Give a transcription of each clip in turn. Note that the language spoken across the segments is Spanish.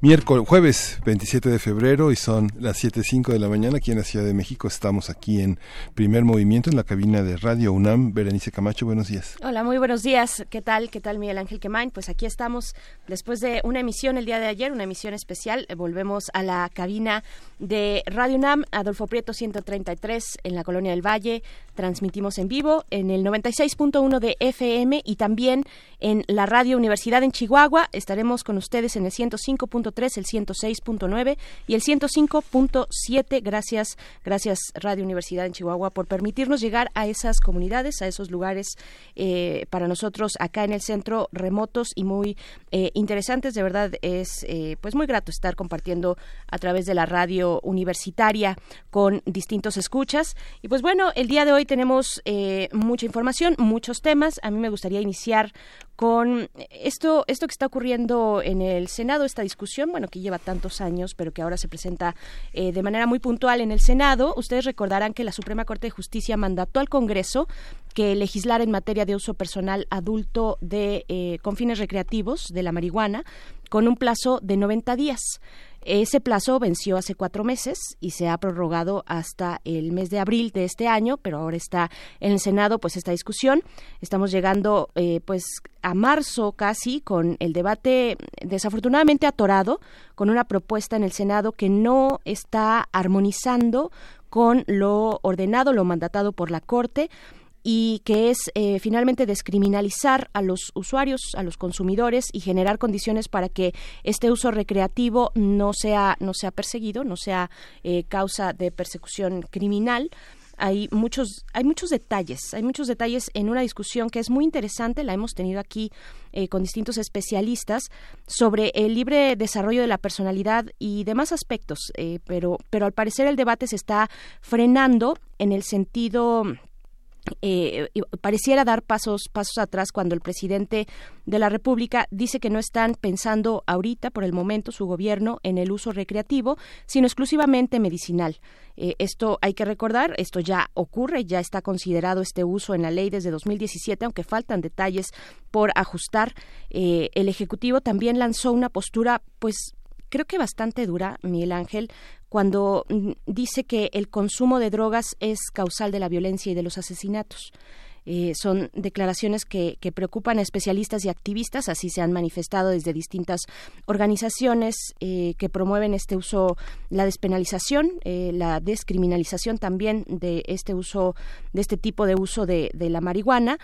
miércoles, jueves 27 de febrero y son las 7.05 de la mañana aquí en la Ciudad de México. Estamos aquí en primer movimiento en la cabina de Radio UNAM. Berenice Camacho, buenos días. Hola, muy buenos días. ¿Qué tal? ¿Qué tal Miguel Ángel Quemain? Pues aquí estamos después de una emisión el día de ayer, una emisión especial. Volvemos a la cabina de Radio UNAM, Adolfo Prieto 133 en la Colonia del Valle. Transmitimos en vivo en el 96.1 de FM y también en la Radio Universidad en Chihuahua. Estaremos con ustedes en el 105.3, el 106.9 y el 105.7. Gracias, gracias Radio Universidad en Chihuahua por permitirnos llegar a esas comunidades, a esos lugares eh, para nosotros acá en el centro remotos y muy eh, interesantes. De verdad es eh, pues muy grato estar compartiendo a través de la radio universitaria con distintos escuchas. Y pues bueno, el día de hoy tenemos mucha información, muchos temas. A mí me gustaría iniciar con esto, esto que está ocurriendo en el Senado, esta discusión, bueno, que lleva tantos años, pero que ahora se presenta eh, de manera muy puntual en el Senado. Ustedes recordarán que la Suprema Corte de Justicia mandató al Congreso que legislar en materia de uso personal adulto de eh, con fines recreativos de la marihuana con un plazo de 90 días. Ese plazo venció hace cuatro meses y se ha prorrogado hasta el mes de abril de este año, pero ahora está en el Senado pues esta discusión. Estamos llegando eh, pues a marzo casi con el debate desafortunadamente atorado con una propuesta en el Senado que no está armonizando con lo ordenado, lo mandatado por la Corte y que es eh, finalmente descriminalizar a los usuarios, a los consumidores y generar condiciones para que este uso recreativo no sea no sea perseguido, no sea eh, causa de persecución criminal. Hay muchos hay muchos detalles hay muchos detalles en una discusión que es muy interesante la hemos tenido aquí eh, con distintos especialistas sobre el libre desarrollo de la personalidad y demás aspectos pero pero al parecer el debate se está frenando en el sentido eh, pareciera dar pasos pasos atrás cuando el presidente de la República dice que no están pensando ahorita por el momento su gobierno en el uso recreativo sino exclusivamente medicinal. Eh, esto hay que recordar esto ya ocurre ya está considerado este uso en la ley desde 2017 aunque faltan detalles por ajustar. Eh, el ejecutivo también lanzó una postura pues creo que bastante dura, Miguel Ángel, cuando mm, dice que el consumo de drogas es causal de la violencia y de los asesinatos. Eh, son declaraciones que, preocupan a especialistas y activistas, así se han manifestado desde distintas organizaciones eh, que promueven este uso, la despenalización, eh, la descriminalización también de este uso, de este tipo de uso de la marihuana.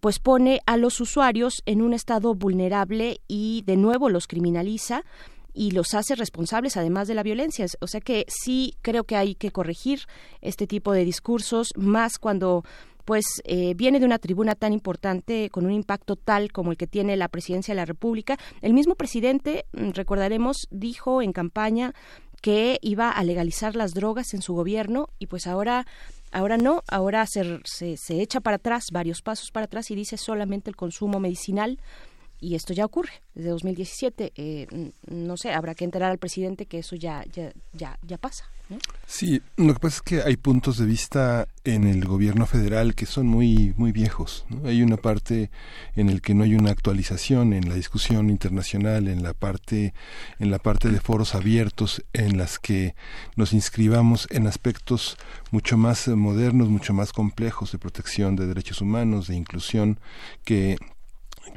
pues pone a los usuarios en un estado vulnerable y de nuevo los criminaliza y los hace responsables además de la violencia. O sea que sí creo que hay que corregir este tipo de discursos, más cuando pues eh, viene de una tribuna tan importante con un impacto tal como el que tiene la presidencia de la República. El mismo presidente, mm, recordaremos, dijo en campaña que iba a legalizar las drogas en su gobierno y pues ahora ahora no, ahora se, se, se echa para atrás, varios pasos para atrás y dice solamente el consumo medicinal y esto ya ocurre desde 2017 eh, no sé habrá que enterar al presidente que eso ya ya ya ya pasa sí lo que pasa es que hay puntos de vista en el gobierno federal que son muy muy viejos hay una parte en el que no hay una actualización en la discusión internacional en la parte en la parte de foros abiertos en las que nos inscribamos en aspectos mucho más modernos mucho más complejos de protección de derechos humanos de inclusión que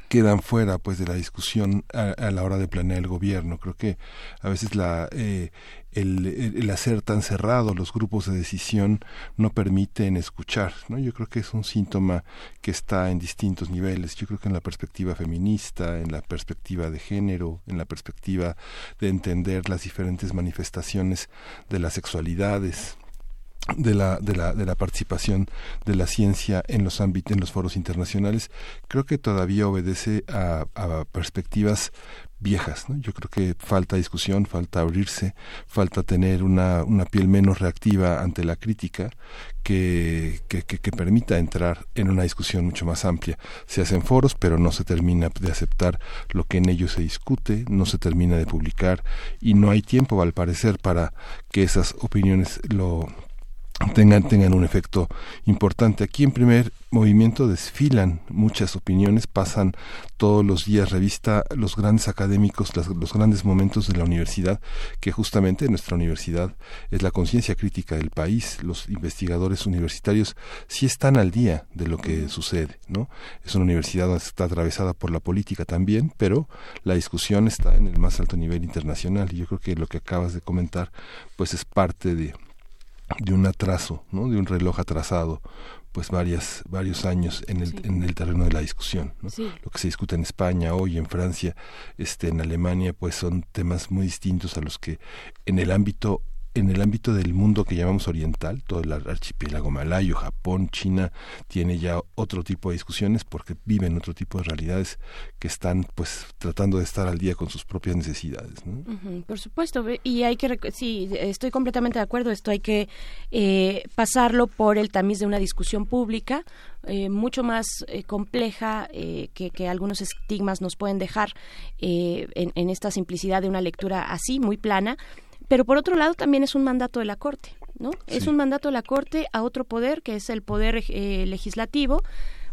quedan fuera pues de la discusión a, la hora de planear el gobierno. Creo que a veces la eh, el, el, hacer tan cerrado los grupos de decisión no permiten escuchar no yo creo que es un síntoma que está en distintos niveles. Yo creo que en la perspectiva feminista en la perspectiva de género en la perspectiva de entender las diferentes manifestaciones de las sexualidades de la, de la, de la participación de la ciencia en los ámbitos, en los foros internacionales, creo que todavía obedece a, perspectivas viejas. Yo creo que falta discusión, falta abrirse, falta tener una, una piel menos reactiva ante la crítica que, que, que, permita entrar en una discusión mucho más amplia. Se hacen foros, pero no se termina de aceptar lo que en ellos se discute, no se termina de publicar y no hay tiempo, al parecer, para que esas opiniones lo tengan, tengan un efecto importante. Aquí en primer movimiento desfilan muchas opiniones, pasan todos los días revista los grandes académicos, los grandes momentos de la universidad, que justamente nuestra universidad es la conciencia crítica del país. Los investigadores universitarios sí están al día de lo que sucede, ¿no? Es una universidad donde está atravesada por la política también, pero la discusión está en el más alto nivel internacional y yo creo que lo que acabas de comentar pues es parte de de un atraso, ¿no? de un reloj atrasado, pues varias, varios años en el, en el terreno de la discusión. ¿no? Lo que se discute en España hoy, en Francia, este, en Alemania, pues son temas muy distintos a los que en el ámbito en el ámbito del mundo que llamamos oriental, todo el archipiélago malayo, Japón, China, tiene ya otro tipo de discusiones porque viven otro tipo de realidades que están pues tratando de estar al día con sus propias necesidades. por supuesto, y hay que, sí, estoy completamente de acuerdo, esto hay que eh, pasarlo por el tamiz de una discusión pública, eh, mucho más eh, compleja que, que, algunos estigmas nos pueden dejar en, en, esta simplicidad de una lectura así, muy plana, pero por otro lado también es un mandato de la Corte, ¿no? Es un mandato de la Corte a otro poder, que es el poder eh, legislativo,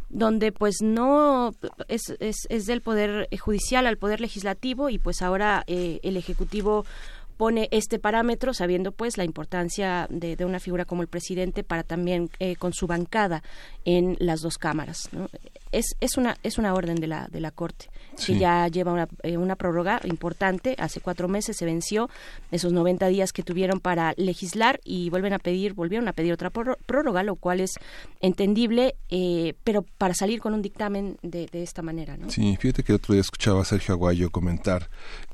donde pues no es, es, es, del poder judicial al poder legislativo y pues ahora eh, el ejecutivo pone este parámetro sabiendo pues la importancia de, de una figura como el presidente para también eh, con su bancada en las dos cámaras ¿no? Es, es una es una orden de la de la corte que ya lleva una, eh, una prórroga importante. Hace cuatro meses se venció esos 90 días que tuvieron para legislar y vuelven a pedir, volvieron a pedir otra prórroga, lo cual es entendible, eh, pero para salir con un dictamen de, de esta manera. ¿no? Sí, fíjate que otro día escuchaba a Sergio Aguayo comentar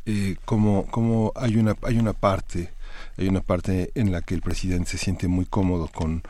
eh, cómo, cómo hay, una, hay una parte hay una parte en la que el presidente se siente muy cómodo con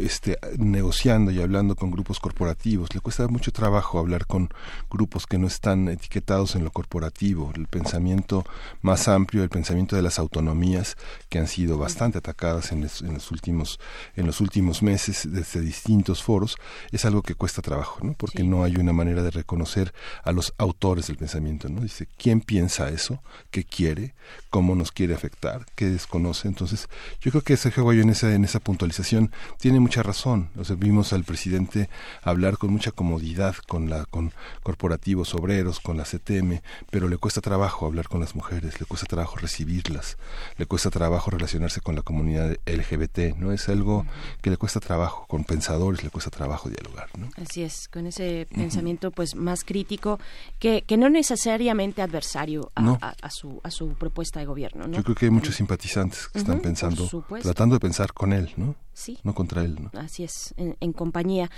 este, negociando y hablando con grupos corporativos. Le cuesta mucho trabajo hablar con grupos que no están etiquetados en lo corporativo. El pensamiento más amplio, el pensamiento de las autonomías que han sido bastante atacadas en, los últimos en los últimos meses desde distintos foros es algo que cuesta trabajo, ¿no? Porque no hay una manera de reconocer a los autores del pensamiento, ¿no? Dice quién piensa eso, qué quiere, cómo nos quiere afectar, qué desconoce. Entonces, yo creo que Sergio Guayo en esa en esa puntualización tiene mucha razón. O vimos al presidente hablar con mucha comodidad con la con corporativos obreros, con la CTM, pero le cuesta trabajo hablar con las mujeres, le cuesta trabajo recibirlas, le cuesta trabajo relacionarse con la comunidad LGBT, ¿no? Es algo que le cuesta trabajo, con pensadores le cuesta trabajo dialogar, ¿no? Así es, con ese pensamiento pues más crítico que, que no necesariamente adversario a, su a su propuesta de gobierno, ¿no? Yo creo que hay muchos simpatizantes que están pensando, tratando de pensar con él, ¿no? Sí. No contra él, ¿no? Así es, en, compañía.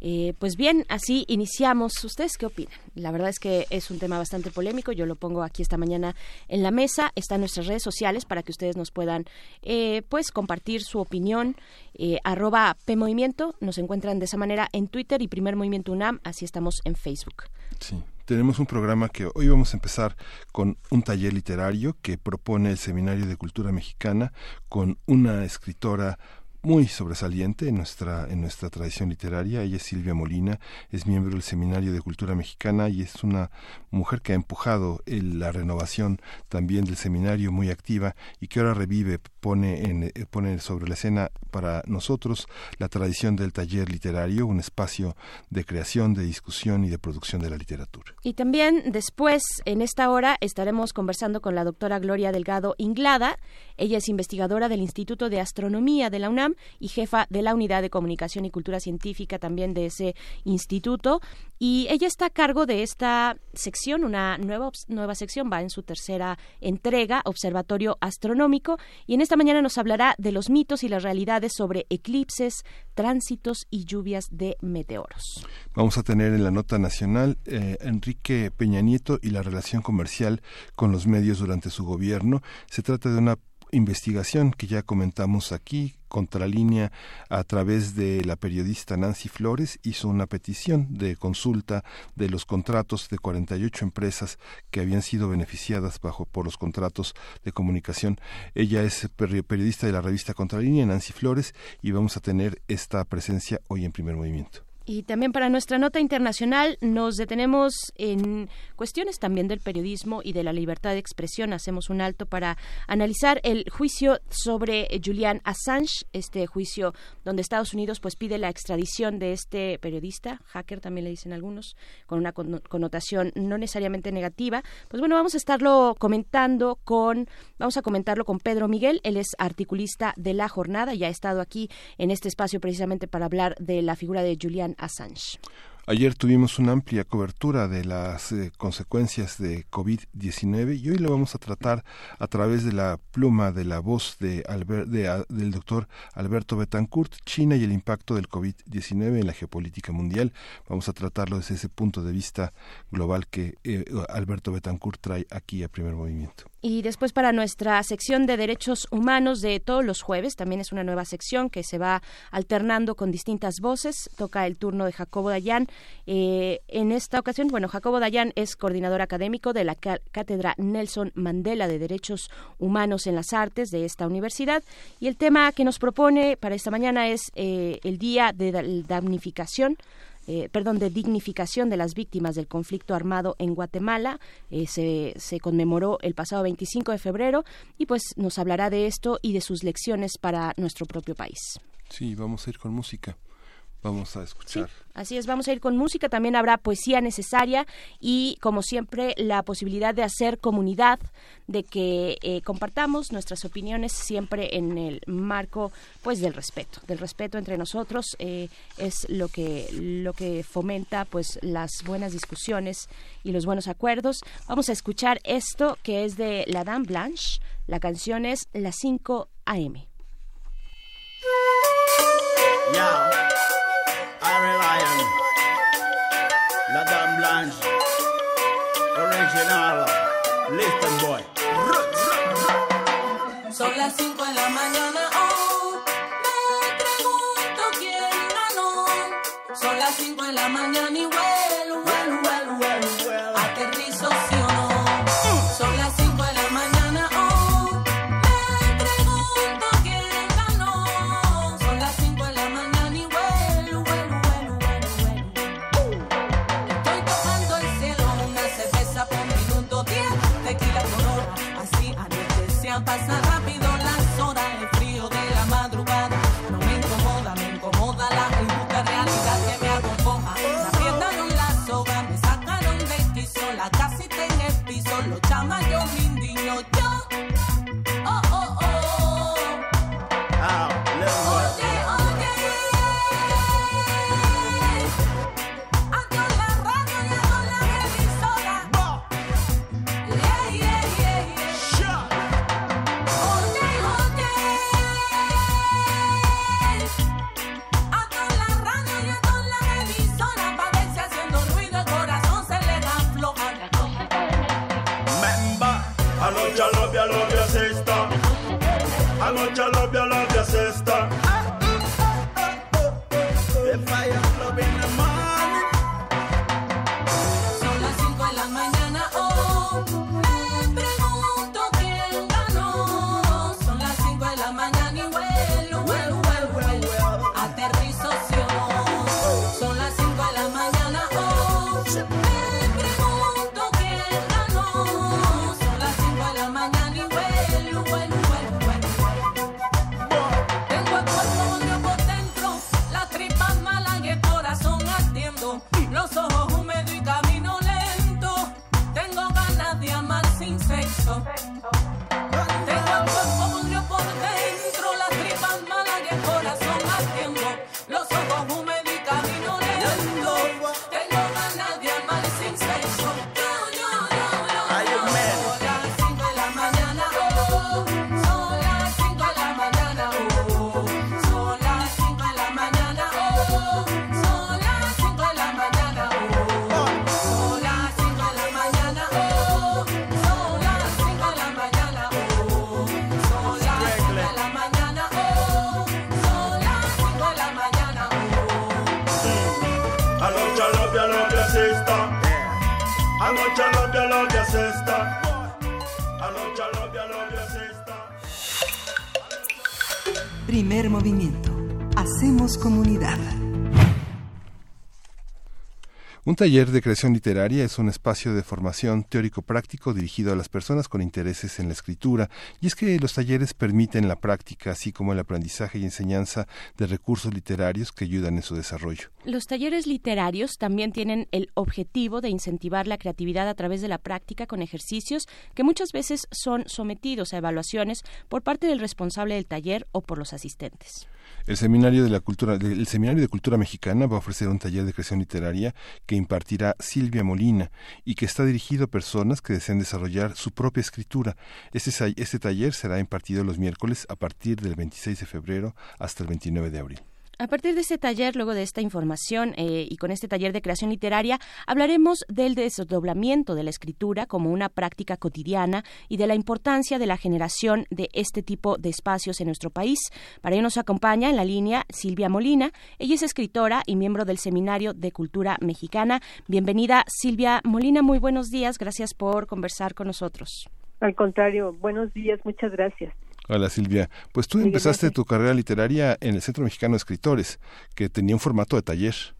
Eh, pues bien, así iniciamos. ¿Ustedes qué opinan? La verdad es que es un tema bastante polémico. Yo lo pongo aquí esta mañana en la mesa. Está en nuestras redes sociales para que ustedes nos puedan, eh, pues, compartir su opinión. Eh, arroba PMovimiento. Nos encuentran de esa manera en Twitter y Primer Movimiento UNAM. Así estamos en Facebook. Sí tenemos un programa que hoy vamos a empezar con un taller literario que propone el Seminario de Cultura Mexicana con una escritora muy sobresaliente en nuestra, en nuestra tradición literaria. Ella es Silvia Molina, es miembro del Seminario de Cultura Mexicana y es una mujer que ha empujado la renovación también del seminario muy activa y que ahora revive, pone, en, eh, pone sobre la escena para nosotros la tradición del taller literario, un espacio de creación, de discusión y de producción de la literatura. Y también después, en esta hora, estaremos conversando con la doctora Gloria Delgado Inglada. Ella es investigadora del Instituto de Astronomía de la UNAM y jefa de la Unidad de Comunicación y Cultura Científica también de ese instituto. Y ella está a cargo de esta sección, una nueva, nueva sección, va en su tercera entrega, Observatorio Astronómico, y en esta mañana nos hablará de los mitos y las realidades sobre eclipses, tránsitos y lluvias de meteoros. Vamos a tener en la nota nacional eh, Enrique Peña Nieto y la relación comercial con los medios durante su gobierno. Se trata de una investigación que ya comentamos aquí, Contralínea, a través de la periodista Nancy Flores, hizo una petición de consulta de los contratos de 48 empresas que habían sido beneficiadas bajo por los contratos de comunicación. Ella es periodista de la revista Contralínea, Nancy Flores, y vamos a tener esta presencia hoy en primer movimiento. Y también para nuestra nota internacional nos detenemos en cuestiones también del periodismo y de la libertad de expresión. Hacemos un alto para analizar el juicio sobre Julian Assange, este juicio donde Estados Unidos pues pide la extradición de este periodista, hacker también le dicen algunos, con una connotación no necesariamente negativa. Pues bueno, vamos a estarlo comentando con vamos a comentarlo con Pedro Miguel, él es articulista de La Jornada y ha estado aquí en este espacio precisamente para hablar de la figura de Julian Ayer tuvimos una amplia cobertura de las eh, consecuencias de COVID-19 y hoy lo vamos a tratar a través de la pluma de la voz de, del doctor Alberto Betancourt, China y el impacto del COVID-19 en la geopolítica mundial. Vamos a tratarlo desde ese punto de vista global que eh, Alberto Betancourt trae aquí a primer movimiento. Y después para nuestra sección de derechos humanos de todos los jueves, también es una nueva sección que se va alternando con distintas voces. Toca el turno de Jacobo Dayan. Eh, en esta ocasión, bueno, Jacobo Dayan es coordinador académico de la Cátedra Nelson Mandela de Derechos Humanos en las Artes de esta universidad. Y el tema que nos propone para esta mañana es eh, el Día de Damnificación eh, perdón, de dignificación de las víctimas del conflicto armado en Guatemala. Eh, se, se conmemoró el pasado 25 de febrero y pues nos hablará de esto y de sus lecciones para nuestro propio país. Sí, vamos a ir con música. Vamos a escuchar. así es, vamos a ir con música, también habrá poesía necesaria y, como siempre, la posibilidad de hacer comunidad, de que eh, compartamos nuestras opiniones siempre en el marco pues del respeto, del respeto entre nosotros eh, es lo que lo que fomenta pues las buenas discusiones y los buenos acuerdos. Vamos a escuchar esto que es de La Dame Blanche, la canción es Las 5 AM. Harry Lion, La Dame Blanche, Original, Listen Boy. Son las 5 de la mañana, oh, me pregunto quién ganó. Son las 5 de la mañana y well, Un taller de creación literaria es un espacio de formación teórico-práctico dirigido a las personas con intereses en la escritura, y es que los talleres permiten la práctica, así como el aprendizaje y enseñanza de recursos literarios que ayudan en su desarrollo. Los talleres literarios también tienen el objetivo de incentivar la creatividad a través de la práctica con ejercicios que muchas veces son sometidos a evaluaciones por parte del responsable del taller o por los asistentes. El Seminario de la Cultura, el Seminario de Cultura Mexicana va a ofrecer un taller de creación literaria que impartirá Silvia Molina y que está dirigido a personas que desean desarrollar su propia escritura. Este, este taller será impartido los miércoles a partir del 26 de febrero hasta el 29 de abril. A partir de este taller, luego de esta información eh, y con este taller de creación literaria, hablaremos del desdoblamiento de la escritura como una práctica cotidiana y de la importancia de la generación de este tipo de espacios en nuestro país. Para ello nos acompaña en la línea Silvia Molina. Ella es escritora y miembro del Seminario de Cultura Mexicana. Bienvenida, Silvia Molina. Muy buenos días. Gracias por conversar con nosotros. Al contrario, buenos días, muchas gracias. Hola Silvia, pues tú empezaste tu carrera literaria en el Centro Mexicano de Escritores, que tenía un formato de taller. Sí,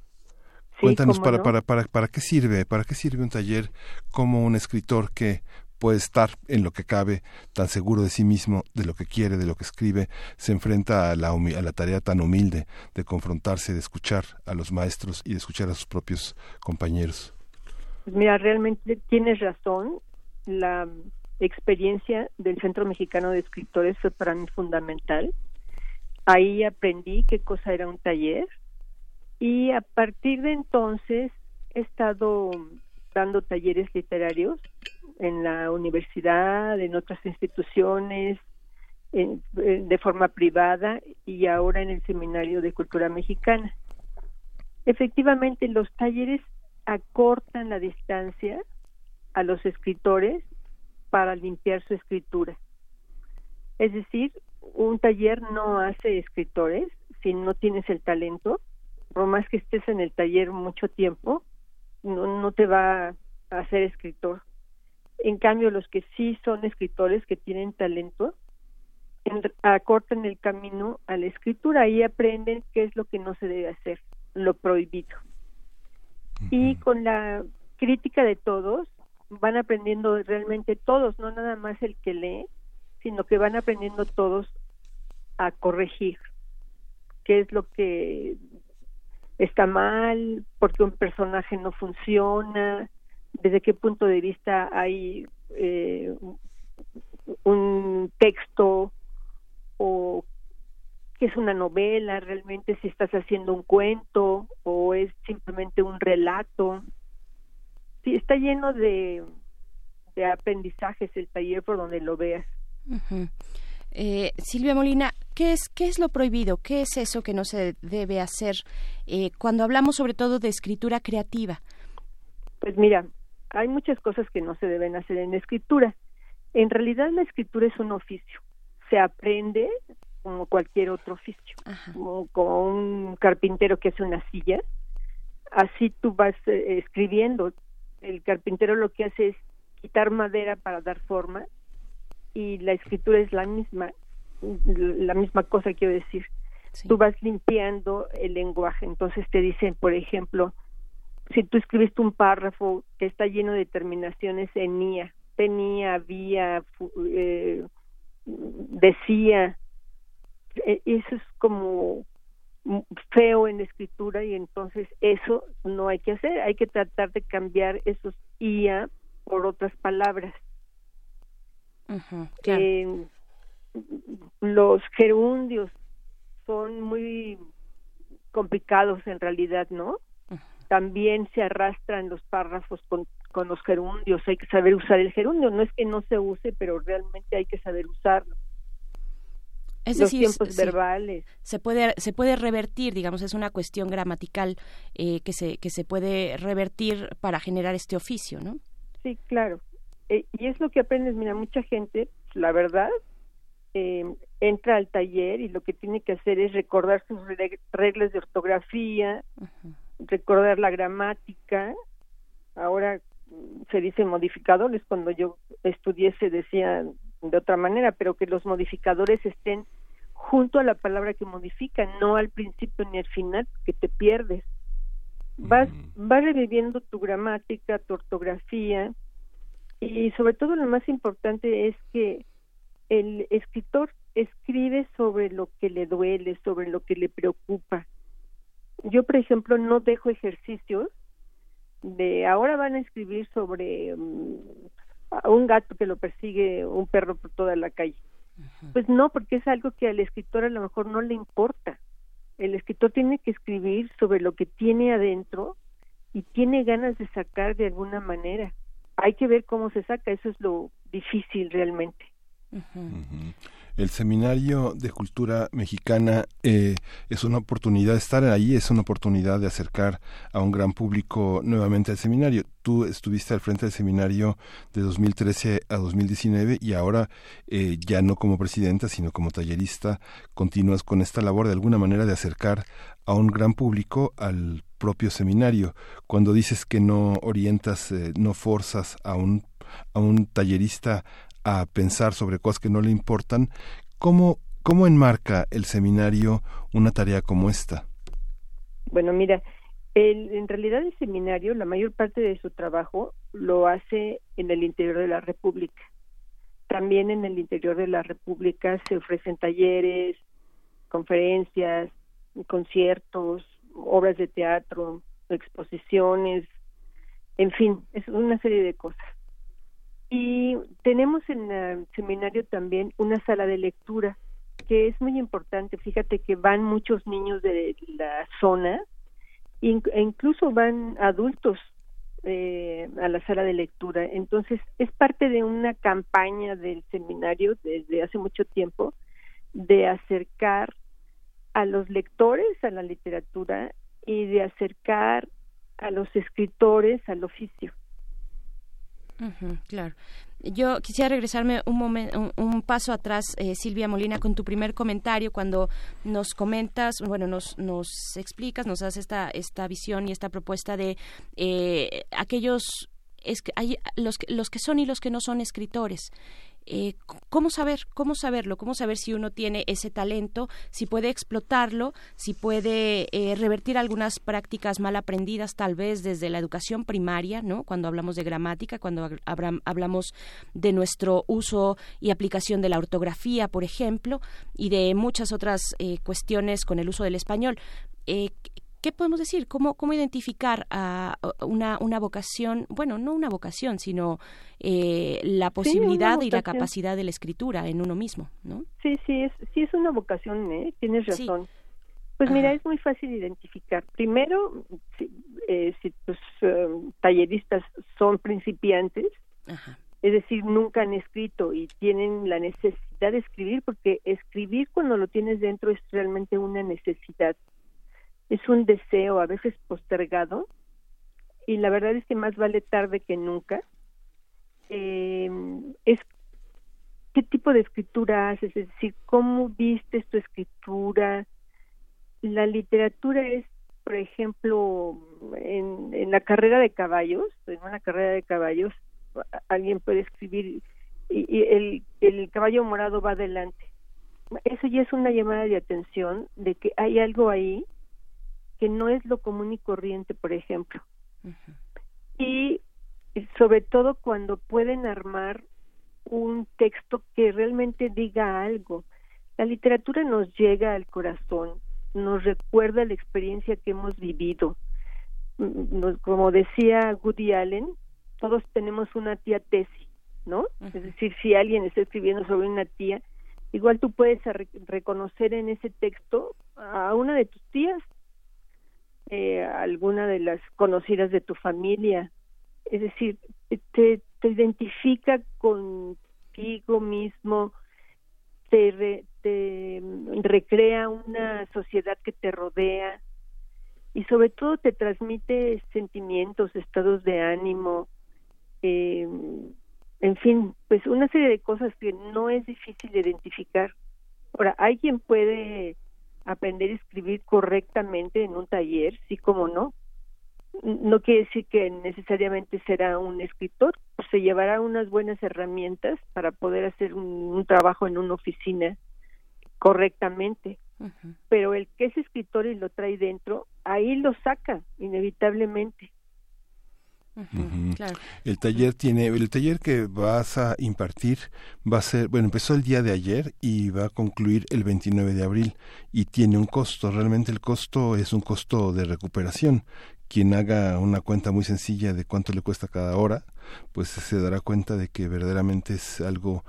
Cuéntanos para, no. para, para, para qué sirve, para qué sirve un taller como un escritor que puede estar en lo que cabe, tan seguro de sí mismo, de lo que quiere, de lo que escribe, se enfrenta a la, a la tarea tan humilde de confrontarse, de escuchar a los maestros y de escuchar a sus propios compañeros. Pues mira, realmente tienes razón. La experiencia del Centro Mexicano de Escritores fue para mí fundamental. Ahí aprendí qué cosa era un taller y a partir de entonces he estado dando talleres literarios en la universidad, en otras instituciones, de forma privada y ahora en el Seminario de Cultura Mexicana. Efectivamente, los talleres acortan la distancia a los escritores para limpiar su escritura. Es decir, un taller no hace escritores si no tienes el talento, por más que estés en el taller mucho tiempo, no, no te va a hacer escritor. En cambio, los que sí son escritores, que tienen talento, en- acortan el camino a la escritura y aprenden qué es lo que no se debe hacer, lo prohibido. Y con la crítica de todos, van aprendiendo realmente todos, no nada más el que lee, sino que van aprendiendo todos a corregir qué es lo que está mal, por qué un personaje no funciona, desde qué punto de vista hay eh, un texto o qué es una novela realmente, si estás haciendo un cuento o es simplemente un relato. Sí, está lleno de, de aprendizajes el taller por donde lo veas. Eh, Silvia Molina, ¿qué es, ¿qué es lo prohibido? ¿Qué es eso que no se debe hacer eh, cuando hablamos sobre todo de escritura creativa? Pues mira, hay muchas cosas que no se deben hacer en la escritura. En realidad la escritura es un oficio. Se aprende como cualquier otro oficio. Ajá. Como, como un carpintero que hace una silla. Así tú vas eh, escribiendo. El carpintero lo que hace es quitar madera para dar forma y la escritura es la misma, la misma cosa quiero decir. Sí. Tú vas limpiando el lenguaje. Entonces te dicen, por ejemplo, si tú escribiste un párrafo que está lleno de terminaciones en ia, tenía, había, eh, decía, eh, eso es como feo en la escritura y entonces eso no hay que hacer, hay que tratar de cambiar esos ia por otras palabras. Claro. Eh, los gerundios son muy complicados en realidad, ¿no? También se arrastran los párrafos con, con los gerundios, hay que saber usar el gerundio, no es que no se use, pero realmente hay que saber usarlo. Es los decir, tiempos sí, verbales. se puede se puede revertir, digamos, es una cuestión gramatical eh, que se que se puede revertir para generar este oficio, ¿no? Sí, claro. Eh, y es lo que aprendes, mira, mucha gente, la verdad, eh, entra al taller y lo que tiene que hacer es recordar sus reg- reglas de ortografía, recordar la gramática. Ahora se dice modificadores, cuando yo estudié se decía de otra manera, pero que los modificadores estén junto a la palabra que modifica, no al principio ni al final, que te pierdes. Vas, vas reviviendo tu gramática, tu ortografía, y sobre todo lo más importante es que el escritor escribe sobre lo que le duele, sobre lo que le preocupa. Yo, por ejemplo, no dejo ejercicios de ahora van a escribir sobre mm, a un gato que lo persigue un perro por toda la calle. Pues no, porque es algo que al escritor a lo mejor no le importa. El escritor tiene que escribir sobre lo que tiene adentro y tiene ganas de sacar de alguna manera. Hay que ver cómo se saca, eso es lo difícil realmente. El Seminario de Cultura Mexicana eh, es una oportunidad, estar ahí es una oportunidad de acercar a un gran público nuevamente al seminario. Tú estuviste al frente del seminario de 2013 a 2019 y ahora eh, ya no como presidenta, sino como tallerista, continúas con esta labor de alguna manera de acercar a un gran público al propio seminario. Cuando dices que no orientas, eh, no forzas a un, a un tallerista a pensar sobre cosas que no le importan, ¿cómo, cómo enmarca el seminario una tarea como esta? Bueno, mira, el, en realidad el seminario, la mayor parte de su trabajo lo hace en el interior de la República. También en el interior de la República se ofrecen talleres, conferencias, conciertos, obras de teatro, exposiciones, en fin, es una serie de cosas. Y tenemos en el seminario también una sala de lectura que es muy importante. Fíjate que van muchos niños de la zona e incluso van adultos eh, a la sala de lectura. Entonces es parte de una campaña del seminario desde hace mucho tiempo de acercar a los lectores a la literatura y de acercar a los escritores al oficio. Claro. Yo quisiera regresarme un, un, paso atrás, eh, Silvia Molina, con tu primer comentario, cuando nos comentas, bueno, nos, nos explicas, nos das esta, esta visión y esta propuesta de eh, aquellos es hay los los que son y los que no son escritores eh, cómo saber, cómo saberlo, cómo saber si uno tiene ese talento, si puede explotarlo, si puede eh, revertir algunas prácticas mal aprendidas, tal vez desde la educación primaria, ¿no? Cuando hablamos de gramática, cuando hablamos de nuestro uso y aplicación de la ortografía, por ejemplo, y de muchas otras eh, cuestiones con el uso del español. ¿Qué podemos decir? ¿Cómo, cómo identificar a una, una vocación, bueno, no una vocación, sino eh, la posibilidad y la capacidad de la escritura en uno mismo, ¿no? Sí, sí, es, sí es una vocación, ¿eh? tienes razón. Pues mira, es muy fácil identificar. Primero, si, eh, si tus eh, talleristas son principiantes, es decir, nunca han escrito y tienen la necesidad de escribir, porque escribir cuando lo tienes dentro es realmente una necesidad es un deseo a veces postergado y la verdad es que más vale tarde que nunca. Eh, es qué tipo de escritura haces, es decir, cómo vistes tu escritura. La literatura es, por ejemplo, en, en la carrera de caballos, en una carrera de caballos, alguien puede escribir y, y el, el caballo morado va adelante. Eso ya es una llamada de atención de que hay algo ahí que no es lo común y corriente, por ejemplo. Y sobre todo cuando pueden armar un texto que realmente diga algo. La literatura nos llega al corazón, nos recuerda la experiencia que hemos vivido. Mm, como decía Woody Allen, todos tenemos una tía tesis, ¿no? Es decir, si alguien está escribiendo sobre una tía, igual tú puedes reconocer en ese texto a una de tus tías eh, alguna de las conocidas de tu familia. Es decir, te, te identifica contigo mismo, te, te recrea una sociedad que te rodea y sobre todo te transmite sentimientos, estados de ánimo, eh, en fin, pues una serie de cosas que no es difícil identificar. Ahora, alguien puede aprender a escribir correctamente en un taller, sí como no, no quiere decir que necesariamente será un escritor, pues se llevará unas buenas herramientas para poder hacer un, un trabajo en una oficina correctamente. Pero el que es escritor y lo trae dentro, ahí lo saca inevitablemente. Claro. El taller tiene, el taller que vas a impartir va a ser, bueno, empezó el día de ayer y va a concluir el 29 de abril y tiene un costo. Realmente el costo es un costo de recuperación. Quien haga una cuenta muy sencilla de cuánto le cuesta cada hora, pues se dará cuenta de que verdaderamente es algo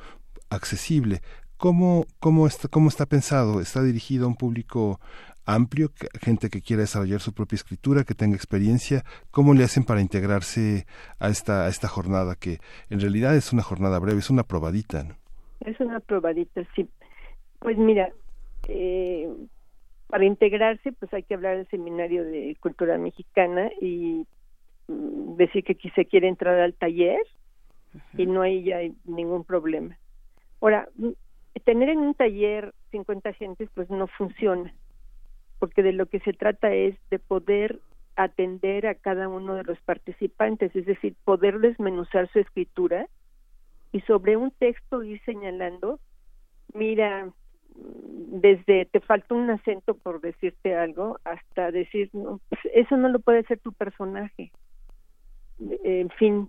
accesible. ¿Cómo, cómo, está, ¿Cómo está pensado? ¿Está dirigido a un público amplio, que- gente que quiera desarrollar su propia escritura, que tenga experiencia? ¿Cómo le hacen para integrarse a esta, a esta jornada que en realidad es una jornada breve, es una probadita? ¿no? Es una probadita, sí. Pues mira, eh, para integrarse, pues hay que hablar del seminario de cultura mexicana y mm, decir que aquí se quiere entrar al taller y no hay ya ningún problema. Ahora, mm, tener en un taller 50 gentes, pues no funciona, porque de lo que se trata es de poder atender a cada uno de los participantes, es decir, poder desmenuzar su escritura y sobre un texto ir señalando, mira, desde te falta un acento por decirte algo, hasta decir, no, pues, eso no lo puede hacer tu personaje. En fin,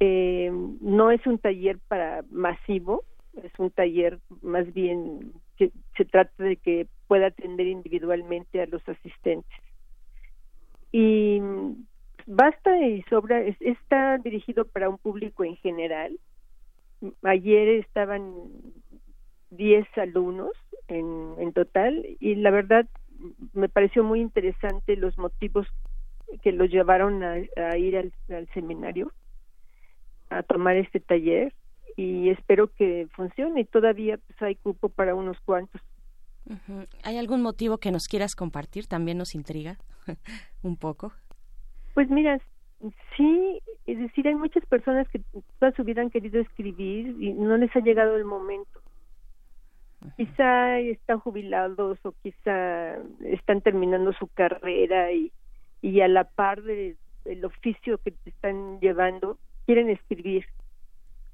eh, no es un taller para masivo, es un taller más bien que se trata de que pueda atender individualmente a los asistentes. Y basta y sobra, es- está dirigido para un público en general. Ayer estaban 10 alumnos en, en total y la verdad me pareció muy interesante los motivos que los llevaron a, ir al seminario a tomar este taller y espero que funcione. Todavía pues, hay cupo para unos cuantos. ¿Hay algún motivo que nos quieras compartir? También nos intriga un poco. Pues mira, sí, es decir, hay muchas personas que toda su vida han querido escribir y no les ha llegado el momento. Quizá están jubilados o quizá están terminando su carrera y, y a la par de- del oficio que te están llevando, quieren escribir.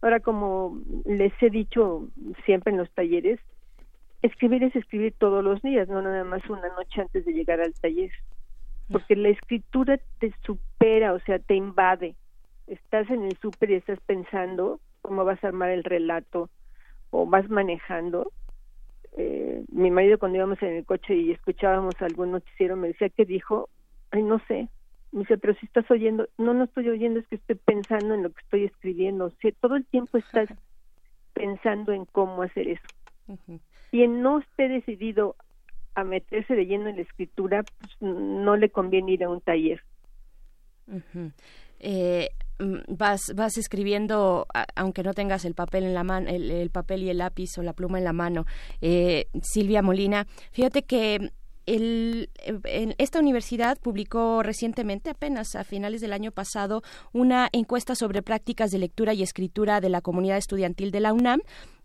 Ahora, como les he dicho siempre en los talleres, escribir es escribir todos los días, no nada más una noche antes de llegar al taller porque la escritura te supera, o sea, te invade. Estás en el súper y estás pensando cómo vas a armar el relato o vas manejando. Eh, mi marido cuando íbamos en el coche y escuchábamos algún noticiero me decía que dijo, ay, no sé. Me dice, pero si estás oyendo, no, no estoy oyendo, es que estoy pensando en lo que estoy escribiendo. O sea, todo el tiempo estás pensando en cómo hacer eso. Quien no esté decidido a meterse de lleno en la escritura, pues no le conviene ir a un taller. Ujú. Eh, mm, vas vas escribiendo a- aunque no tengas el papel en la mano el, el papel y el lápiz o la pluma en la mano Eh, Silvia Molina fíjate que el, eh, en esta universidad publicó recientemente, apenas a finales del año pasado, una encuesta sobre prácticas de lectura y escritura de la comunidad estudiantil de la UNAM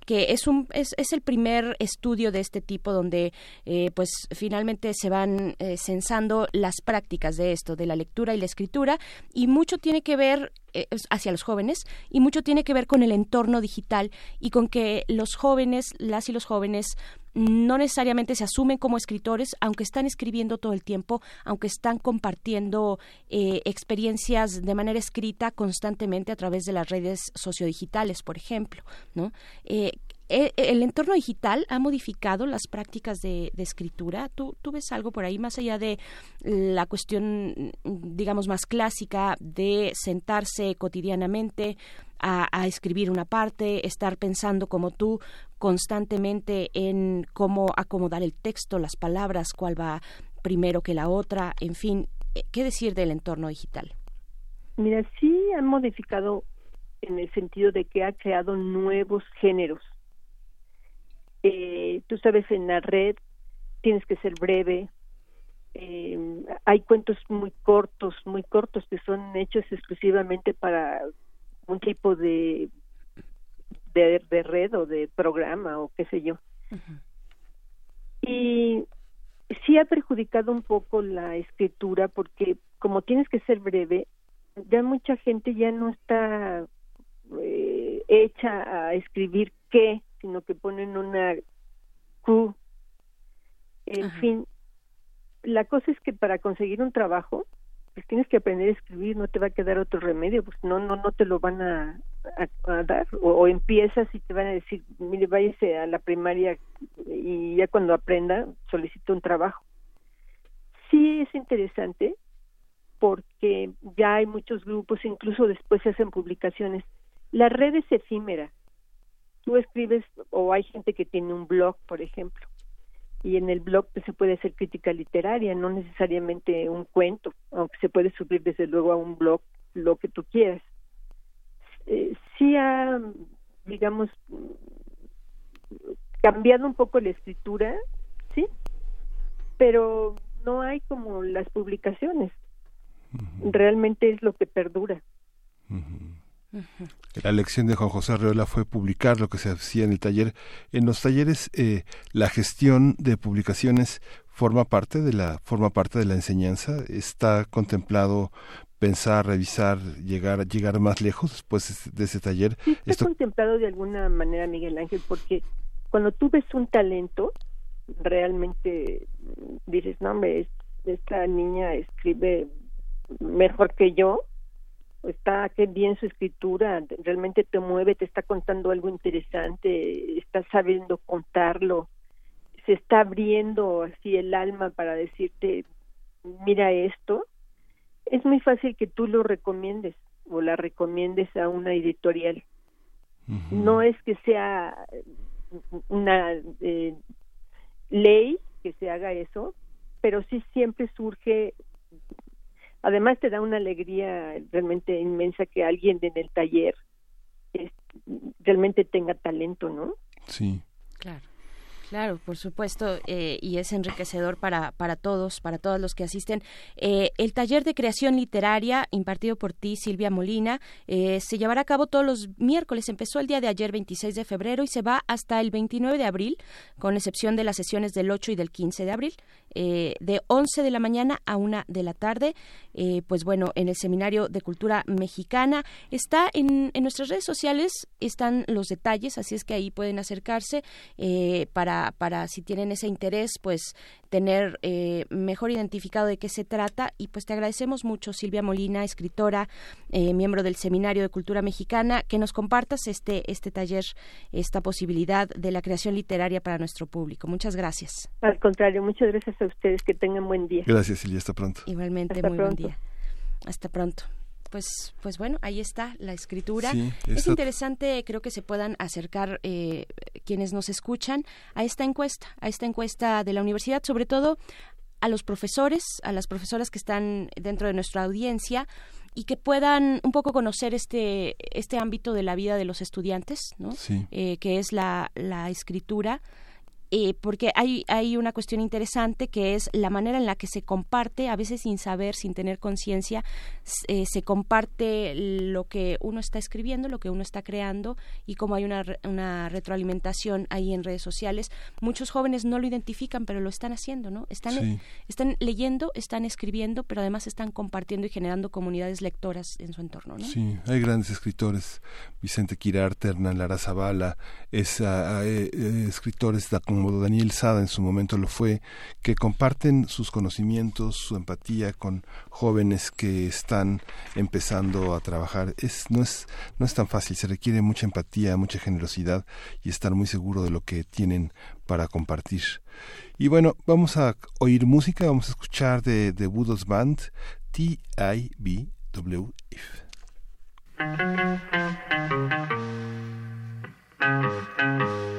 que es un es, el primer estudio de este tipo donde eh, pues finalmente se van eh, censando las prácticas de esto de la lectura y la escritura y mucho tiene que ver eh, hacia los jóvenes y mucho tiene que ver con el entorno digital y con que los jóvenes las y los jóvenes no necesariamente se asumen como escritores, aunque están escribiendo todo el tiempo, aunque están compartiendo eh, experiencias de manera escrita constantemente a través de las redes sociodigitales, por ejemplo, ¿no? Eh, eh, ¿El entorno digital ha modificado las prácticas de, escritura? ¿Tú, ¿Tú ves algo por ahí, más allá de la cuestión, digamos, más clásica de sentarse cotidianamente a, a escribir una parte, estar pensando como tú constantemente en cómo acomodar el texto, las palabras, cuál va primero que la otra, en fin, eh, ¿qué decir del entorno digital? Mira, sí ha modificado en el sentido de que ha creado nuevos géneros. Eh, tú sabes, en la red tienes que ser breve. Eh, hay cuentos muy cortos, muy cortos que son hechos exclusivamente para un tipo de, de, de red o de programa o qué sé yo. Y sí ha perjudicado un poco la escritura porque como tienes que ser breve, ya mucha gente ya no está eh, hecha a escribir qué, sino que ponen una Q. En Ajá. fin, la cosa es que para conseguir un trabajo, pues tienes que aprender a escribir, no te va a quedar otro remedio, pues no, no, no te lo van a, a- a dar, o, o empiezas y te van a decir, mire, váyase a la primaria y ya cuando aprenda solicita un trabajo. Sí es interesante porque ya hay muchos grupos, incluso después se hacen publicaciones. La red es efímera. Tú escribes, o hay gente que tiene un blog, por ejemplo, y en el blog pues, se puede hacer crítica literaria, no necesariamente un cuento, aunque se puede subir desde luego a un blog lo que tú quieras. Eh, sí ha, digamos, cambiado un poco la escritura, ¿sí? Pero no hay como las publicaciones. Realmente es lo que perdura. La lección de Juan José Arreola fue publicar lo que se hacía en el taller. En los talleres, eh, la gestión de publicaciones forma parte de la forma parte de la enseñanza. Está contemplado pensar, revisar, llegar llegar más lejos después de ese taller. Sí está Esto contemplado de alguna manera, Miguel Ángel, porque cuando tú ves un talento, realmente dices, no, hombre, es- esta niña escribe mejor que yo, está qué bien su escritura, realmente te mueve, te está contando algo interesante, está sabiendo contarlo, se está abriendo así el alma para decirte, mira esto, es muy fácil que tú lo recomiendes o la recomiendes a una editorial. No es que sea una eh, ley que se haga eso, pero sí siempre surge, además te da una alegría realmente inmensa que alguien en el taller es- realmente tenga talento, ¿no? sí. Claro. Claro, por supuesto, eh, y es enriquecedor para, para todos, para todos los que asisten. Eh, el taller de creación literaria impartido por ti, Silvia Molina, eh, se llevará a cabo todos los miércoles. Empezó el día de ayer, 26 de febrero, y se va hasta el 29 de abril, con excepción de las sesiones del 8 y del 15 de abril, eh, de 11 de la mañana a 1 de la tarde. Eh, pues bueno, en el Seminario de Cultura Mexicana. Está en, en nuestras redes sociales, están los detalles, así es que ahí pueden acercarse eh, para, para si tienen ese interés, pues tener eh, mejor identificado de qué se trata. Y pues te agradecemos mucho, Silvia Molina, escritora, eh, miembro del Seminario de Cultura Mexicana, que nos compartas este, este taller, esta posibilidad de la creación literaria para nuestro público. Muchas gracias. Al contrario, muchas gracias a ustedes, que tengan buen día. Gracias, Silvia. Hasta pronto. Igualmente, Hasta muy pronto. buen día. Hasta pronto. Pues, pues bueno, ahí está la escritura. Sí, es interesante, creo que se puedan acercar eh, quienes nos escuchan a esta encuesta, a esta encuesta de la universidad, sobre todo a los profesores, a las profesoras que están dentro de nuestra audiencia y que puedan un poco conocer este este ámbito de la vida de los estudiantes, ¿no? Sí. Eh, que es la, la escritura. Eh, porque hay, hay una cuestión interesante que es la manera en la que se comparte, a veces sin saber, sin tener conciencia, eh, se comparte lo que uno está escribiendo, lo que uno está creando y como hay una, una retroalimentación ahí en redes sociales. Muchos jóvenes no lo identifican, pero lo están haciendo, ¿no? Están, Sí. están leyendo, están escribiendo, pero además están compartiendo y generando comunidades lectoras en su entorno, ¿no? Sí, hay grandes escritores, Vicente Quirarte, Hernán Lara Zavala, es, ah, eh, eh, escritores da- como Daniel Sada en su momento lo fue, que comparten sus conocimientos, su empatía con jóvenes que están empezando a trabajar. Es, no, es, no es tan fácil, se requiere mucha empatía, mucha generosidad y estar muy seguro de lo que tienen para compartir. Y bueno, vamos a oír música, vamos a escuchar de, de Budos Band, T-I-B-W If. Thank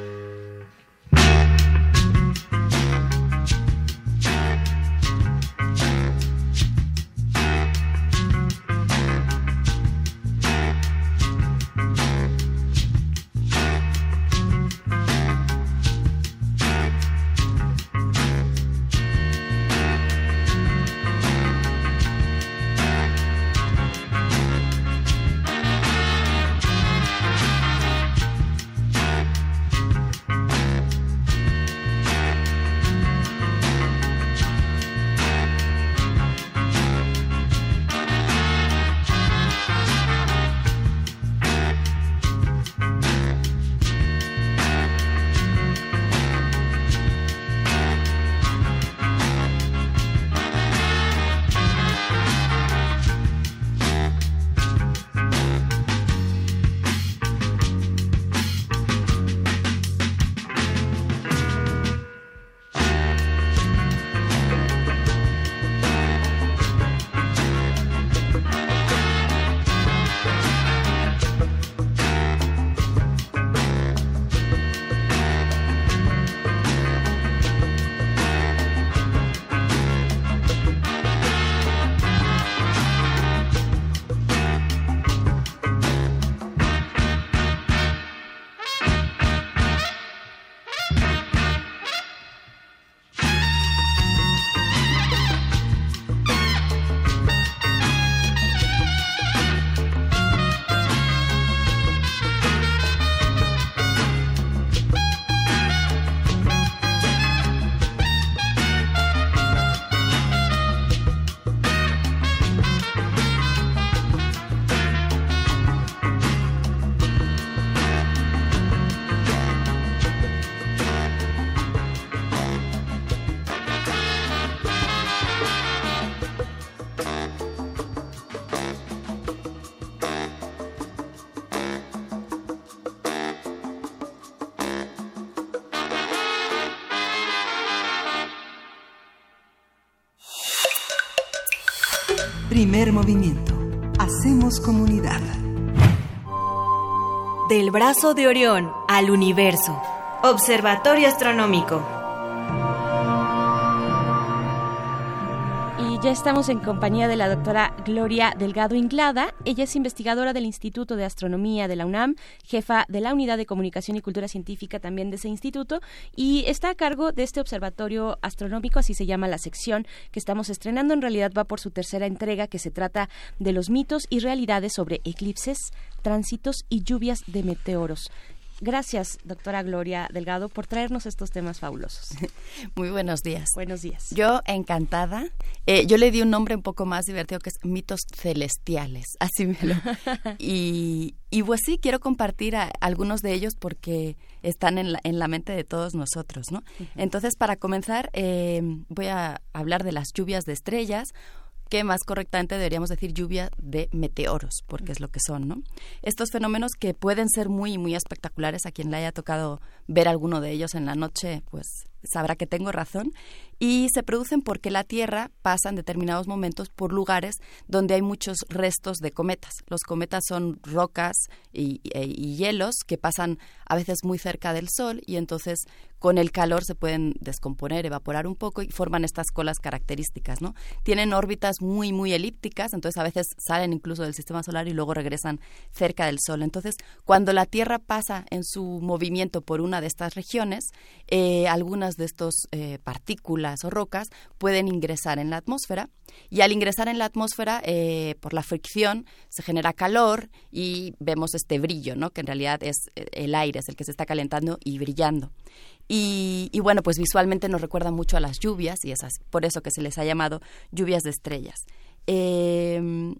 Del brazo de Orión al universo. Observatorio Astronómico. Ya estamos en compañía de la doctora Gloria Delgado Inglada. Ella es investigadora del Instituto de Astronomía de la UNAM, jefa de la Unidad de Comunicación y Cultura Científica también de ese instituto, y está a cargo de este observatorio astronómico, así se llama la sección que estamos estrenando. En realidad va por su tercera entrega, que se trata de los mitos y realidades sobre eclipses, tránsitos y lluvias de meteoros. Gracias, doctora Gloria Delgado, por traernos estos temas fabulosos. Muy buenos días. Buenos días. Yo encantada. Eh, yo le di un nombre un poco más divertido que es mitos celestiales. Así me lo. Y, y pues sí, quiero compartir a- algunos de ellos porque están en la, en la mente de todos nosotros, ¿no? Entonces, para comenzar, eh, voy a hablar de las lluvias de estrellas que más correctamente deberíamos decir lluvia de meteoros, porque es lo que son, ¿no? Estos fenómenos que pueden ser muy, muy espectaculares, a quien le haya tocado ver alguno de ellos en la noche, pues sabrá que tengo razón, y se producen porque la Tierra pasa en determinados momentos por lugares donde hay muchos restos de cometas. Los cometas son rocas y, y- y hielos que pasan a veces muy cerca del Sol y entonces con el calor se pueden descomponer, evaporar un poco y forman estas colas características, ¿no? Tienen órbitas muy, muy elípticas, entonces a veces salen incluso del sistema solar y luego regresan cerca del Sol. Entonces, cuando la Tierra pasa en su movimiento por una de estas regiones, eh, algunas de estas partículas o rocas pueden ingresar en la atmósfera y al ingresar en la atmósfera, eh, por la fricción, se genera calor y vemos este brillo, ¿no? Que en realidad es eh, el aire, el que se está calentando y brillando. Y, bueno, pues visualmente nos recuerda mucho a las lluvias y es así- por eso que se les ha llamado lluvias de estrellas. Eh,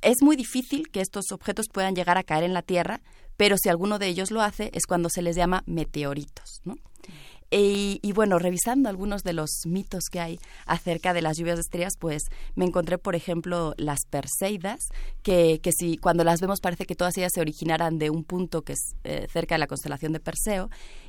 es muy difícil que estos objetos puedan llegar a caer en la Tierra, pero si alguno de ellos lo hace es cuando se les llama meteoritos, ¿no? Y, y bueno, revisando algunos de los mitos que hay acerca de las lluvias de estrellas, pues me encontré, por ejemplo, las Perseidas, que, que si cuando las vemos parece que todas ellas se originaran de un punto que es eh, cerca de la constelación de Perseo.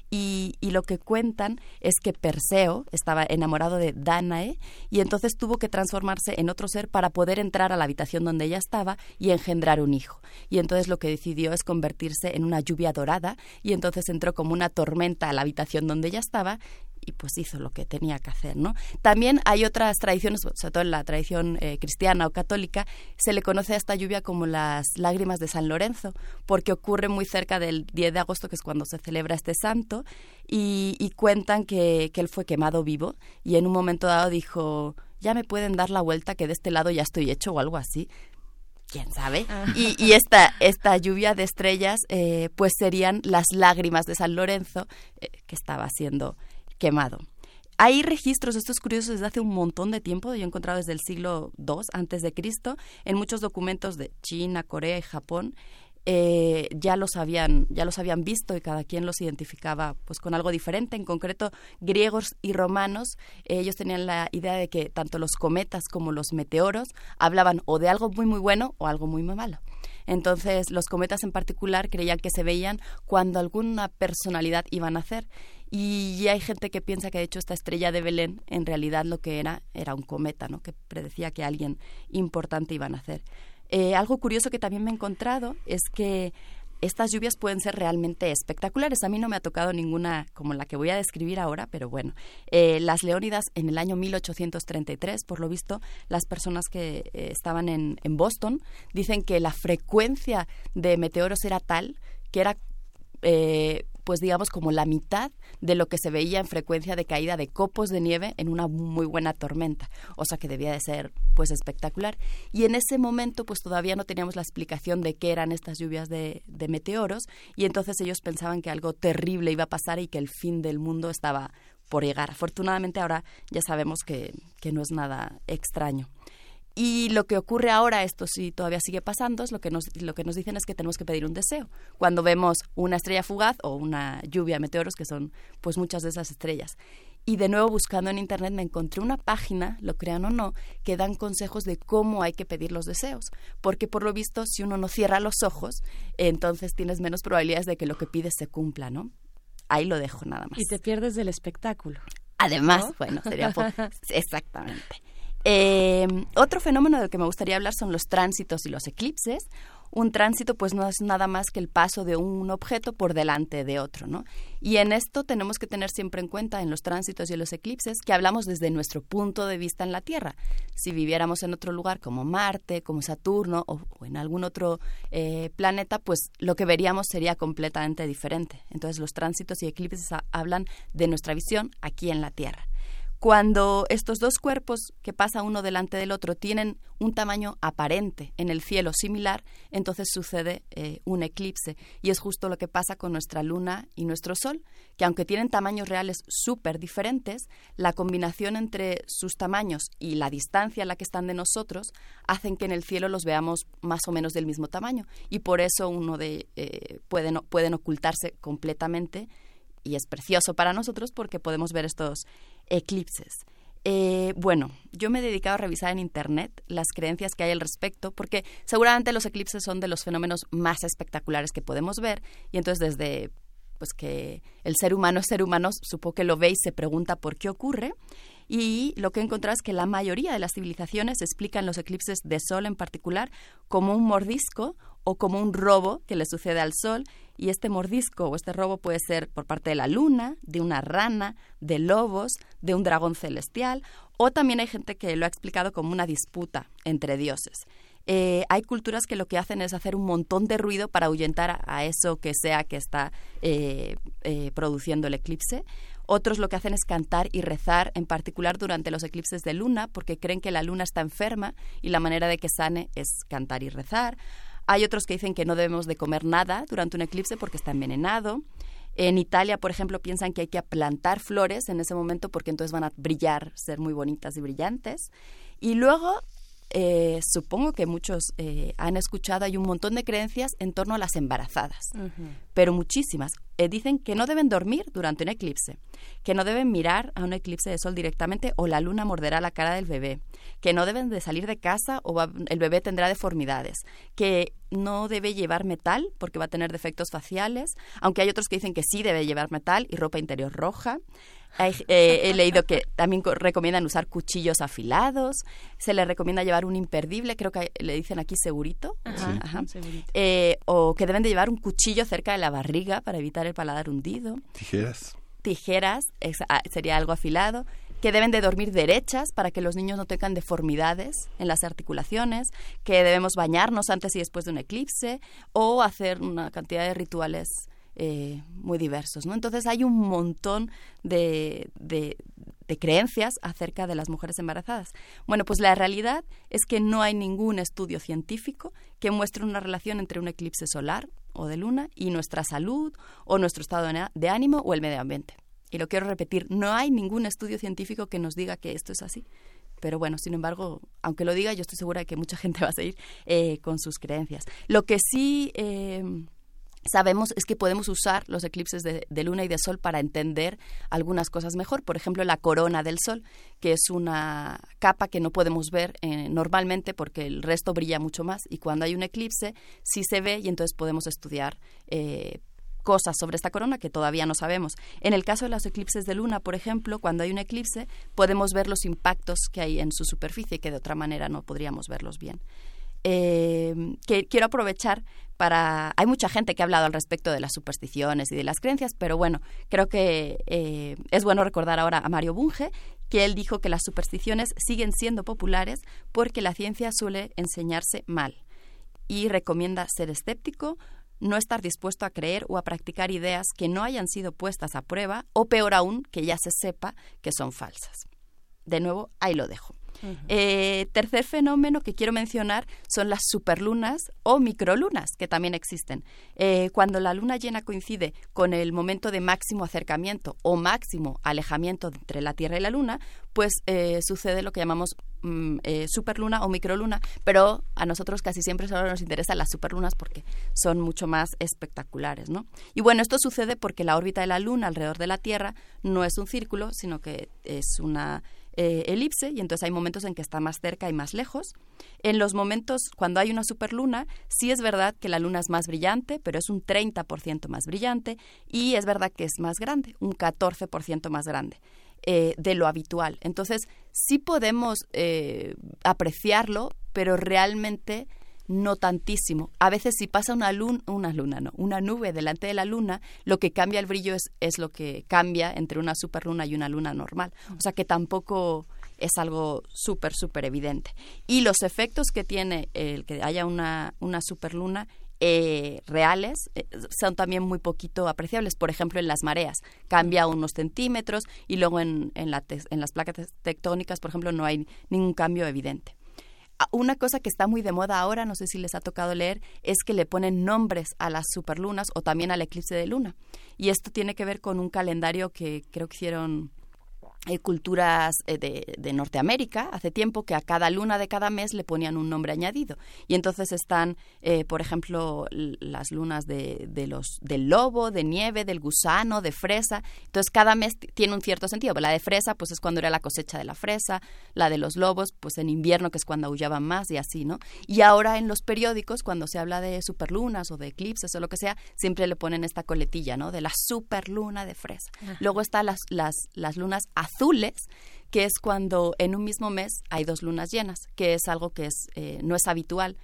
Y, y lo que cuentan es que Perseo estaba enamorado de Danae y entonces tuvo que transformarse en otro ser para poder entrar a la habitación donde ella estaba y engendrar un hijo. Y entonces lo que decidió es convertirse en una lluvia dorada y entonces entró como una tormenta a la habitación donde ella estaba y pues hizo lo que tenía que hacer, ¿no? También hay otras tradiciones, sobre todo en la tradición eh, cristiana o católica, se le conoce a esta lluvia como las lágrimas de San Lorenzo, porque ocurre muy cerca del 10 de agosto, que es cuando se celebra este santo, y, y cuentan que, que él fue quemado vivo y en un momento dado dijo, ya me pueden dar la vuelta que de este lado ya estoy hecho o algo así quién sabe. Y, y esta, esta lluvia de estrellas, eh, pues serían las lágrimas de San Lorenzo, eh, que estaba siendo quemado. Hay registros, esto es curioso, desde hace un montón de tiempo, yo he encontrado desde el siglo II antes de Cristo, en muchos documentos de China, Corea y Japón, eh, ya los habían ya los habían visto y cada quien los identificaba pues con algo diferente en concreto griegos y romanos eh, ellos tenían la idea de que tanto los cometas como los meteoros hablaban o de algo muy muy bueno o algo muy muy malo entonces los cometas en particular creían que se veían cuando alguna personalidad iba a nacer y hay gente que piensa que de hecho esta estrella de Belén en realidad lo que era era un cometa no que predecía que alguien importante iba a nacer. Eh, algo curioso que también me he encontrado es que estas lluvias pueden ser realmente espectaculares. A mí no me ha tocado ninguna como la que voy a describir ahora, pero bueno, eh, las Leónidas en el año 1833, por lo visto, las personas que eh, estaban en, Boston dicen que la frecuencia de meteoros era tal que era pues digamos como la mitad de lo que se veía en frecuencia de caída de copos de nieve en una muy buena tormenta, o sea que debía de ser pues espectacular. Y en ese momento pues todavía no teníamos la explicación de qué eran estas lluvias de, meteoros y entonces ellos pensaban que algo terrible iba a pasar y que el fin del mundo estaba por llegar. Afortunadamente ahora ya sabemos que, que no es nada extraño. Y lo que ocurre ahora, esto sí todavía sigue pasando, es lo que nos, lo que nos dicen es que tenemos que pedir un deseo. Cuando vemos una estrella fugaz o una lluvia de meteoros, que son pues muchas de esas estrellas. Y de nuevo buscando en internet me encontré una página, lo crean o no, que dan consejos de cómo hay que pedir los deseos. Porque por lo visto, si uno no cierra los ojos, entonces tienes menos probabilidades de que lo que pides se cumpla, ¿no? Ahí lo dejo nada más. Y te pierdes del espectáculo. Además, ¿no? bueno, sería exactamente. Eh, otro fenómeno del que me gustaría hablar son los tránsitos y los eclipses. Un tránsito pues no es nada más que el paso de un objeto por delante de otro, ¿no? Y en esto tenemos que tener siempre en cuenta en los tránsitos y los eclipses que hablamos desde nuestro punto de vista en la Tierra. Si viviéramos en otro lugar como Marte, como Saturno o, en algún otro eh, planeta, pues lo que veríamos sería completamente diferente. Entonces los tránsitos y eclipses ha- hablan de nuestra visión aquí en la Tierra. Cuando estos dos cuerpos que pasa uno delante del otro tienen un tamaño aparente en el cielo similar, entonces sucede eh, un eclipse. Y es justo lo que pasa con nuestra luna y nuestro sol, que aunque tienen tamaños reales súper diferentes, la combinación entre sus tamaños y la distancia a la que están de nosotros hacen que en el cielo los veamos más o menos del mismo tamaño. Y por eso uno de, eh, pueden, pueden ocultarse completamente y es precioso para nosotros porque podemos ver estos eclipses. Eh, bueno, yo me he dedicado a revisar en Internet las creencias que hay al respecto, porque seguramente los eclipses son de los fenómenos más espectaculares que podemos ver, y entonces desde pues que el ser humano es ser humano, supo que lo ve y se pregunta por qué ocurre. Y lo que he encontrado es que la mayoría de las civilizaciones explican los eclipses de sol en particular como un mordisco o como un robo que le sucede al sol. Y este mordisco o este robo puede ser por parte de la luna, de una rana, de lobos, de un dragón celestial, o también hay gente que lo ha explicado como una disputa entre dioses. Eh, hay culturas que lo que hacen es hacer un montón de ruido para ahuyentar a, eso que sea que está eh, eh, produciendo el eclipse. Otros lo que hacen es cantar y rezar, en particular durante los eclipses de luna, porque creen que la luna está enferma y la manera de que sane es cantar y rezar. Hay otros que dicen que no debemos de comer nada durante un eclipse porque está envenenado. En Italia, por ejemplo, piensan que hay que plantar flores en ese momento porque entonces van a brillar, ser muy bonitas y brillantes. Y luego eh, supongo que muchos eh, han escuchado, hay un montón de creencias en torno a las embarazadas, pero muchísimas. Eh, dicen que no deben dormir durante un eclipse, que no deben mirar a un eclipse de sol directamente o la luna morderá la cara del bebé, que no deben de salir de casa o va- el bebé tendrá deformidades, que no debe llevar metal porque va a tener defectos faciales, aunque hay otros que dicen que sí debe llevar metal y ropa interior roja. Hay- eh, he leído que también co- recomiendan usar cuchillos afilados. Se le recomienda llevar un imperdible, creo que le dicen aquí segurito. Ajá, Ajá. un segurito. Eh, o que deben de llevar un cuchillo cerca de la barriga para evitar el paladar hundido. Tijeras. Tijeras, es- ah, sería algo afilado. Que deben de dormir derechas para que los niños no tengan deformidades en las articulaciones. Que debemos bañarnos antes y después de un eclipse. O hacer una cantidad de rituales eh, muy diversos, ¿no? Entonces hay un montón de, de- creencias acerca de las mujeres embarazadas. Bueno, pues la realidad es que no hay ningún estudio científico que muestre una relación entre un eclipse solar o de luna y nuestra salud o nuestro estado de ánimo o el medio ambiente. Y lo quiero repetir, no hay ningún estudio científico que nos diga que esto es así. Pero bueno, sin embargo, aunque lo diga, yo estoy segura de que mucha gente va a seguir eh, con sus creencias. Lo que sí eh, sabemos es que podemos usar los eclipses de, luna y de sol para entender algunas cosas mejor. Por ejemplo, la corona del sol, que es una capa que no podemos ver eh, normalmente porque el resto brilla mucho más. Y cuando hay un eclipse, sí se ve y entonces podemos estudiar. eh, cosas sobre esta corona que todavía no sabemos. En el caso de los eclipses de luna, por ejemplo, cuando hay un eclipse, podemos ver los impactos que hay en su superficie, que de otra manera no podríamos verlos bien eh, que quiero aprovechar para... Hay mucha gente que ha hablado al respecto de las supersticiones y de las creencias, pero bueno, creo que eh, es bueno recordar ahora a Mario Bunge, que él dijo que las supersticiones siguen siendo populares porque la ciencia suele enseñarse mal y recomienda ser escéptico, no estar dispuesto a creer o a practicar ideas que no hayan sido puestas a prueba o peor aún, que ya se sepa que son falsas. De nuevo, ahí lo dejo. Eh, tercer fenómeno que quiero mencionar son las superlunas o microlunas, que también existen. Eh, cuando la luna llena coincide con el momento de máximo acercamiento o máximo alejamiento entre la Tierra y la Luna, pues eh, sucede lo que llamamos mm, superluna o microluna, pero a nosotros casi siempre solo nos interesan las superlunas porque son mucho más espectaculares, ¿no? Y bueno, esto sucede porque la órbita de la Luna alrededor de la Tierra no es un círculo, sino que es una eh, elipse y entonces hay momentos en que está más cerca y más lejos. En los momentos cuando hay una superluna, sí es verdad que la luna es más brillante, pero es un 30% más brillante y es verdad que es más grande, un 14% más grande. eh, de lo habitual. Entonces, sí podemos eh, apreciarlo, pero realmente no tantísimo. A veces si pasa una luna, una luna, no, una nube delante de la luna, lo que cambia el brillo es, lo que cambia entre una superluna y una luna normal. O sea que tampoco es algo súper, súper evidente. Y los efectos que tiene el que haya una, una superluna eh, reales eh, son también muy poquito apreciables. Por ejemplo, en las mareas cambia unos centímetros y luego en, en las placas tectónicas, por ejemplo, no hay ningún cambio evidente. Una cosa que está muy de moda ahora, no sé si les ha tocado leer, es que le ponen nombres a las superlunas o también al eclipse de luna. Y esto tiene que ver con un calendario que creo que hicieron eh, culturas eh, de, de Norteamérica hace tiempo que a cada luna de cada mes le ponían un nombre añadido. Y entonces están eh, por ejemplo las lunas de, de los del lobo de nieve del gusano de fresa. Entonces cada mes tiene un cierto sentido. La de fresa pues es cuando era la cosecha de la fresa. La de los lobos pues en invierno que es cuando aullaban más y así no y ahora en los periódicos cuando se habla de superlunas o de eclipses o lo que sea siempre le ponen esta coletilla no de la superluna de fresa. Ajá. luego están las, las, las lunas azules, que es cuando en un mismo mes hay dos lunas llenas, que es algo que es, eh, no es habitual.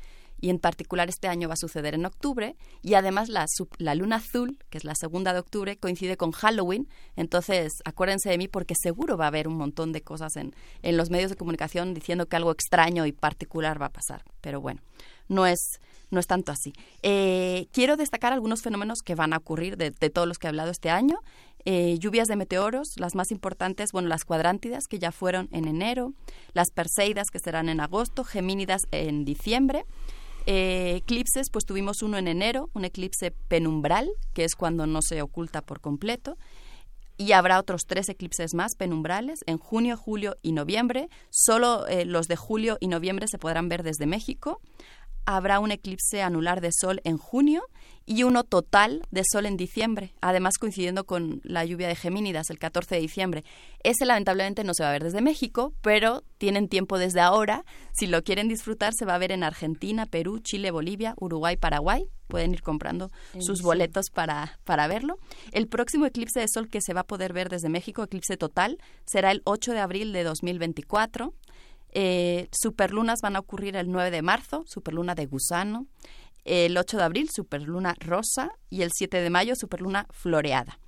Y en particular este año va a suceder en octubre. Y además la, la luna azul, que es la segunda de octubre, coincide con Halloween. Entonces acuérdense de mí porque seguro va a haber un montón de cosas en, en los medios de comunicación diciendo que algo extraño y particular va a pasar. Pero bueno, no es, no es tanto así. Eh, quiero destacar algunos fenómenos que van a ocurrir de, de todos los que he hablado este año. Eh, lluvias de meteoros, las más importantes, bueno, las cuadrántidas que ya fueron en enero, las perseidas que serán en agosto, gemínidas en diciembre. Eh, eclipses, pues tuvimos uno en enero, un eclipse penumbral, que es cuando no se oculta por completo. Y habrá otros tres eclipses más penumbrales en junio, julio y noviembre. Solo eh, los de julio y noviembre se podrán ver desde México. Habrá un eclipse anular de sol en junio y uno total de sol en diciembre, además coincidiendo con la lluvia de Gemínidas el 14 de diciembre. Ese lamentablemente no se va a ver desde México, pero tienen tiempo desde ahora. Si lo quieren disfrutar, se va a ver en Argentina, Perú, Chile, Bolivia, Uruguay, Paraguay. Pueden ir comprando sus boletos para, para verlo. El próximo eclipse de sol que se va a poder ver desde México, eclipse total, será el 8 de abril de 2024. Eh, superlunas van a ocurrir el 9 de marzo, superluna de gusano. El 8 de abril, superluna rosa. Y el 7 de mayo, superluna floreada.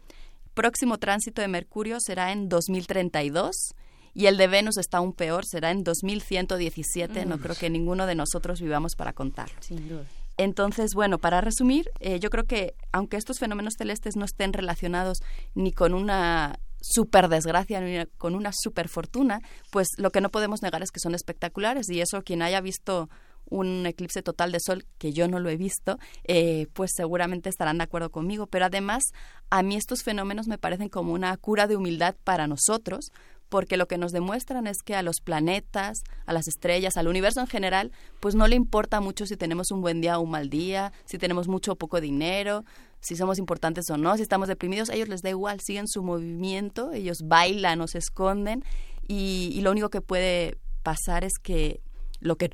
Próximo tránsito de Mercurio será en 2032. Y el de Venus está aún peor, será en 2117. No creo que ninguno de nosotros vivamos para contarlo. Sin duda. Entonces, bueno, para resumir, eh, yo creo que aunque estos fenómenos celestes no estén relacionados ni con una super desgracia ni con una super fortuna, pues lo que no podemos negar es que son espectaculares y eso quien haya visto un eclipse total de sol, que yo no lo he visto, eh, pues seguramente estarán de acuerdo conmigo. Pero además, a mí estos fenómenos me parecen como una cura de humildad para nosotros, porque lo que nos demuestran es que a los planetas, a las estrellas, al universo en general, pues no le importa mucho si tenemos un buen día o un mal día, si tenemos mucho o poco dinero, si somos importantes o no, si estamos deprimidos, a ellos les da igual, siguen su movimiento, ellos bailan o se esconden y, y lo único que puede pasar es que lo que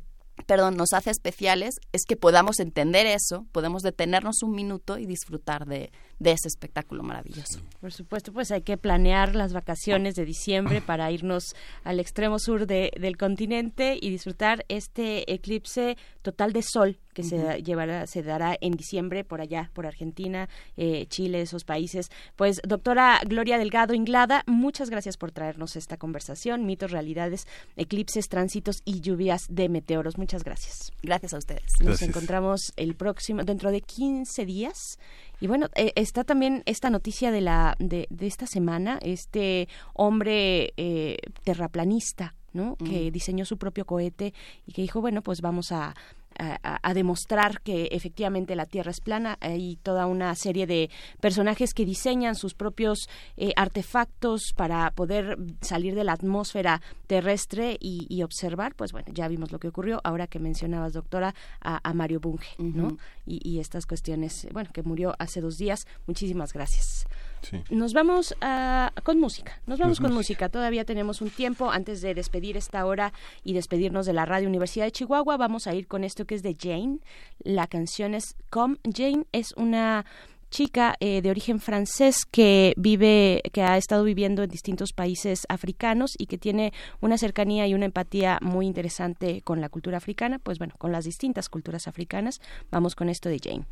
perdón, nos hace especiales es que podamos entender eso, podemos detenernos un minuto y disfrutar de, de ese espectáculo maravilloso. Por supuesto, pues hay que planear las vacaciones de diciembre para irnos al extremo sur de- del continente y disfrutar este eclipse total de sol que se llevará, se dará en diciembre por allá, por Argentina, eh, Chile, esos países. Pues, doctora Gloria Delgado Inglada, muchas gracias por traernos esta conversación, mitos, realidades, eclipses, tránsitos y lluvias de meteoros. Muchas gracias. Gracias a ustedes. Nos encontramos el próximo, dentro de 15 días. Y bueno, eh, está también esta noticia de la de, de esta semana, este hombre eh, terraplanista, ¿no? Que Mm. diseñó su propio cohete y que dijo, bueno, pues vamos a a, a demostrar que efectivamente la Tierra es plana. Hay toda una serie de personajes que diseñan sus propios eh, artefactos para poder salir de la atmósfera terrestre y, y observar. Pues bueno, ya vimos lo que ocurrió. Ahora que mencionabas, doctora, a, a Mario Bunge, ¿no? Y estas cuestiones, eh, bueno, que murió hace dos días. Muchísimas gracias. Sí. Nos vamos a- con música. Nos vamos con música. música. Todavía tenemos un tiempo antes de despedir esta hora y despedirnos de la Radio Universidad de Chihuahua. Vamos a ir con esto que es de Jane. La canción es Come. Jane es una chica eh, de origen francés que vive, que ha estado viviendo en distintos países africanos y que tiene una cercanía y una empatía muy interesante con la cultura africana, pues bueno, con las distintas culturas africanas. Vamos con esto de Jane.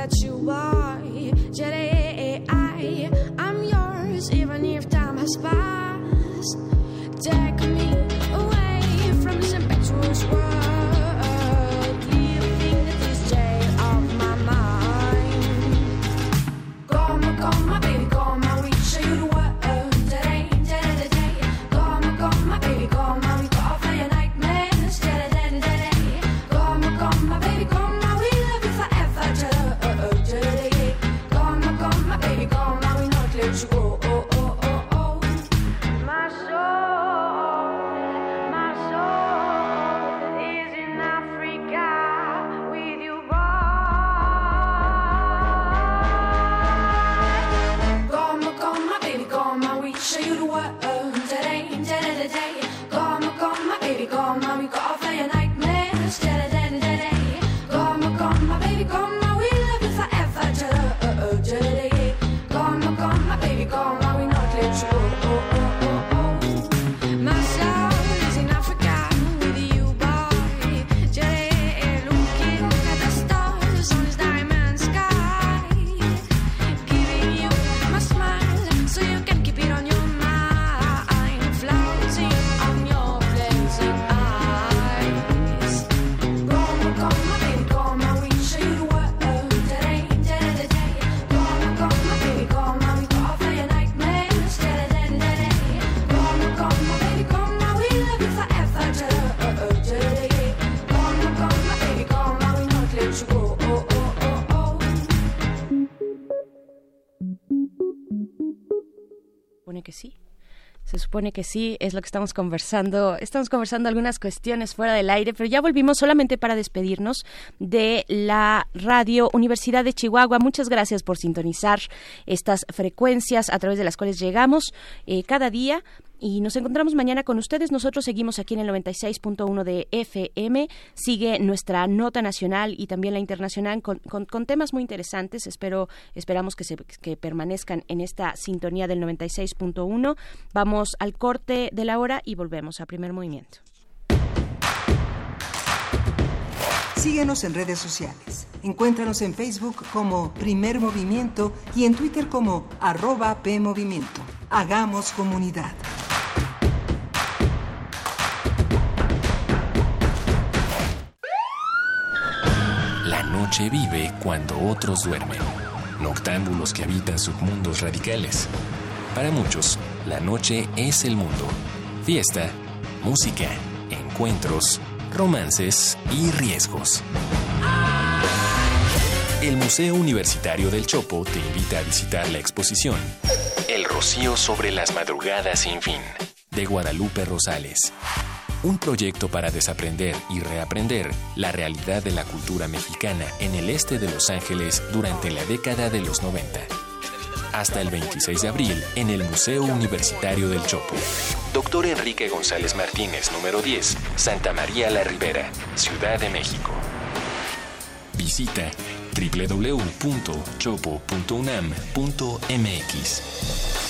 Without you, are. Today, I, I'm yours, even if time has passed. Take me away from this impetuous world, supone que sí. Se supone que sí, es lo que estamos conversando. Estamos conversando algunas cuestiones fuera del aire, pero ya volvimos solamente para despedirnos de la radio Universidad de Chihuahua. Muchas gracias por sintonizar estas frecuencias a través de las cuales llegamos eh, cada día. Y nos encontramos mañana con ustedes. Nosotros seguimos aquí en el 96.1 de FM. Sigue nuestra nota nacional y también la internacional con, temas muy interesantes. Espero, esperamos que, se, que permanezcan en esta sintonía del 96.1. Vamos al corte de la hora y volvemos a primer movimiento. Síguenos en redes sociales. Encuéntranos en Facebook como Primer Movimiento y en Twitter como arroba PMovimiento. Hagamos comunidad. Noche vive cuando otros duermen. Noctámbulos que habitan submundos radicales. Para muchos, la noche es el mundo. Fiesta, música, encuentros, romances y riesgos. El Museo Universitario del Chopo te invita a visitar la exposición El Rocío sobre las madrugadas sin fin, de Guadalupe Rosales. Un proyecto para desaprender y reaprender la realidad de la cultura mexicana en el este de Los Ángeles durante la década de los 90. Hasta el 26 de abril en el Museo Universitario del Chopo. Doctor Enrique González Martínez, número 10, Santa María la Ribera, Ciudad de México. Visita www.chopo.unam.mx.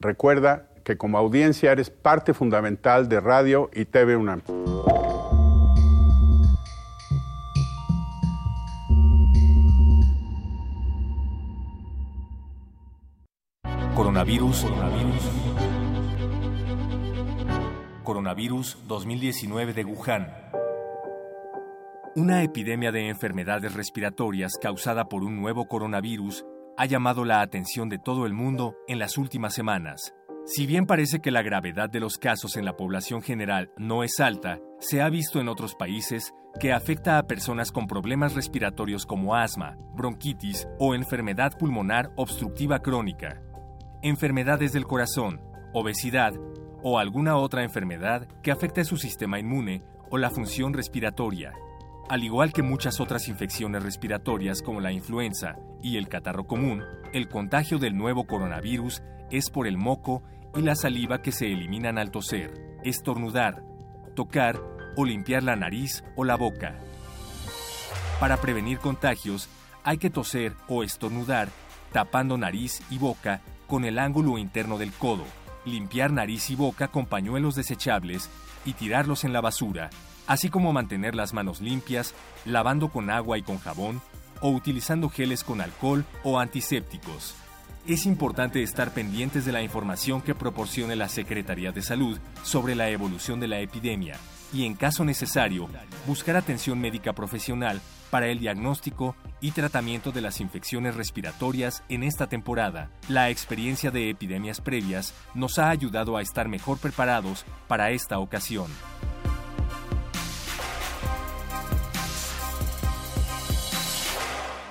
Recuerda que como audiencia eres parte fundamental de Radio y TV UNAM. Coronavirus, coronavirus. Coronavirus 2019 de Wuhan. Una epidemia de enfermedades respiratorias causada por un nuevo coronavirus ha llamado la atención de todo el mundo en las últimas semanas. Si bien parece que la gravedad de los casos en la población general no es alta, se ha visto en otros países que afecta a personas con problemas respiratorios como asma, bronquitis o enfermedad pulmonar obstructiva crónica, enfermedades del corazón, obesidad o alguna otra enfermedad que afecte su sistema inmune o la función respiratoria. Al igual que muchas otras infecciones respiratorias como la influenza y el catarro común, el contagio del nuevo coronavirus es por el moco y la saliva que se eliminan al toser, estornudar, tocar o limpiar la nariz o la boca. Para prevenir contagios, hay que toser o estornudar tapando nariz y boca con el ángulo interno del codo, limpiar nariz y boca con pañuelos desechables y tirarlos en la basura, así como mantener las manos limpias, lavando con agua y con jabón o utilizando geles con alcohol o antisépticos. Es importante estar pendientes de la información que proporcione la Secretaría de Salud sobre la evolución de la epidemia y, en caso necesario, buscar atención médica profesional para el diagnóstico y tratamiento de las infecciones respiratorias en esta temporada. La experiencia de epidemias previas nos ha ayudado a estar mejor preparados para esta ocasión.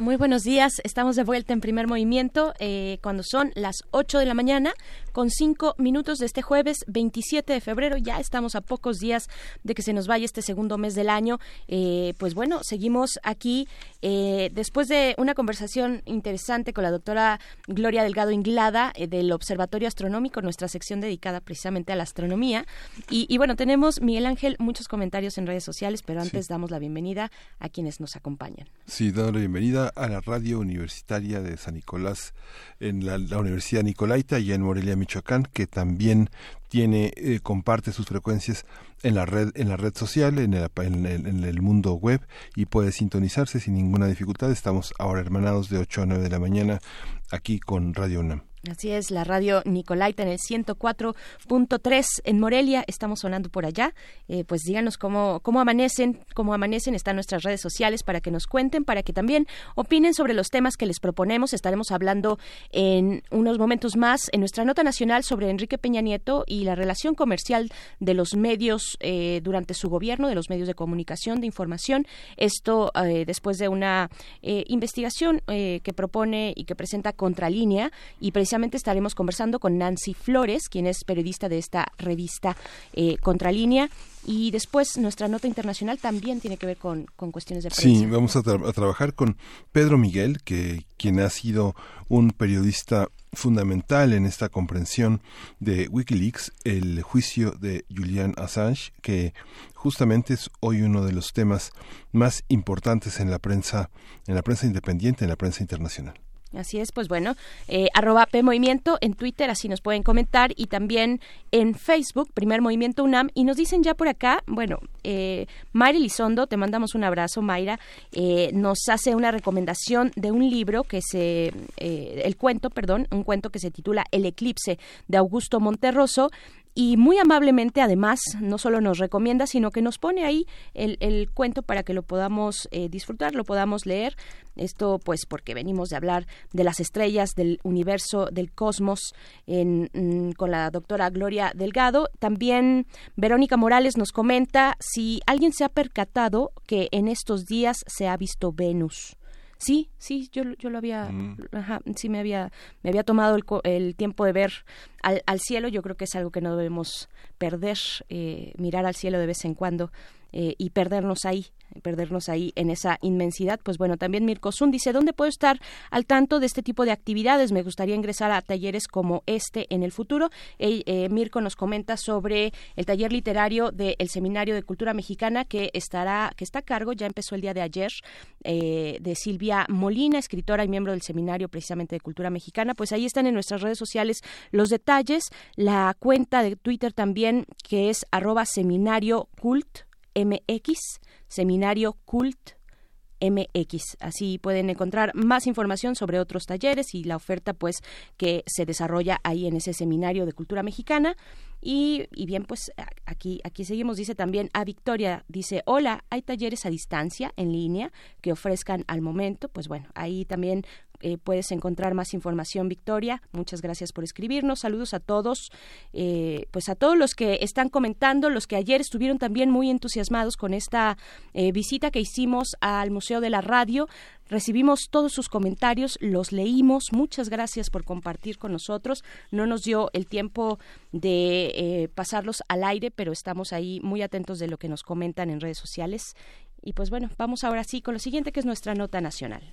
Muy buenos días, estamos de vuelta en primer movimiento eh, cuando son las 8 de la mañana con 5 minutos de este jueves 27 de febrero. Ya estamos a pocos días de que se nos vaya este segundo mes del año. Eh, pues bueno, seguimos aquí eh, después de una conversación interesante con la doctora Gloria Delgado Inglada eh, del Observatorio Astronómico, nuestra sección dedicada precisamente a la astronomía. Y, y bueno, tenemos, Miguel Ángel, muchos comentarios en redes sociales, pero antes damos la bienvenida a quienes nos acompañan. Sí, dando la bienvenida a la radio universitaria de San Nicolás, en la, Universidad Nicolaita y en Morelia, Michoacán, que también tiene, eh, comparte sus frecuencias en la red, en la red social, en el, en, el, en el mundo web y puede sintonizarse sin ninguna dificultad. Estamos ahora hermanados de 8 a 9 de la mañana aquí con Radio UNAM. Así es, la radio Nicolaita en el 104.3 en Morelia, estamos sonando por allá. Eh, pues díganos cómo, cómo amanecen, cómo amanecen, están nuestras redes sociales para que nos cuenten, para que también opinen sobre los temas que les proponemos. Estaremos hablando en unos momentos más en nuestra nota nacional sobre Enrique Peña Nieto y la relación comercial de los medios eh, durante su gobierno, de los medios de comunicación, de información. Esto eh, después de una investigación que propone y que presenta Contralínea y precisamente precisamente estaremos conversando con Nancy Flores, quien es periodista de esta revista eh, Contralínea. Y después nuestra nota internacional también tiene que ver con, con cuestiones de prensa. Sí, vamos a, tra- a trabajar con Pedro Miguel, que quien ha sido un periodista fundamental en esta comprensión de WikiLeaks, el juicio de Julian Assange, que justamente es hoy uno de los temas más importantes en la prensa, en la prensa independiente, en la prensa internacional. Así es, pues bueno, eh, arroba P Movimiento en Twitter, así nos pueden comentar, y también en Facebook, Primer Movimiento UNAM, y nos dicen ya por acá, bueno, eh, Mayra Elizondo, te mandamos un abrazo, Mayra, eh, nos hace una recomendación de un libro que se, eh, el cuento, perdón, un cuento que se titula El Eclipse de Augusto Monterroso, y muy amablemente además no solo nos recomienda sino que nos pone ahí el, el cuento para que lo podamos eh, disfrutar lo podamos leer. Esto pues porque venimos de hablar de las estrellas del universo del cosmos en, mm, con la doctora Gloria Delgado. También Verónica Morales nos comenta si alguien se ha percatado que en estos días se ha visto Venus Sí, sí, yo, yo lo había, ajá, sí me había, me había tomado el, el tiempo de ver al, al cielo. Yo creo que es algo que no debemos perder, eh, mirar al cielo de vez en cuando eh, y perdernos ahí, perdernos ahí en esa inmensidad. Pues bueno, también Mirko Zun dice, ¿dónde puedo estar al tanto de este tipo de actividades? Me gustaría ingresar a talleres como este en el futuro. Eh, Mirko nos comenta sobre el taller literario del Seminario de Cultura Mexicana que estará, que está a cargo, ya empezó el día de ayer, eh, de Silvia Molina, escritora y miembro del Seminario precisamente de Cultura Mexicana. Pues ahí están en nuestras redes sociales los detalles, la cuenta de Twitter también que es arroba seminario cult mx, seminario cult MX. Así pueden encontrar más información sobre otros talleres y la oferta pues que se desarrolla ahí en ese seminario de cultura mexicana. Y, bien, pues aquí, aquí seguimos, dice también a Victoria, dice, hola, hay talleres a distancia, en línea, que ofrezcan al momento. Pues bueno, ahí también eh, puedes encontrar más información, Victoria. Muchas gracias por escribirnos. Saludos a todos, eh, pues a todos los que están comentando, los que ayer estuvieron también muy entusiasmados con esta eh, visita que hicimos al Museo de la Radio. Recibimos todos sus comentarios, los leímos. Muchas gracias por compartir con nosotros. No nos dio el tiempo de pasarlos al aire, pero estamos ahí muy atentos de lo que nos comentan en redes sociales. Y pues bueno, vamos ahora sí con lo siguiente que es nuestra nota nacional.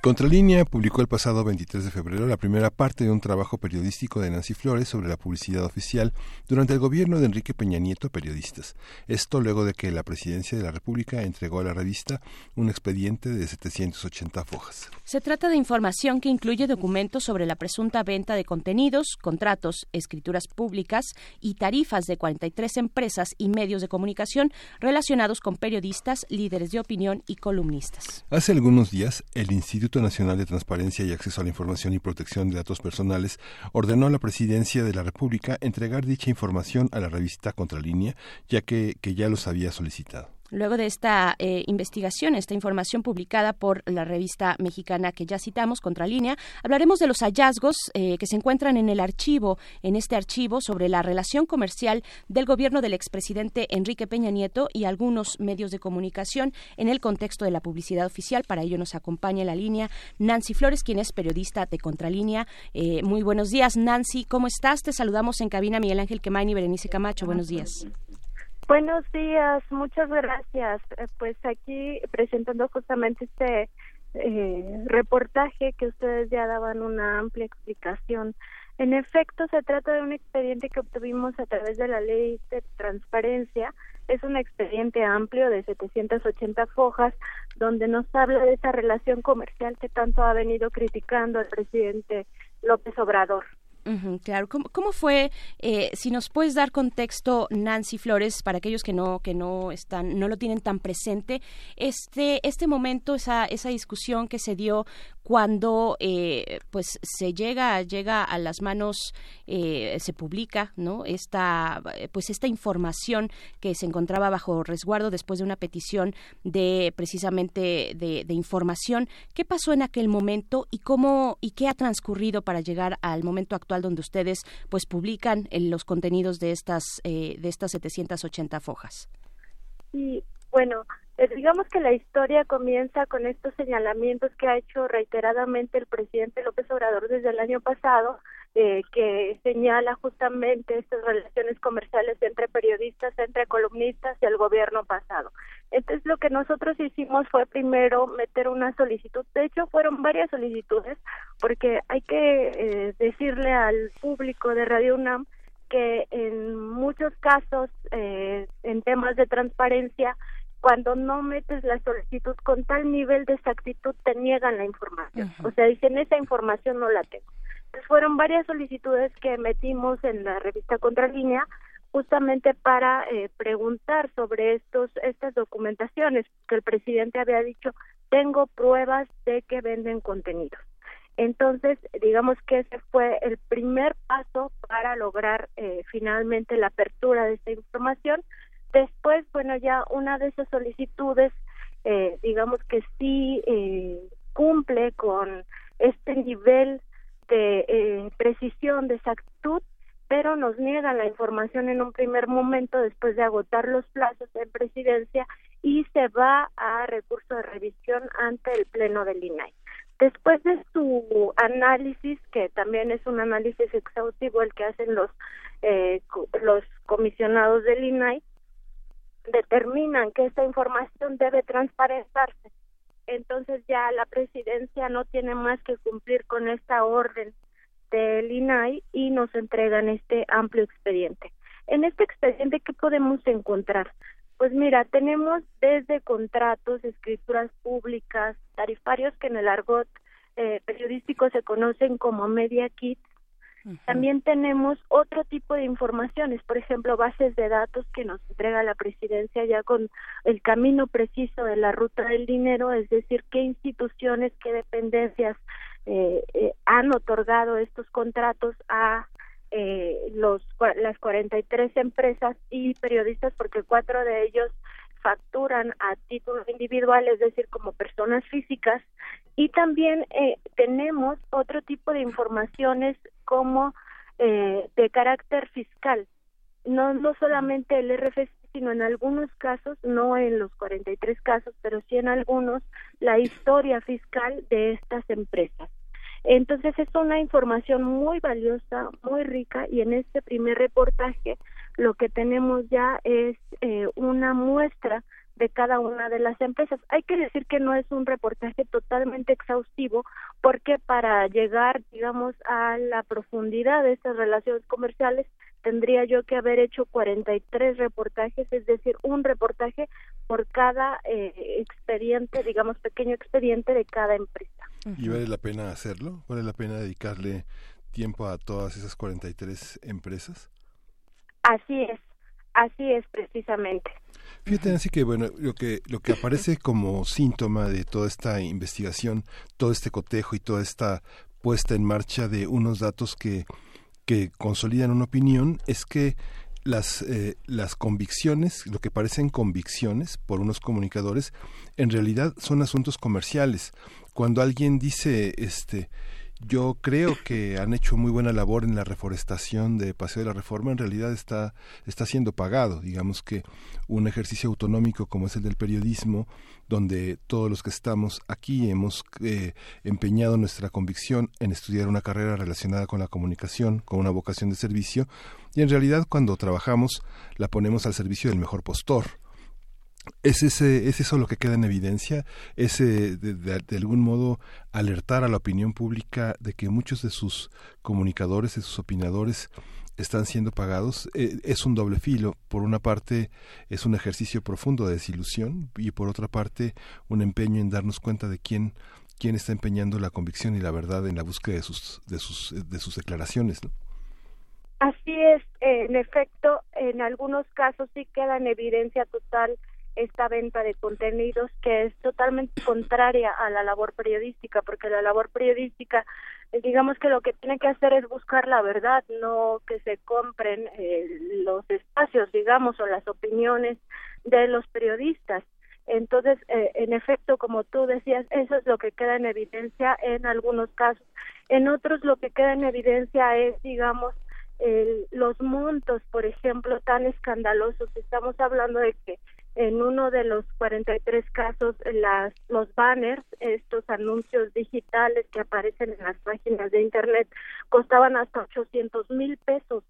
Contralínea publicó el pasado 23 de febrero la primera parte de un trabajo periodístico de Nancy Flores sobre la publicidad oficial durante el gobierno de Enrique Peña Nieto a periodistas. Esto luego de que la presidencia de la República entregó a la revista un expediente de 780 fojas. Se trata de información que incluye documentos sobre la presunta venta de contenidos, contratos, escrituras públicas y tarifas de 43 empresas y medios de comunicación relacionados con periodistas, líderes de opinión y columnistas. Hace algunos días, el Instituto Nacional de Transparencia y Acceso a la Información y Protección de Datos Personales ordenó a la Presidencia de la República entregar dicha información a la revista Contralínea, ya que, que ya los había solicitado. Luego de esta eh, investigación, esta información publicada por la revista mexicana que ya citamos, Contralínea, hablaremos de los hallazgos eh, que se encuentran en el archivo, en este archivo sobre la relación comercial del gobierno del expresidente Enrique Peña Nieto y algunos medios de comunicación en el contexto de la publicidad oficial. Para ello nos acompaña en la línea Nancy Flores, quien es periodista de Contralínea. Eh, muy buenos días, Nancy. ¿Cómo estás? Te saludamos en cabina Miguel Ángel Quemain y Berenice Camacho. Buenos días. Buenos días, muchas gracias. Eh, Pues aquí presentando justamente este eh, reportaje que ustedes ya daban una amplia explicación. En efecto, se trata de un expediente que obtuvimos a través de la ley de transparencia. Es un expediente amplio de 780 fojas donde nos habla de esa relación comercial que tanto ha venido criticando el presidente López Obrador. Claro. ¿Cómo, cómo fue? eh, si nos puedes dar contexto, Nancy Flores, para aquellos que no que no están, no lo tienen tan presente, este este momento, esa esa discusión que se dio cuando eh, pues se llega llega a las manos, eh, se publica, no esta pues esta información que se encontraba bajo resguardo después de una petición de precisamente de, información. ¿Qué pasó en aquel momento y cómo y qué ha transcurrido para llegar al momento actual donde ustedes pues publican eh, los contenidos de estas eh, de estas 780 fojas. Y bueno, eh, digamos que la historia comienza con estos señalamientos que ha hecho reiteradamente el presidente López Obrador desde el año pasado, eh, que señala justamente estas relaciones comerciales entre periodistas, entre columnistas y el gobierno pasado. Entonces lo que nosotros hicimos fue primero meter una solicitud, de hecho fueron varias solicitudes, porque hay que eh, decirle al público de Radio UNAM que en muchos casos, eh, en temas de transparencia, cuando no metes la solicitud con tal nivel de exactitud, te niegan la información. O sea, dicen, esa información no la tengo. Entonces, fueron varias solicitudes que metimos en la revista Contralínea justamente para eh, preguntar sobre estos estas documentaciones que el presidente había dicho tengo pruebas de que venden contenidos entonces, digamos que ese fue el primer paso para lograr eh, finalmente la apertura de esta información. Después, bueno, ya una de esas solicitudes, eh, digamos que sí eh, cumple con este nivel de eh, precisión, de exactitud, pero nos niegan la información en un primer momento después de agotar los plazos en presidencia y se va a recurso de revisión ante el Pleno del INAI. Después de su análisis, que también es un análisis exhaustivo el que hacen los eh, los comisionados del INAI, determinan que esta información debe transparentarse. Entonces ya la presidencia no tiene más que cumplir con esta orden del INAI y nos entregan este amplio expediente. En este expediente, ¿qué podemos encontrar? Pues mira, tenemos desde contratos, escrituras públicas, tarifarios que en el argot eh, periodístico se conocen como media También tenemos otro tipo de informaciones, por ejemplo, bases de datos que nos entrega la presidencia ya con el camino preciso de la ruta del dinero, es decir, qué instituciones, qué dependencias eh, eh, han otorgado estos contratos a eh, los las 43 empresas y periodistas porque cuatro de ellos facturan a título individual, es decir, como personas físicas y también eh, tenemos otro tipo de informaciones como eh, de carácter fiscal, no no solamente el RFC sino en algunos casos, no en los 43 casos, pero sí en algunos, la historia fiscal de estas empresas. Entonces es una información muy valiosa, muy rica y en este primer reportaje lo que tenemos ya es eh, una muestra de cada una de las empresas. Hay que decir que no es un reportaje totalmente exhaustivo porque para llegar, digamos, a la profundidad de estas relaciones comerciales tendría yo que haber hecho 43 reportajes, es decir, un reportaje por cada eh, expediente, digamos, pequeño expediente de cada empresa. ¿Y vale la pena hacerlo? ¿Vale la pena dedicarle tiempo a todas esas 43 empresas? Así es, así es precisamente. Fíjate, así que bueno, lo que lo que aparece como síntoma de toda esta investigación, todo este cotejo y toda esta puesta en marcha de unos datos que que consolidan una opinión es que las eh, las convicciones, lo que parecen convicciones por unos comunicadores, en realidad son asuntos comerciales. Cuando alguien dice este yo creo que han hecho muy buena labor en la reforestación de Paseo de la Reforma, en realidad está, está siendo pagado. Digamos que un ejercicio autonómico como es el del periodismo, donde todos los que estamos aquí hemos eh, empeñado nuestra convicción en estudiar una carrera relacionada con la comunicación, con una vocación de servicio, y en realidad cuando trabajamos la ponemos al servicio del mejor postor. ¿Es, ese, ¿Es eso lo que queda en evidencia? ¿Es de, algún modo alertar a la opinión pública de que muchos de sus comunicadores, de sus opinadores, están siendo pagados? Eh, es un doble filo. Por una parte, es un ejercicio profundo de desilusión y por otra parte, un empeño en darnos cuenta de quién, quién está empeñando la convicción y la verdad en la búsqueda de sus, de sus, de sus declaraciones. ¿no? Así es, en efecto, en algunos casos sí queda en evidencia total esta venta de contenidos que es totalmente contraria a la labor periodística, porque la labor periodística, eh, digamos que lo que tiene que hacer es buscar la verdad, no que se compren eh, los espacios, digamos, o las opiniones de los periodistas. Entonces, eh, en efecto, como tú decías, eso es lo que queda en evidencia en algunos casos. En otros, lo que queda en evidencia es, digamos, el- los montos, por ejemplo, tan escandalosos. Estamos hablando de que en uno de los 43 casos, las, los banners, estos anuncios digitales que aparecen en las páginas de Internet, costaban hasta 800 mil pesos.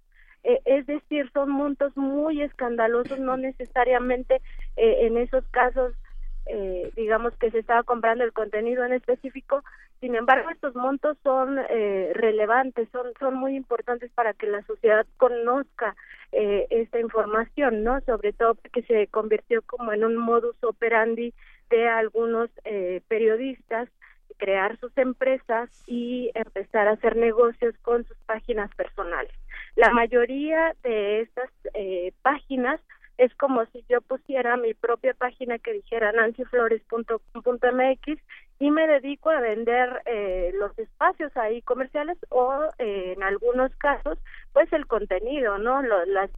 Eh, es decir, son montos muy escandalosos, no necesariamente eh, en esos casos, eh, digamos que se estaba comprando el contenido en específico. Sin embargo, estos montos son eh, relevantes, son, son muy importantes para que la sociedad conozca eh, esta información, ¿no? Sobre todo porque se convirtió como en un modus operandi de algunos eh, periodistas crear sus empresas y empezar a hacer negocios con sus páginas personales. La mayoría de estas eh, páginas es como si yo pusiera mi propia página que dijera nancyflores.com.mx y me dedico a vender eh, los espacios ahí comerciales o eh, en algunos casos pues el contenido, ¿no? Lo- las,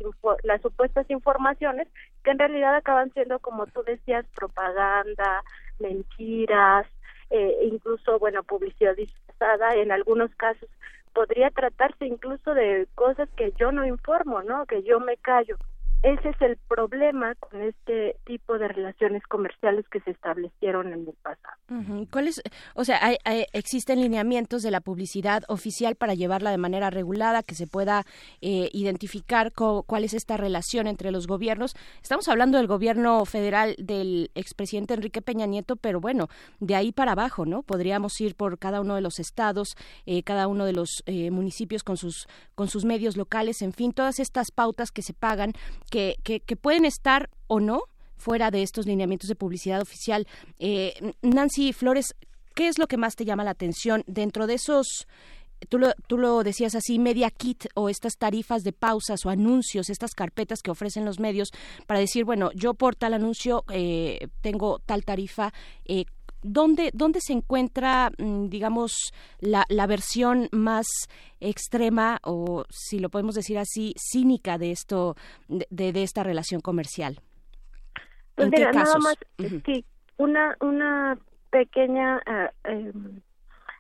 las supuestas informaciones que en realidad acaban siendo como tú decías propaganda, mentiras, eh, incluso bueno publicidad disfrazada en algunos casos podría tratarse incluso de cosas que yo no informo, ¿no? Que yo me callo. Ese es el problema con este tipo de relaciones comerciales que se establecieron en el pasado. ¿Cuáles, o sea, hay- existen lineamientos de la publicidad oficial para llevarla de manera regulada, que se pueda eh, identificar co- cuál es esta relación entre los gobiernos? Estamos hablando del gobierno federal del expresidente Enrique Peña Nieto, pero bueno, de ahí para abajo, ¿no? Podríamos ir por cada uno de los estados, eh, cada uno de los eh, municipios con sus con sus medios locales, en fin, todas estas pautas que se pagan, que, que, que pueden estar o no fuera de estos lineamientos de publicidad oficial. Eh, Nancy Flores, ¿qué es lo que más te llama la atención dentro de esos Tú lo, tú lo decías así, media kit o estas tarifas de pausas o anuncios, estas carpetas que ofrecen los medios para decir, bueno, yo por tal anuncio eh, tengo tal tarifa. Eh, ¿Dónde, ¿Dónde se encuentra, mm, digamos, la, la versión más extrema o, si lo podemos decir así, cínica de esto, de, de- esta relación comercial? Pues ¿En qué mira, nada casos? sí, una, una pequeña, eh, em,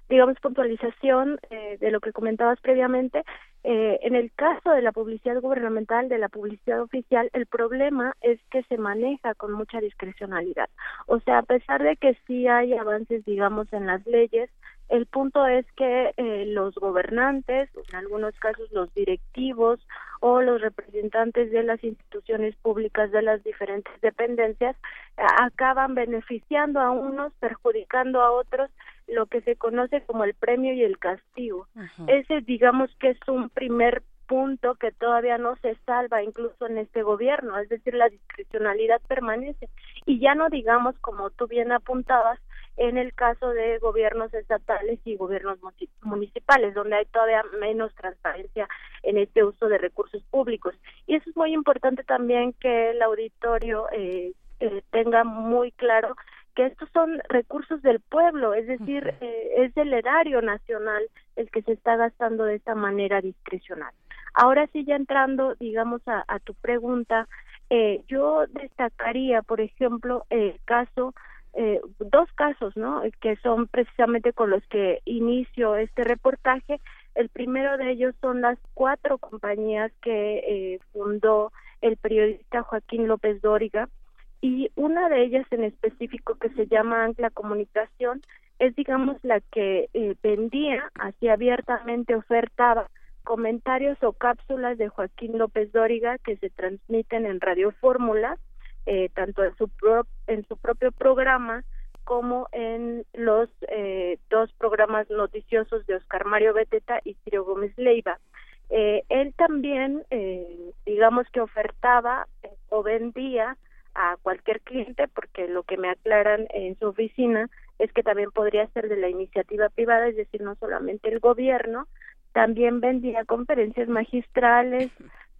digamos, puntualización eh, de lo que comentabas previamente. Eh, en el caso de la publicidad gubernamental, de la publicidad oficial, el problema es que se maneja con mucha discrecionalidad. O sea, a pesar de que sí hay avances, digamos, en las leyes, el punto es que eh, los gobernantes, en algunos casos los directivos o los representantes de las instituciones públicas de las diferentes dependencias acaban beneficiando a unos, perjudicando a otros, lo que se conoce como el premio y el castigo. Ese digamos que es un primer punto que todavía no se salva incluso en este gobierno, es decir, la discrecionalidad permanece. Y ya no digamos, como tú bien apuntabas, en el caso de gobiernos estatales y gobiernos municipales, donde hay todavía menos transparencia en este uso de recursos públicos. Y eso es muy importante también que el auditorio eh, eh, tenga muy claro que estos son recursos del pueblo, es decir, eh, es del erario nacional el que se está gastando de esta manera discrecional. Ahora sí, ya entrando, digamos, a, a tu pregunta, eh, yo destacaría, por ejemplo, el caso, eh, dos casos, ¿no? Que son precisamente con los que inicio este reportaje. El primero de ellos son las cuatro compañías que eh, fundó el periodista Joaquín López Dóriga y una de ellas en específico que se llama Ancla Comunicación es digamos la que eh, vendía así abiertamente ofertaba comentarios o cápsulas de Joaquín López Dóriga que se transmiten en Radio Fórmula eh, tanto en su pro- en su propio programa como en los eh, dos programas noticiosos de Oscar Mario Beteta y Ciro Gómez Leiva. Eh, él también, eh, digamos que ofertaba eh, o vendía a cualquier cliente, porque lo que me aclaran en su oficina es que también podría ser de la iniciativa privada, es decir, no solamente el gobierno, también vendía conferencias magistrales,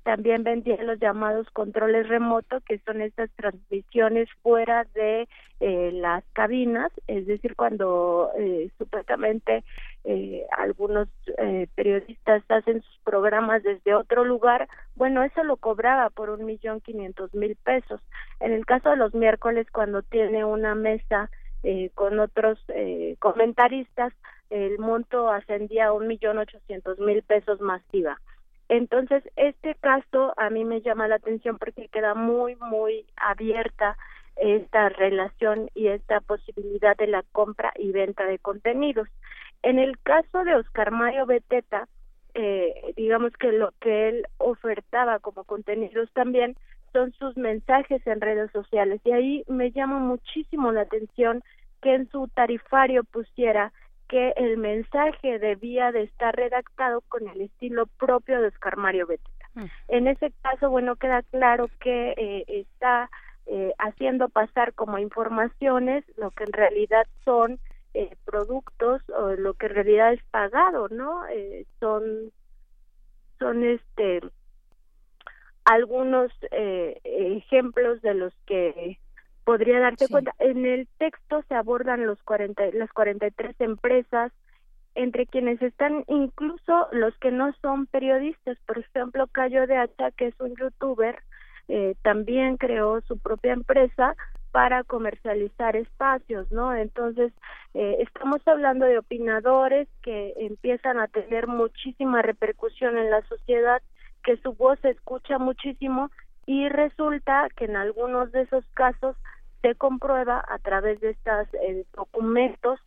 también vendía los llamados controles remotos, que son estas transmisiones fuera de eh, las cabinas, es decir, cuando eh, supuestamente eh, algunos eh, periodistas hacen sus programas desde otro lugar, bueno, eso lo cobraba por un millón quinientos mil pesos. En el caso de los miércoles, cuando tiene una mesa eh, con otros eh, comentaristas, el monto ascendía a un millón ochocientos mil pesos masiva. Entonces, este caso a mí me llama la atención porque queda muy, muy abierta esta relación y esta posibilidad de la compra y venta de contenidos. En el caso de Oscar Mario Beteta, eh, digamos que lo que él ofertaba como contenidos también son sus mensajes en redes sociales y ahí me llama muchísimo la atención que en su tarifario pusiera que el mensaje debía de estar redactado con el estilo propio de Oscar Mario Beteta. En ese caso, bueno, queda claro que eh, está eh, haciendo pasar como informaciones lo que en realidad son eh, productos o lo que en realidad es pagado, ¿no? Eh, son son este algunos eh, ejemplos de los que podría darte cuenta. En el texto se abordan los 40, las 43 empresas, entre quienes están incluso los que no son periodistas. Por ejemplo, Cayo de Hacha, que es un youtuber, eh, también creó su propia empresa para comercializar espacios, ¿no? Entonces, eh, estamos hablando de opinadores que empiezan a tener muchísima repercusión en la sociedad, que su voz se escucha muchísimo y resulta que en algunos de esos casos se comprueba a través de estos documentos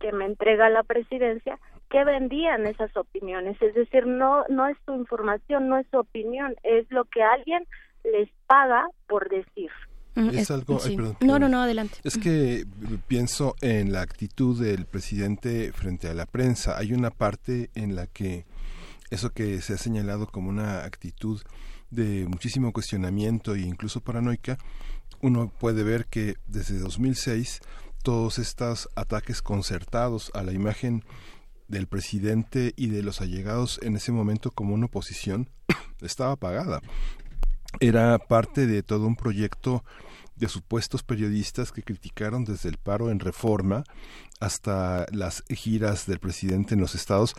que me entrega la presidencia que vendían esas opiniones, es decir, no no es su información, no es su opinión, es lo que alguien les paga por decir. Es algo, ay, perdón, no, no, no, adelante. Es que pienso en la actitud del presidente frente a la prensa. Hay una parte en la que eso que se ha señalado como una actitud de muchísimo cuestionamiento e incluso paranoica, uno puede ver que desde 2006 todos estos ataques concertados a la imagen del presidente y de los allegados en ese momento como una oposición estaba apagada. Era parte de todo un proyecto de supuestos periodistas que criticaron desde el paro en reforma hasta las giras del presidente en los estados.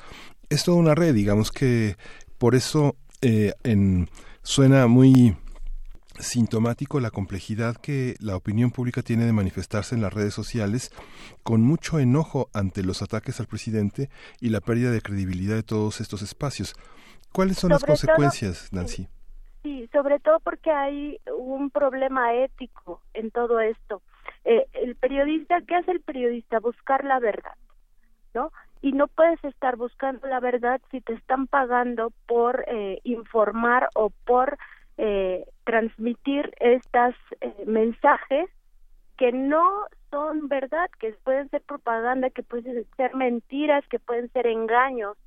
Es toda una red, digamos que por eso eh, en, suena muy sintomático la complejidad que la opinión pública tiene de manifestarse en las redes sociales con mucho enojo ante los ataques al presidente y la pérdida de credibilidad de todos estos espacios. ¿Cuáles son las todo- consecuencias, Nancy? Sí, sobre todo porque hay un problema ético en todo esto. Eh, el periodista, ¿qué hace el periodista? Buscar la verdad, ¿no? Y no puedes estar buscando la verdad si te están pagando por eh, informar o por eh, transmitir estos mensajes que no son verdad, que pueden ser propaganda, que pueden ser mentiras, que pueden ser engaños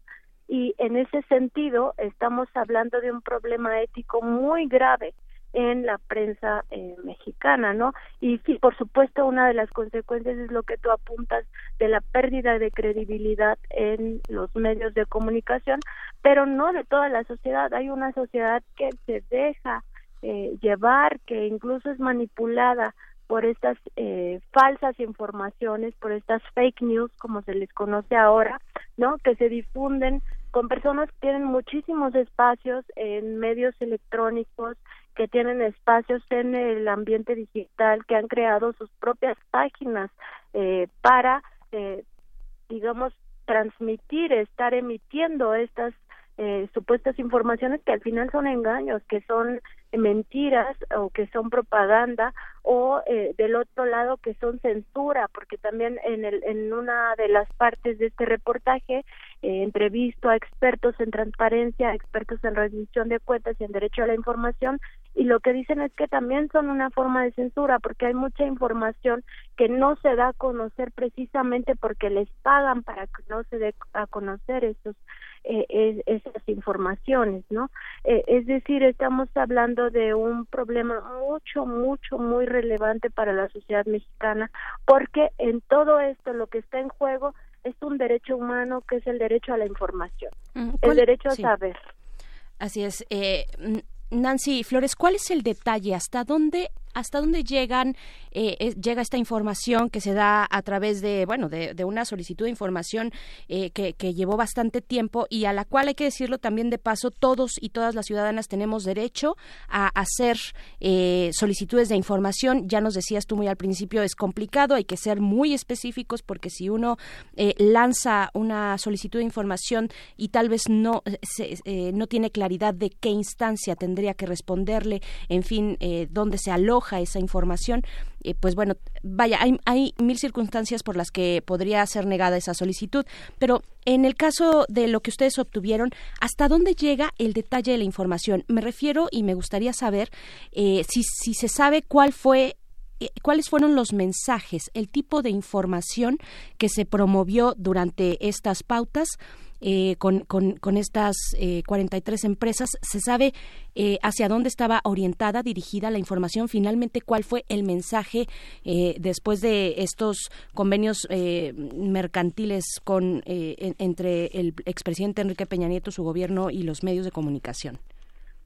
y en ese sentido estamos hablando de un problema ético muy grave en la prensa eh, mexicana, ¿no? Y por supuesto, una de las consecuencias es lo que tú apuntas de la pérdida de credibilidad en los medios de comunicación, pero no de toda la sociedad. Hay una sociedad que se deja eh, llevar, que incluso es manipulada por estas eh, falsas informaciones, por estas fake news, como se les conoce ahora, ¿no? Que se difunden con personas que tienen muchísimos espacios en medios electrónicos, que tienen espacios en el ambiente digital, que han creado sus propias páginas eh, para, eh, digamos, transmitir, estar emitiendo estas eh, supuestas informaciones que al final son engaños, que son mentiras o que son propaganda o eh, del otro lado que son censura, porque también en, el, en una de las partes de este reportaje eh, entrevisto a expertos en transparencia, expertos en rendición de cuentas y en derecho a la información y lo que dicen es que también son una forma de censura porque hay mucha información que no se da a conocer precisamente porque les pagan para que no se dé a conocer esos eh, es- esas informaciones, ¿no? Eh, es decir, estamos hablando de un problema mucho, mucho, muy relevante para la sociedad mexicana, porque en todo esto lo que está en juego es un derecho humano que es el derecho a la información, el ¿cuál- derecho a sí. saber. Así es. Eh, Nancy Flores, ¿cuál es el detalle? ¿Hasta dónde hasta dónde llegan eh, llega esta información que se da a través de bueno de, una solicitud de información eh, que, llevó bastante tiempo y a la cual hay que decirlo también de paso todos y todas las ciudadanas tenemos derecho a hacer eh, solicitudes de información. Ya nos decías tú muy al principio es complicado hay que ser muy específicos porque si uno eh, lanza una solicitud de información y tal vez no eh, se- no tiene claridad de qué instancia tendría que responderle en fin dónde se aloja esa información eh, pues bueno vaya hay, hay mil circunstancias por las que podría ser negada esa solicitud pero en el caso de lo que ustedes obtuvieron hasta dónde llega el detalle de la información me refiero y me gustaría saber eh, si si se sabe cuál fue eh, cuáles fueron los mensajes, el tipo de información que se promovió durante estas pautas eh, con, con, con estas eh, 43 empresas. ¿Se sabe eh, hacia dónde estaba orientada, dirigida la información? Finalmente, ¿cuál fue el mensaje eh, después de estos convenios eh, mercantiles con, eh, en- entre el expresidente Enrique Peña Nieto, su gobierno y los medios de comunicación?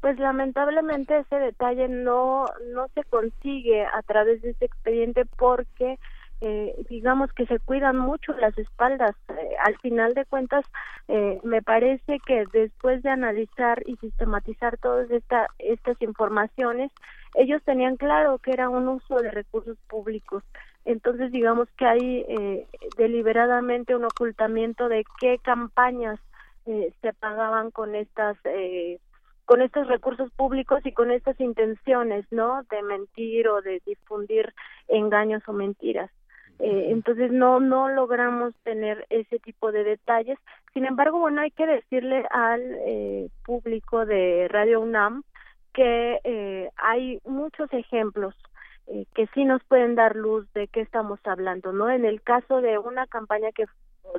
Pues lamentablemente ese detalle no no se consigue a través de este expediente porque eh, digamos que se cuidan mucho las espaldas. Eh, al final de cuentas, eh, me parece que después de analizar y sistematizar todas esta, estas informaciones, ellos tenían claro que era un uso de recursos públicos. Entonces, digamos que hay eh, deliberadamente un ocultamiento de qué campañas eh, se pagaban con estas con estos recursos públicos y con estas intenciones, ¿no? De mentir o de difundir engaños o mentiras. Eh, entonces no no logramos tener ese tipo de detalles. Sin embargo, bueno, hay que decirle al eh, público de Radio UNAM que eh, hay muchos ejemplos eh, que sí nos pueden dar luz de qué estamos hablando, ¿no? En el caso de una campaña que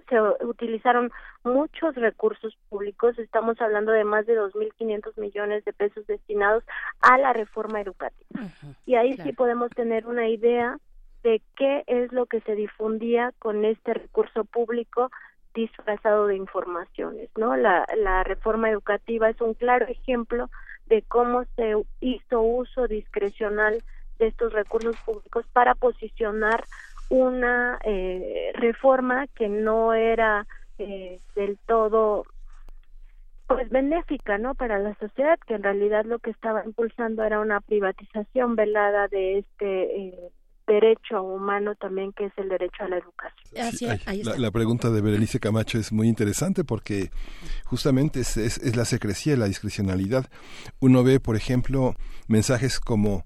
se utilizaron muchos recursos públicos, estamos hablando de más de 2.500 millones de pesos destinados a la reforma educativa. Y ahí sí podemos tener una idea de qué es lo que se difundía con este recurso público disfrazado de informaciones, ¿no? La, reforma educativa es un claro ejemplo de cómo se hizo uso discrecional de estos recursos públicos para posicionar una eh, reforma que no era eh, del todo pues benéfica no para la sociedad que en realidad lo que estaba impulsando era una privatización velada de este eh, derecho humano también que es el derecho a la educación la, la pregunta de Berenice Camacho es muy interesante porque justamente es, es, es la secrecía y la discrecionalidad. Uno ve, por ejemplo, mensajes como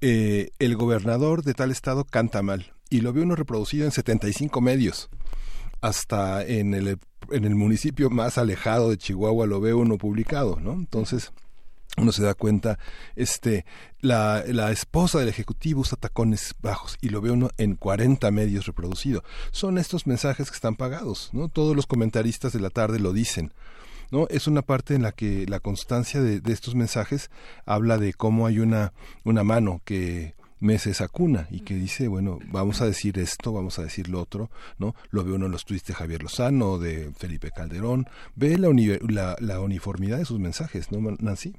eh, el gobernador de tal estado canta mal y lo ve uno reproducido en 75 medios. Hasta en el, en el municipio más alejado de Chihuahua lo ve uno publicado, ¿no? Entonces uno se da cuenta, este, la, la esposa del ejecutivo usa tacones bajos y lo ve uno en 40 medios reproducido. Son estos mensajes que están pagados, ¿no? Todos los comentaristas de la tarde lo dicen. ¿no? Es una parte en la que la constancia de, de estos mensajes habla de cómo hay una, una mano que mece esa cuna y que dice, bueno, vamos a decir esto, vamos a decir lo otro, ¿no? Lo ve uno en los tweets de Javier Lozano, de Felipe Calderón, ve la, la, la uniformidad de sus mensajes, ¿no, Nancy?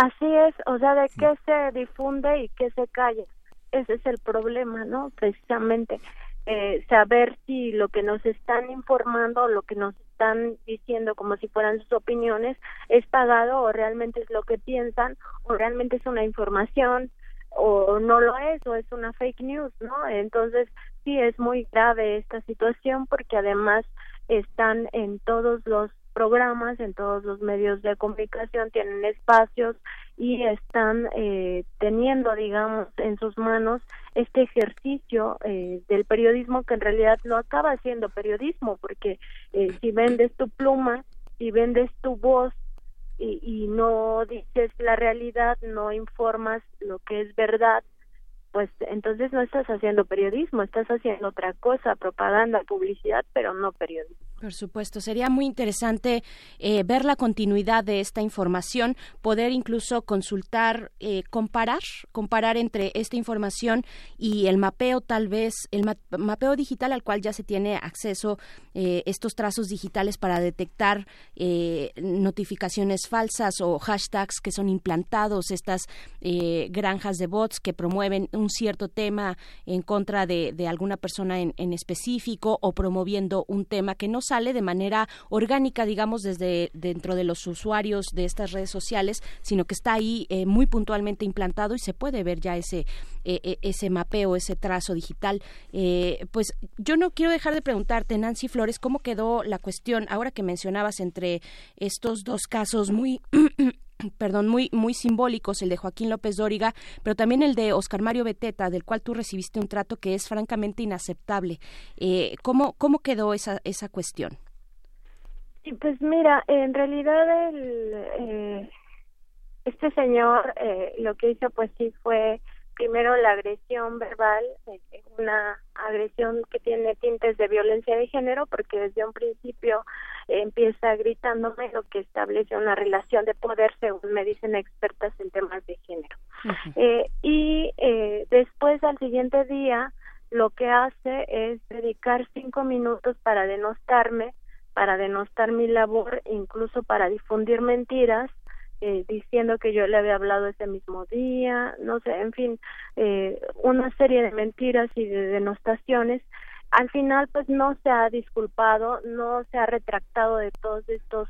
Así es, o sea, de qué se difunde y qué se calla. Ese es el problema, ¿no? Precisamente eh, saber si lo que nos están informando, lo que nos están diciendo como si fueran sus opiniones, es pagado o realmente es lo que piensan o realmente es una información o no lo es o es una fake news, ¿no? Entonces sí es muy grave esta situación porque además están en todos los programas, en todos los medios de comunicación, tienen espacios y están eh, teniendo, digamos, en sus manos este ejercicio eh, del periodismo que en realidad lo acaba haciendo periodismo, porque eh, si vendes tu pluma, si vendes tu voz y, y no dices la realidad, no informas lo que es verdad, pues entonces no estás haciendo periodismo, estás haciendo otra cosa, propaganda, publicidad, pero no periodismo. Por supuesto, sería muy interesante eh, ver la continuidad de esta información, poder incluso consultar, eh, comparar, comparar entre esta información y el mapeo, tal vez, el ma- mapeo digital al cual ya se tiene acceso, eh, estos trazos digitales para detectar eh, notificaciones falsas o hashtags que son implantados, estas eh, granjas de bots que promueven un cierto tema en contra de, alguna persona en, en específico o promoviendo un tema que no sale de manera orgánica, digamos, desde dentro de los usuarios de estas redes sociales, sino que está ahí eh, muy puntualmente implantado y se puede ver ya ese eh, eh, ese mapeo, ese trazo digital. Eh, pues yo no quiero dejar de preguntarte, Nancy Flores, cómo quedó la cuestión ahora que mencionabas entre estos dos casos muy perdón, muy, muy simbólicos, el de Joaquín López Dóriga, pero también el de Oscar Mario Beteta, del cual tú recibiste un trato que es francamente inaceptable. Eh, ¿cómo, ¿Cómo quedó esa, esa cuestión? Pues mira, en realidad el, eh, este señor eh, lo que hizo pues sí fue primero la agresión verbal, eh, una agresión que tiene tintes de violencia de género porque desde un principio empieza gritándome lo que establece una relación de poder según me dicen expertas en temas de género. Eh, y eh, después al siguiente día lo que hace es dedicar cinco minutos para denostarme, para denostar mi labor, incluso para difundir mentiras, eh, diciendo que yo le había hablado ese mismo día, no sé, en fin, eh, una serie de mentiras y de denostaciones. Al final, pues no se ha disculpado, no se ha retractado de todos estos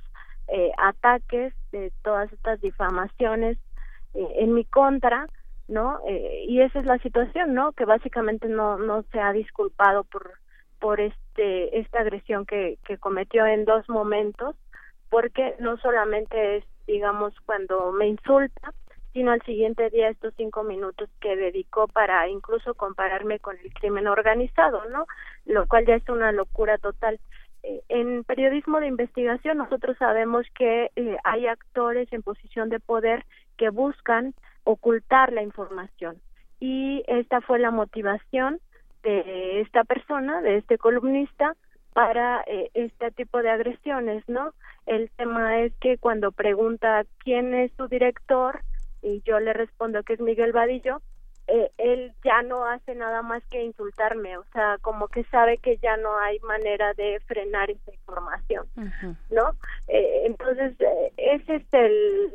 eh, ataques, de todas estas difamaciones eh, en mi contra, ¿no? Eh, y esa es la situación, ¿no? Que básicamente no no se ha disculpado por por este esta agresión que que cometió en dos momentos, porque no solamente es digamos cuando me insulta, sino al siguiente día estos cinco minutos que dedicó para incluso compararme con el crimen organizado, ¿no? Lo cual ya es una locura total. Eh, en periodismo de investigación nosotros sabemos que eh, hay actores en posición de poder que buscan ocultar la información y esta fue la motivación de esta persona, de este columnista, para eh, este tipo de agresiones, ¿no? El tema es que cuando pregunta quién es su director y yo le respondo que es Miguel Vadillo, eh, él ya no hace nada más que insultarme, o sea, como que sabe que ya no hay manera de frenar esa información, ¿no? Eh, entonces, eh, ese es el,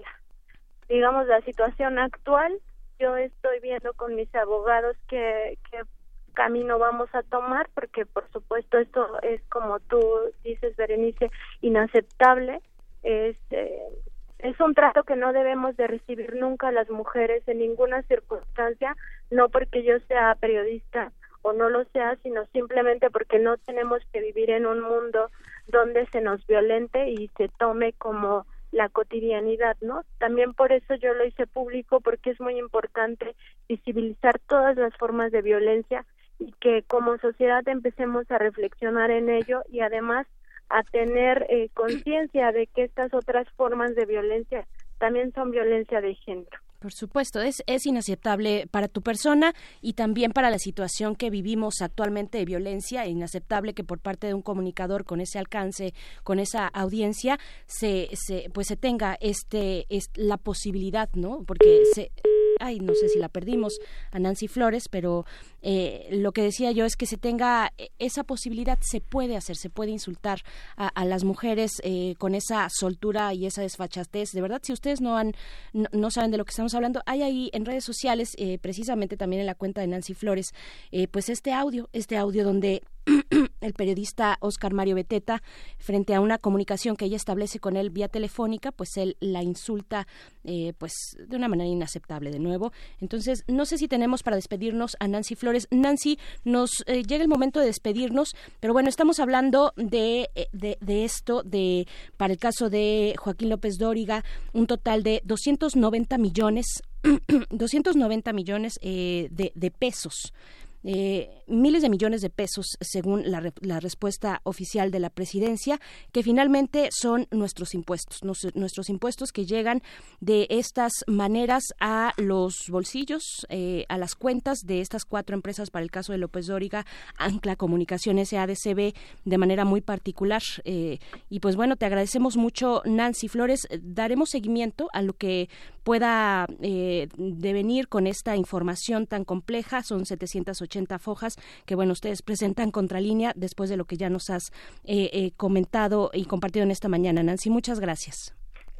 digamos, la situación actual. Yo estoy viendo con mis abogados qué, qué camino vamos a tomar, porque por supuesto esto es, como tú dices, Berenice, inaceptable. Es, eh, es un trato que no debemos de recibir nunca las mujeres en ninguna circunstancia, no porque yo sea periodista o no lo sea, sino simplemente porque no tenemos que vivir en un mundo donde se nos violente y se tome como la cotidianidad, ¿no? También por eso yo lo hice público porque es muy importante visibilizar todas las formas de violencia y que como sociedad empecemos a reflexionar en ello y además a tener eh, conciencia de que estas otras formas de violencia también son violencia de género. Por supuesto, es, es inaceptable para tu persona y también para la situación que vivimos actualmente de violencia, e inaceptable que por parte de un comunicador con ese alcance, con esa audiencia, se, se pues se tenga este es la posibilidad, ¿no? Porque se ay, no sé si la perdimos a Nancy Flores, pero eh, lo que decía yo es que se tenga eh, esa posibilidad, se puede hacer, se puede insultar a, a las mujeres eh, con esa soltura y esa desfachatez. De verdad, si ustedes no han, no, no saben de lo que estamos hablando, hay ahí en redes sociales, eh, precisamente también en la cuenta de Nancy Flores, eh, pues este audio, este audio donde el periodista Oscar Mario Beteta, frente a una comunicación que ella establece con él vía telefónica, pues él la insulta eh, pues de una manera inaceptable de nuevo. Entonces, no sé si tenemos para despedirnos a Nancy Flores. Nancy, nos eh, llega el momento de despedirnos, pero bueno, estamos hablando de, eh, de, de esto, de para el caso de Joaquín López Dóriga, un total de 290 millones 290 millones de pesos eh, miles de millones de pesos, según la, la respuesta oficial de la presidencia, que finalmente son nuestros impuestos, nuestros impuestos que llegan de estas maneras a los bolsillos, eh, a las cuentas de estas cuatro empresas para el caso de López Dóriga, Ancla Comunicaciones, SADCB, de manera muy particular. eh, y pues bueno, te agradecemos mucho, Nancy Flores. Daremos seguimiento a lo que pueda eh, devenir con esta información tan compleja. Son 780 fojas que, bueno, ustedes presentan contralínea después de lo que ya nos has eh, eh, comentado y compartido en esta mañana. Nancy, muchas gracias.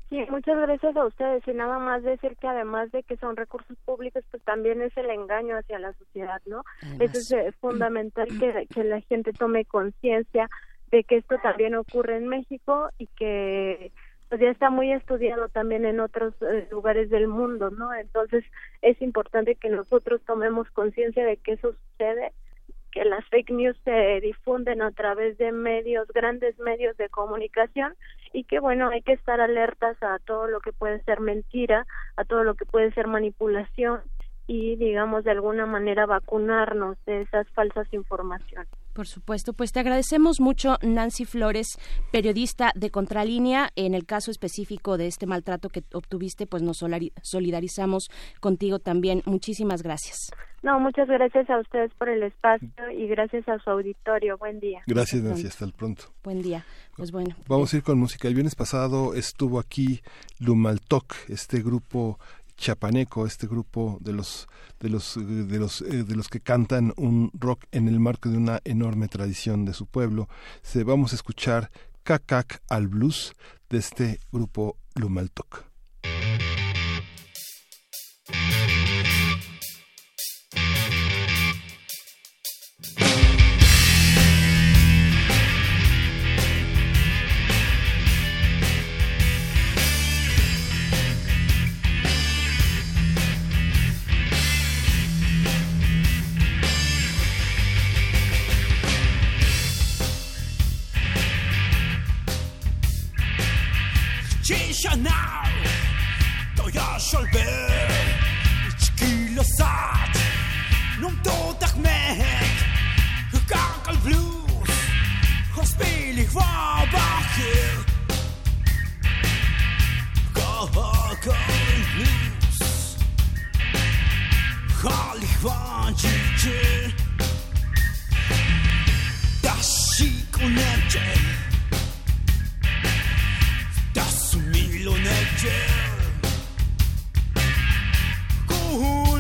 Sí, muchas gracias a ustedes y nada más decir que además de que son recursos públicos, pues también es el engaño hacia la sociedad, ¿no? Además. Eso es eh, fundamental que, que la gente tome conciencia de que esto también ocurre en México y que pues ya está muy estudiado también en otros eh, lugares del mundo, ¿no? Entonces es importante que nosotros tomemos conciencia de que eso sucede que las fake news se difunden a través de medios, grandes medios de comunicación y que bueno, hay que estar alertas a todo lo que puede ser mentira, a todo lo que puede ser manipulación y digamos de alguna manera vacunarnos de esas falsas informaciones. Por supuesto, pues te agradecemos mucho, Nancy Flores, periodista de Contralínea. En el caso específico de este maltrato que obtuviste, pues nos solidarizamos contigo también. Muchísimas gracias. No, muchas gracias a ustedes por el espacio y gracias a su auditorio. Buen día. Gracias, Nancy. Hasta el pronto. Buen día. Pues bueno. Vamos a ir con música. El viernes pasado estuvo aquí Lumaltoc, este grupo chapaneco, este grupo de los de los de los eh, de los que cantan un rock en el marco de una enorme tradición de su pueblo. Se vamos a escuchar Cacac al blues de este grupo Lumaltoc. Scholberg, üks küll saad, no toodad mehed, kakal blues, hospeel ich vaba hier. Kakal blues, hal ich vanjitje, das schick und nette, das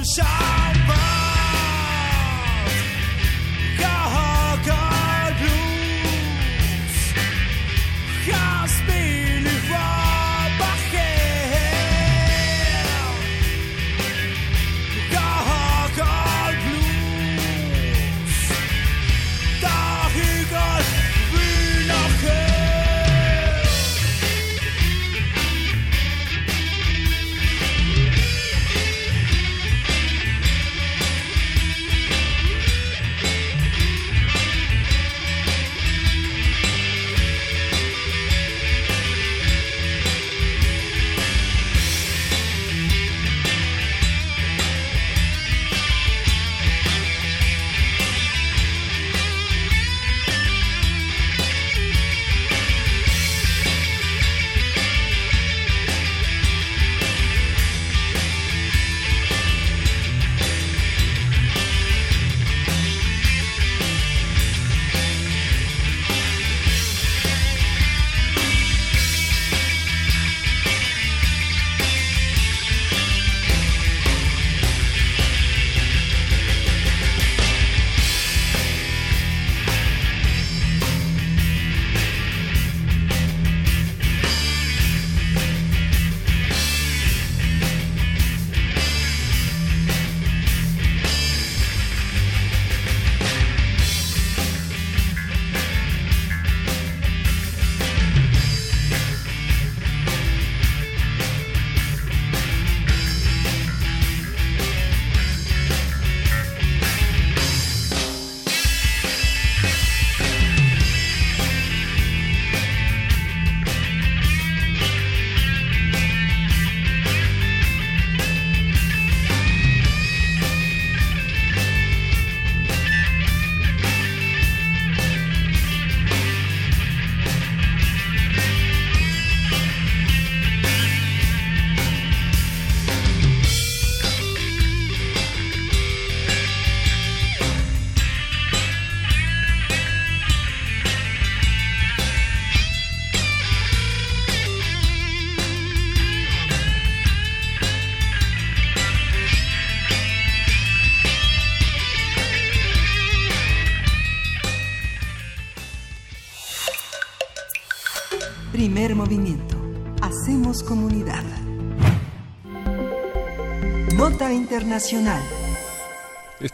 shout. Internacional.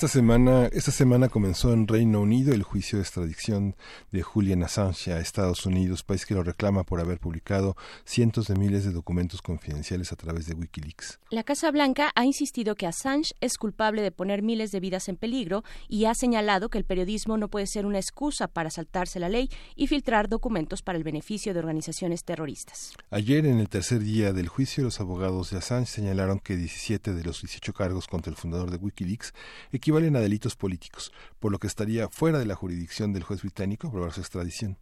Esta semana, esta semana comenzó en Reino Unido el juicio de extradición de Julian Assange a Estados Unidos, país que lo reclama por haber publicado cientos de miles de documentos confidenciales a través de Wikileaks. La Casa Blanca ha insistido que Assange es culpable de poner miles de vidas en peligro y ha señalado que el periodismo no puede ser una excusa para saltarse la ley y filtrar documentos para el beneficio de organizaciones terroristas. Ayer, en el tercer día del juicio, los abogados de Assange señalaron que 17 de los 18 cargos contra el fundador de Wikileaks equivalen a delitos políticos, por lo que estaría fuera de la jurisdicción del juez británico aprobar su extradición.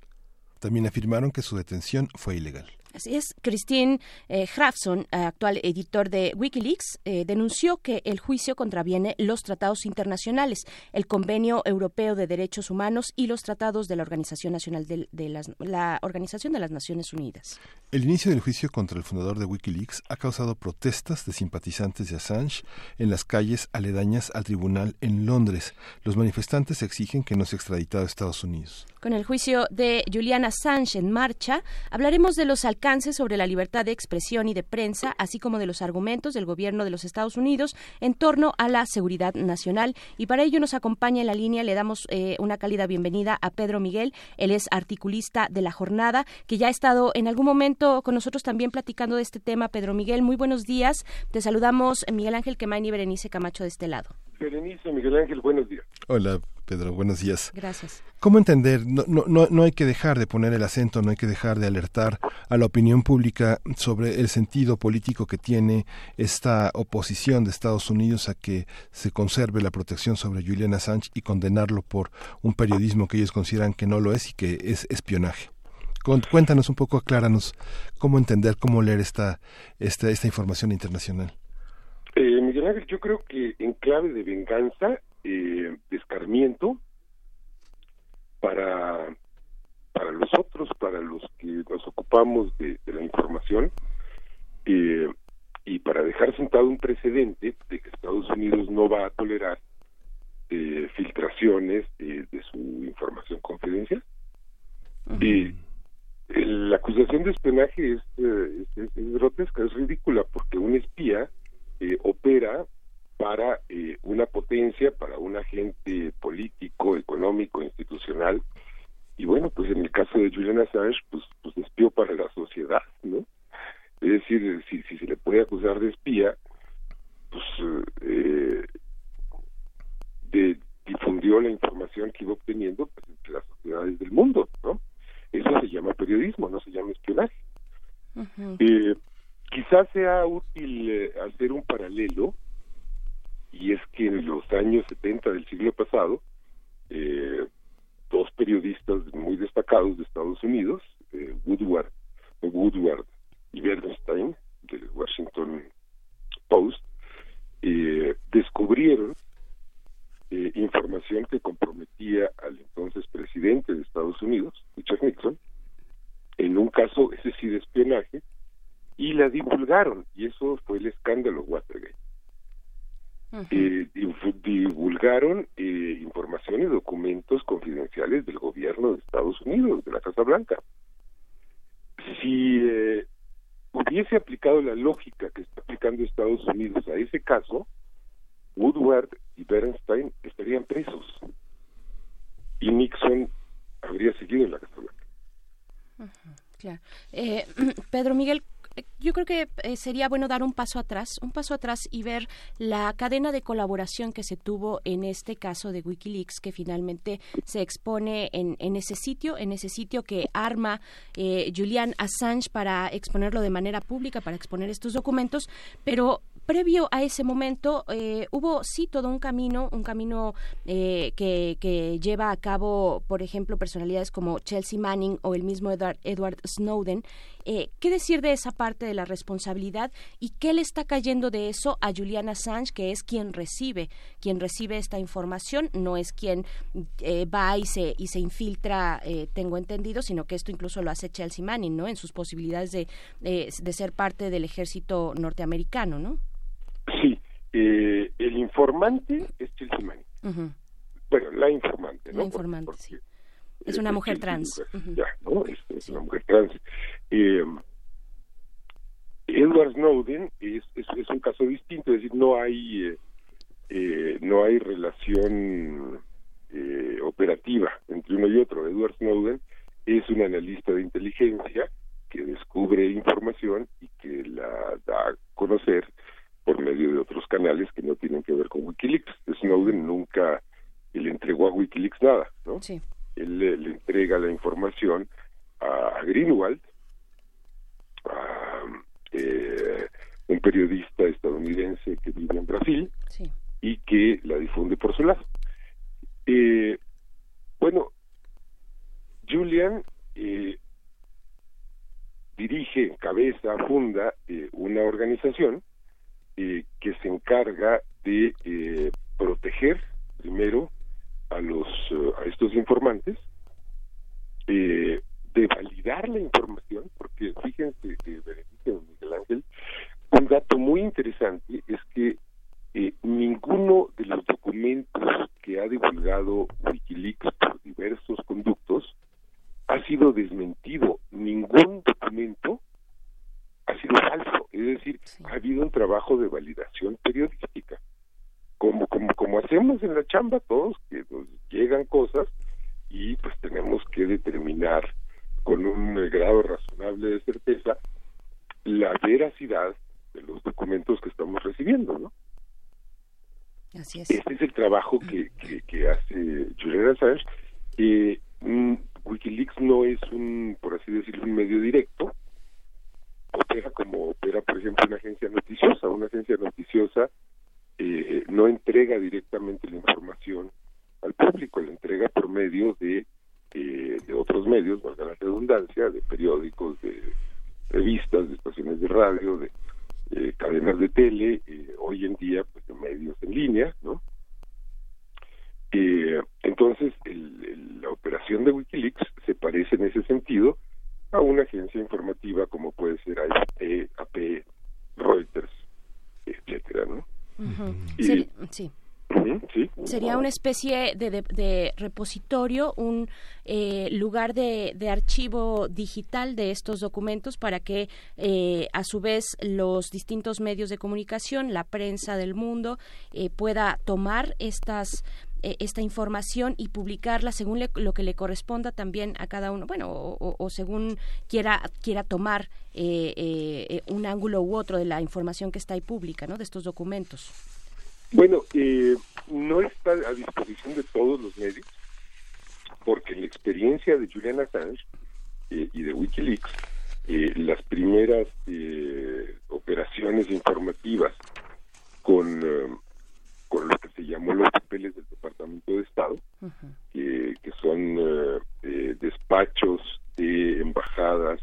También afirmaron que su detención fue ilegal. Así es, Christine eh, Hrafson, actual editor de Wikileaks, eh, denunció que el juicio contraviene los tratados internacionales, el Convenio Europeo de Derechos Humanos y los tratados de la Organización Nacional de, de las, la Organización de las Naciones Unidas. El inicio del juicio contra el fundador de Wikileaks ha causado protestas de simpatizantes de Assange en las calles aledañas al tribunal en Londres. Los manifestantes exigen que no sea extraditado a Estados Unidos. Con el juicio de Julian Assange en marcha, hablaremos de los alcances sobre la libertad de expresión y de prensa, así como de los argumentos del gobierno de los Estados Unidos en torno a la seguridad nacional. Y para ello nos acompaña en la línea, le damos eh, una cálida bienvenida a Pedro Miguel. Él es articulista de la jornada, que ya ha estado en algún momento con nosotros también platicando de este tema. Pedro Miguel, muy buenos días. Te saludamos Miguel Ángel Quemain y Berenice Camacho de este lado. Berenice, Miguel Ángel, buenos días. Hola, Pedro, buenos días. Gracias. ¿Cómo entender? No, no, no, no hay que dejar de poner el acento, no hay que dejar de alertar a la opinión pública sobre el sentido político que tiene esta oposición de Estados Unidos a que se conserve la protección sobre Julian Assange y condenarlo por un periodismo que ellos consideran que no lo es y que es espionaje. Cuéntanos un poco, acláranos cómo entender, cómo leer esta, esta, esta información internacional. Eh, Miguel Ángel, yo creo que en clave de venganza, eh, de escarmiento, para, para los otros, para los que nos ocupamos de, de la información, eh, y para dejar sentado un precedente de que Estados Unidos no va a tolerar eh, filtraciones de su información confidencial. El- la acusación de espionaje es, eh, es, es- es grotesca, es ridícula, porque un espía eh, opera para eh, una potencia, para un agente político, económico, institucional, y bueno, pues en el caso de Julian Assange, pues, pues espió para la sociedad, ¿no? Es decir, si, si se le puede acusar de espía, pues eh, de- difundió la información que iba obteniendo pues, entre las sociedades del mundo, ¿no? Eso se llama periodismo, no se llama espionaje. Eh, quizás sea útil eh, hacer un paralelo, y es que en los años 70 del siglo pasado, eh, dos periodistas muy destacados de Estados Unidos, eh, Woodward, Woodward y Bernstein, del Washington Post, eh, descubrieron eh, información que comprometía al entonces presidente de Estados Unidos, Richard Nixon, en un caso, ese sí, de espionaje, y la divulgaron, y eso fue el escándalo Watergate. Eh, difu- divulgaron eh, información y documentos confidenciales del gobierno de Estados Unidos, de la Casa Blanca. Si eh, hubiese aplicado la lógica que está aplicando Estados Unidos a ese caso, Woodward y Bernstein estarían presos y Nixon habría seguido en la Casa Blanca. Claro. Eh, Pedro Miguel, yo creo que eh, sería bueno dar un paso atrás, un paso atrás y ver la cadena de colaboración que se tuvo en este caso de WikiLeaks, que finalmente se expone en, en ese sitio, en ese sitio que arma eh, Julian Assange para exponerlo de manera pública, para exponer estos documentos, pero previo a ese momento eh, hubo sí todo un camino, un camino eh, que, que lleva a cabo, por ejemplo, personalidades como Chelsea Manning o el mismo Edward, Edward Snowden. Eh, ¿Qué decir de esa parte de la responsabilidad y qué le está cayendo de eso a Julian Assange, que es quien recibe, quien recibe esta información, no es quien eh, va y se y se infiltra, eh, tengo entendido, sino que esto incluso lo hace Chelsea Manning, ¿no? En sus posibilidades de, eh, de ser parte del ejército norteamericano, ¿no? Sí, eh, el informante es Chelsea Manning. Bueno, la informante, ¿no? La informante, Porque, Es eh, una de mujer trans. Ya, ¿no? Es, es una mujer trans. Eh, Edward Snowden es, es, es un caso distinto, es decir, no hay eh, eh, no hay relación eh, operativa entre uno y otro. Edward Snowden es un analista de inteligencia que descubre información y que la da a conocer por medio de otros canales que no tienen que ver con Wikileaks. Snowden nunca le entregó a Wikileaks nada, ¿no? Sí. Él le, le entrega la información a, Greenwald, a eh, un periodista estadounidense que vive en Brasil Sí. y que la difunde por su lado. Eh, bueno, Julian eh, dirige, encabeza, funda eh, una organización eh, que se encarga de proteger primero a los eh, a estos informantes, eh, de validar la información, porque fíjense, Berenice, Miguel Ángel, un dato muy interesante es que eh, ninguno de los documentos que ha divulgado Wikileaks por diversos conductos ha sido desmentido. Ningún documento ha sido falso. Es decir, ha habido un trabajo de validación periodística. Como, como, como hacemos en la chamba todos, que nos llegan cosas y pues tenemos que determinar con un grado razonable de certeza la veracidad de los documentos que estamos recibiendo, ¿no? Así es. Este es el trabajo que, que, que hace Julian Assange. Eh, Wikileaks no es un, por así decirlo, un medio directo. Opera como opera, por ejemplo, una agencia noticiosa. Una agencia noticiosa eh, no entrega directamente la información al público, la entrega por medio de, eh, de otros medios, valga la redundancia, de periódicos, de revistas, de estaciones de radio, de eh, cadenas de tele, eh, hoy en día pues de medios en línea, ¿no? Entonces el- la operación de WikiLeaks se parece en ese sentido a una agencia informativa como puede ser AFP, AP, Reuters, etcétera, ¿no? Ujú. Y- Seri- sí. Sería una especie de, de- de repositorio, un eh, lugar de, de archivo digital de estos documentos para que eh, a su vez los distintos medios de comunicación, la prensa del mundo, eh, pueda tomar estas eh, esta información y publicarla según le- lo que le corresponda también a cada uno, bueno, o, según quiera quiera tomar eh, eh, eh, un ángulo u otro de la información que está ahí pública, ¿no? De estos documentos. Bueno, eh, no está a disposición de todos los medios, porque la experiencia de Julian Assange y de Wikileaks, las primeras operaciones informativas con, con lo que se llamó los papeles del Departamento de Estado, que, que son eh, eh, despachos de embajadas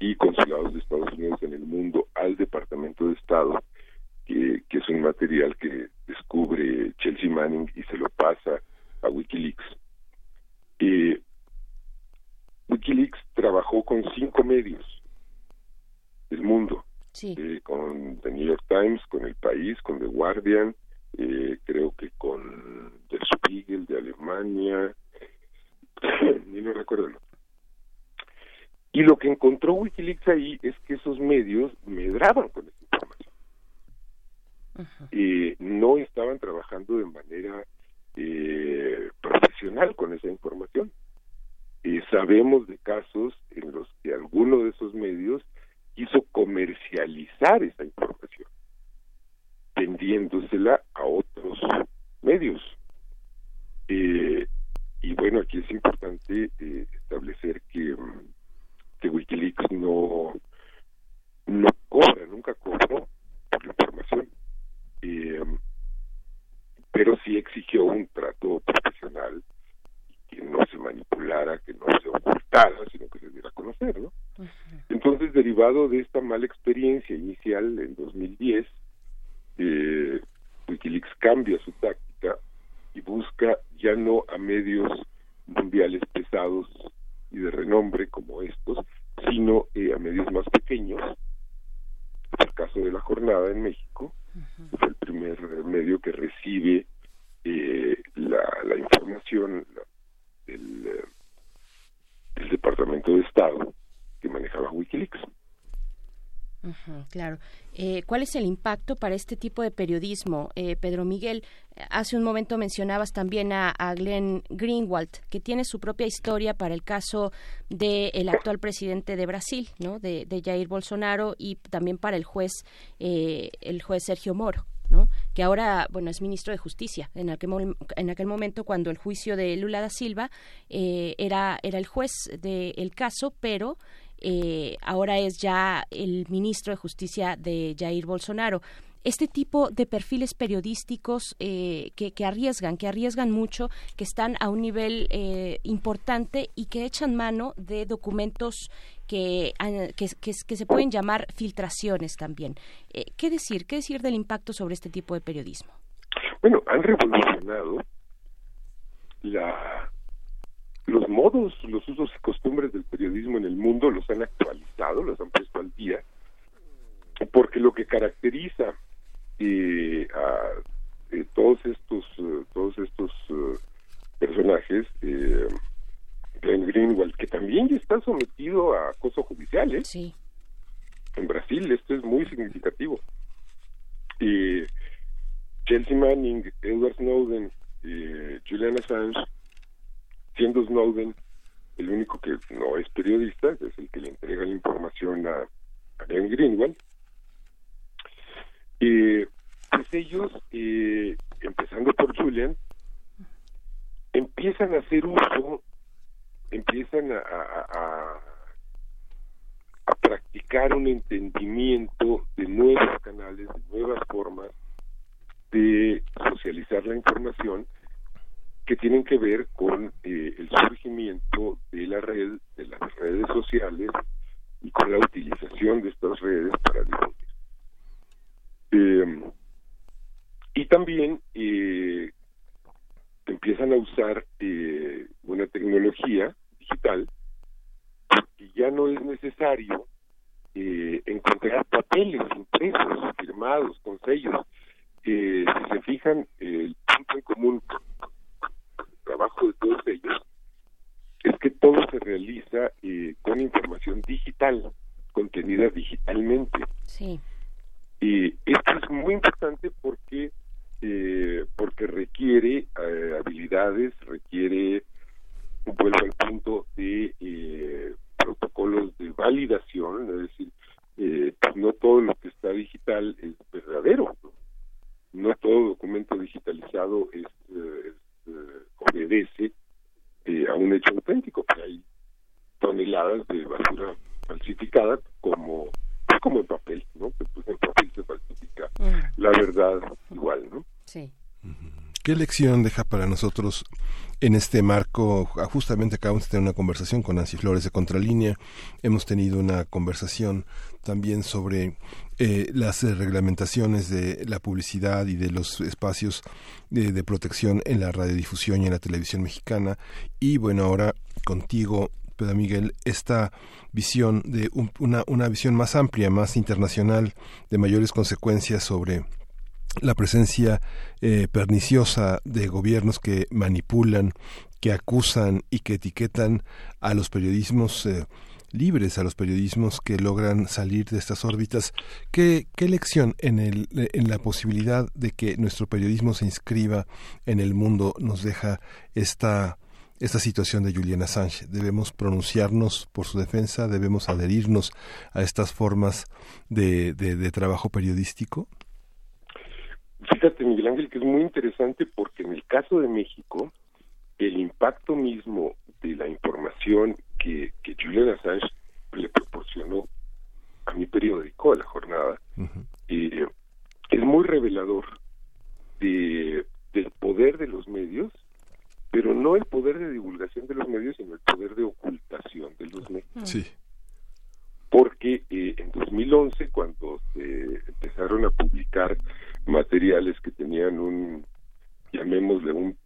y consulados de Estados Unidos en el mundo al Departamento de Estado, que, que es un material que descubre Chelsea Manning y se lo pasa a Wikileaks. Eh, Wikileaks trabajó con cinco medios del mundo, Sí. eh, con The New York Times, con El País, con The Guardian, eh, creo que con Der Spiegel de Alemania, ni no recuerdo el otro. Y lo que encontró Wikileaks ahí es que esos medios medraban con esa información. Eh, no estaban trabajando de manera eh, profesional con esa información. Eh, sabemos de casos en los que alguno de esos medios quiso comercializar esa información, vendiéndosela a otros medios. Eh, y bueno, aquí es importante eh, establecer que, mm, que Wikileaks no, no cobra, nunca cobró por la información, Eh, pero sí exigió un trato profesional que no se manipulara, que no se ocultara, sino que se diera a conocer, ¿no? Entonces, derivado de esta mala experiencia inicial en 2010, eh, Wikileaks cambia su táctica y busca ya no a medios mundiales pesados y de renombre como estos, sino eh, a medios más pequeños. En el caso de la jornada en México, fue el primer medio que recibe eh, la, la, información del, eh, del Departamento de Estado que manejaba Wikileaks. Claro. Eh, ¿Cuál es el impacto para este tipo de periodismo? Eh, Pedro Miguel, hace un momento mencionabas también a, Glenn Greenwald, que tiene su propia historia para el caso del actual presidente de Brasil, ¿no? De, de Jair Bolsonaro y también para el juez, eh, el juez Sergio Moro. ¿no? que ahora bueno es ministro de justicia en aquel, en aquel momento cuando el juicio de Lula da Silva eh, era era el juez del caso pero eh, ahora es ya el ministro de justicia de Jair Bolsonaro este tipo de perfiles periodísticos eh, que, que arriesgan, que arriesgan mucho, que están a un nivel eh, importante y que echan mano de documentos que, que, que- que se pueden llamar filtraciones también. Eh, ¿Qué decir? ¿Qué decir del impacto sobre este tipo de periodismo? Bueno, han revolucionado la, los modos, los usos y costumbres del periodismo en el mundo, los han actualizado, los han puesto al día, porque lo que caracteriza eh, a eh, todos estos eh, todos estos eh, personajes, eh, Glenn Greenwald, que también ya está sometido a acoso judicial, ¿eh? Sí. En Brasil esto es muy significativo. Chelsea Manning, Edward Snowden, eh, Julian Assange, siendo Snowden el único que no es periodista, es el que le entrega la información a, a Greenwald, eh, pues ellos, eh, empezando por Julian, empiezan a hacer uso, empiezan a- a practicar un entendimiento de nuevos canales, de nuevas formas de socializar la información que tienen que ver con eh, el surgimiento de la red, de las redes sociales y con la utilización de estas redes para difundir. Eh, y también eh, empiezan a usar eh, una tecnología digital porque ya no es necesario eh, encontrar papeles impresos, firmados, con sellos. Eh, si se fijan, el punto en común trabajo de todos ellos es que todo se realiza eh, con información digital, contenida digitalmente. Sí. Y esto es muy importante porque eh, porque requiere eh, habilidades, requiere, vuelvo al punto de eh, protocolos de validación, es decir, eh, pues no todo lo que está digital es verdadero, no, No todo documento digitalizado es, eh, es, eh, obedece eh, a un hecho auténtico, que hay toneladas de basura falsificada como pues como en papel, ¿no? Que, pues en papel se falsifica la verdad igual, ¿no? Sí. ¿Qué lección deja para nosotros en este marco? Ah, Justamente acabamos de tener una conversación con Nancy Flores de Contralínea. Hemos tenido una conversación también sobre eh, las reglamentaciones de la publicidad y de los espacios de, de protección en la radiodifusión y en la televisión mexicana. Y bueno, ahora contigo, Pedro Miguel, esta visión de un- una, una visión más amplia, más internacional, de mayores consecuencias sobre la presencia eh, perniciosa de gobiernos que manipulan, que acusan y que etiquetan a los periodismos eh, libres, a los periodismos que logran salir de estas órbitas. ¿Qué, qué lección en, el, en la posibilidad de que nuestro periodismo se inscriba en el mundo nos deja esta, esta situación de Julian Assange? ¿Debemos pronunciarnos por su defensa? ¿Debemos adherirnos a estas formas de- de trabajo periodístico? Fíjate, Miguel Ángel, que es muy interesante porque en el caso de México, el impacto mismo de la información que, que Julian Assange le proporcionó a mi periódico, a la jornada, eh, es muy revelador de, del poder de los medios, pero no el poder de divulgación de los medios, sino el poder de ocultación de los medios. Sí. Porque eh, en 2011, cuando se empezaron a publicar materiales que tenían un, llamémosle, un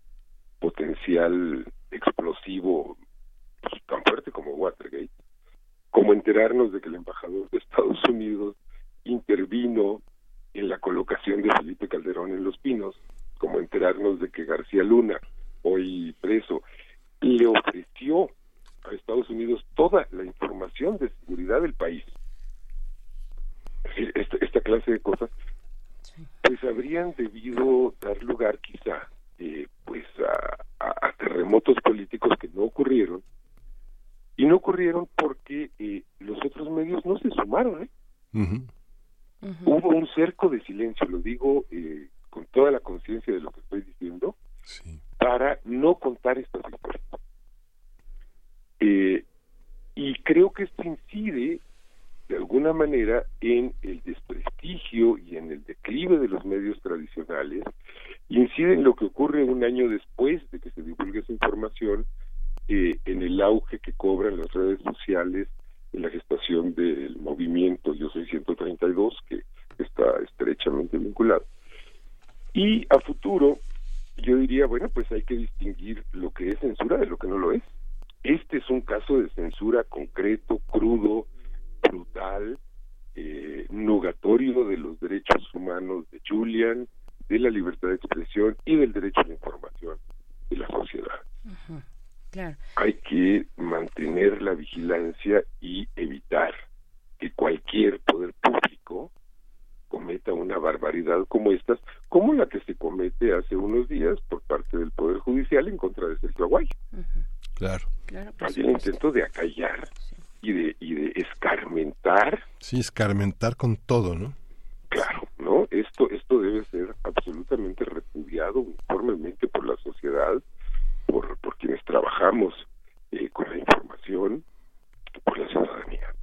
potencial explosivo pues, tan fuerte como Watergate, como enterarnos de que el embajador de Estados Unidos intervino en la colocación de Felipe Calderón en Los Pinos, como enterarnos de que García Luna, hoy preso, le ofreció a Estados Unidos toda la información de seguridad del país. Esta, esta clase de cosas, pues habrían debido dar lugar quizá eh, pues a, terremotos políticos que no ocurrieron y no ocurrieron porque eh, los otros medios no se sumaron. ¿eh? Hubo un cerco de silencio, lo digo eh, con toda la conciencia de lo que estoy diciendo, para no contar estas historias. Eh, y creo que esto incide de alguna manera en el desprestigio y en el declive de los medios tradicionales, incide en lo que ocurre un año después de que se divulgue esa información, eh, en el auge que cobran las redes sociales, en la gestación del movimiento Yo Soy 132, que está estrechamente vinculado. Y a futuro, yo diría, bueno, pues hay que distinguir lo que es censura de lo que no lo es. Este es un caso de censura concreto, crudo, brutal, eh, nugatorio de los derechos humanos de Julian, de la libertad de expresión y del derecho a la información de la sociedad. Claro. Hay que mantener la vigilancia y evitar que cualquier poder público cometa una barbaridad como estas, como la que se comete hace unos días por parte del Poder Judicial en contra de Sergio Aguayo. Claro. Hay un intento de acallar y de, y de escarmentar, Sí, escarmentar con todo, ¿no? claro, ¿no? Esto, esto debe ser absolutamente repudiado uniformemente por la sociedad, por, por quienes trabajamos eh, con la información, por la ciudadanía.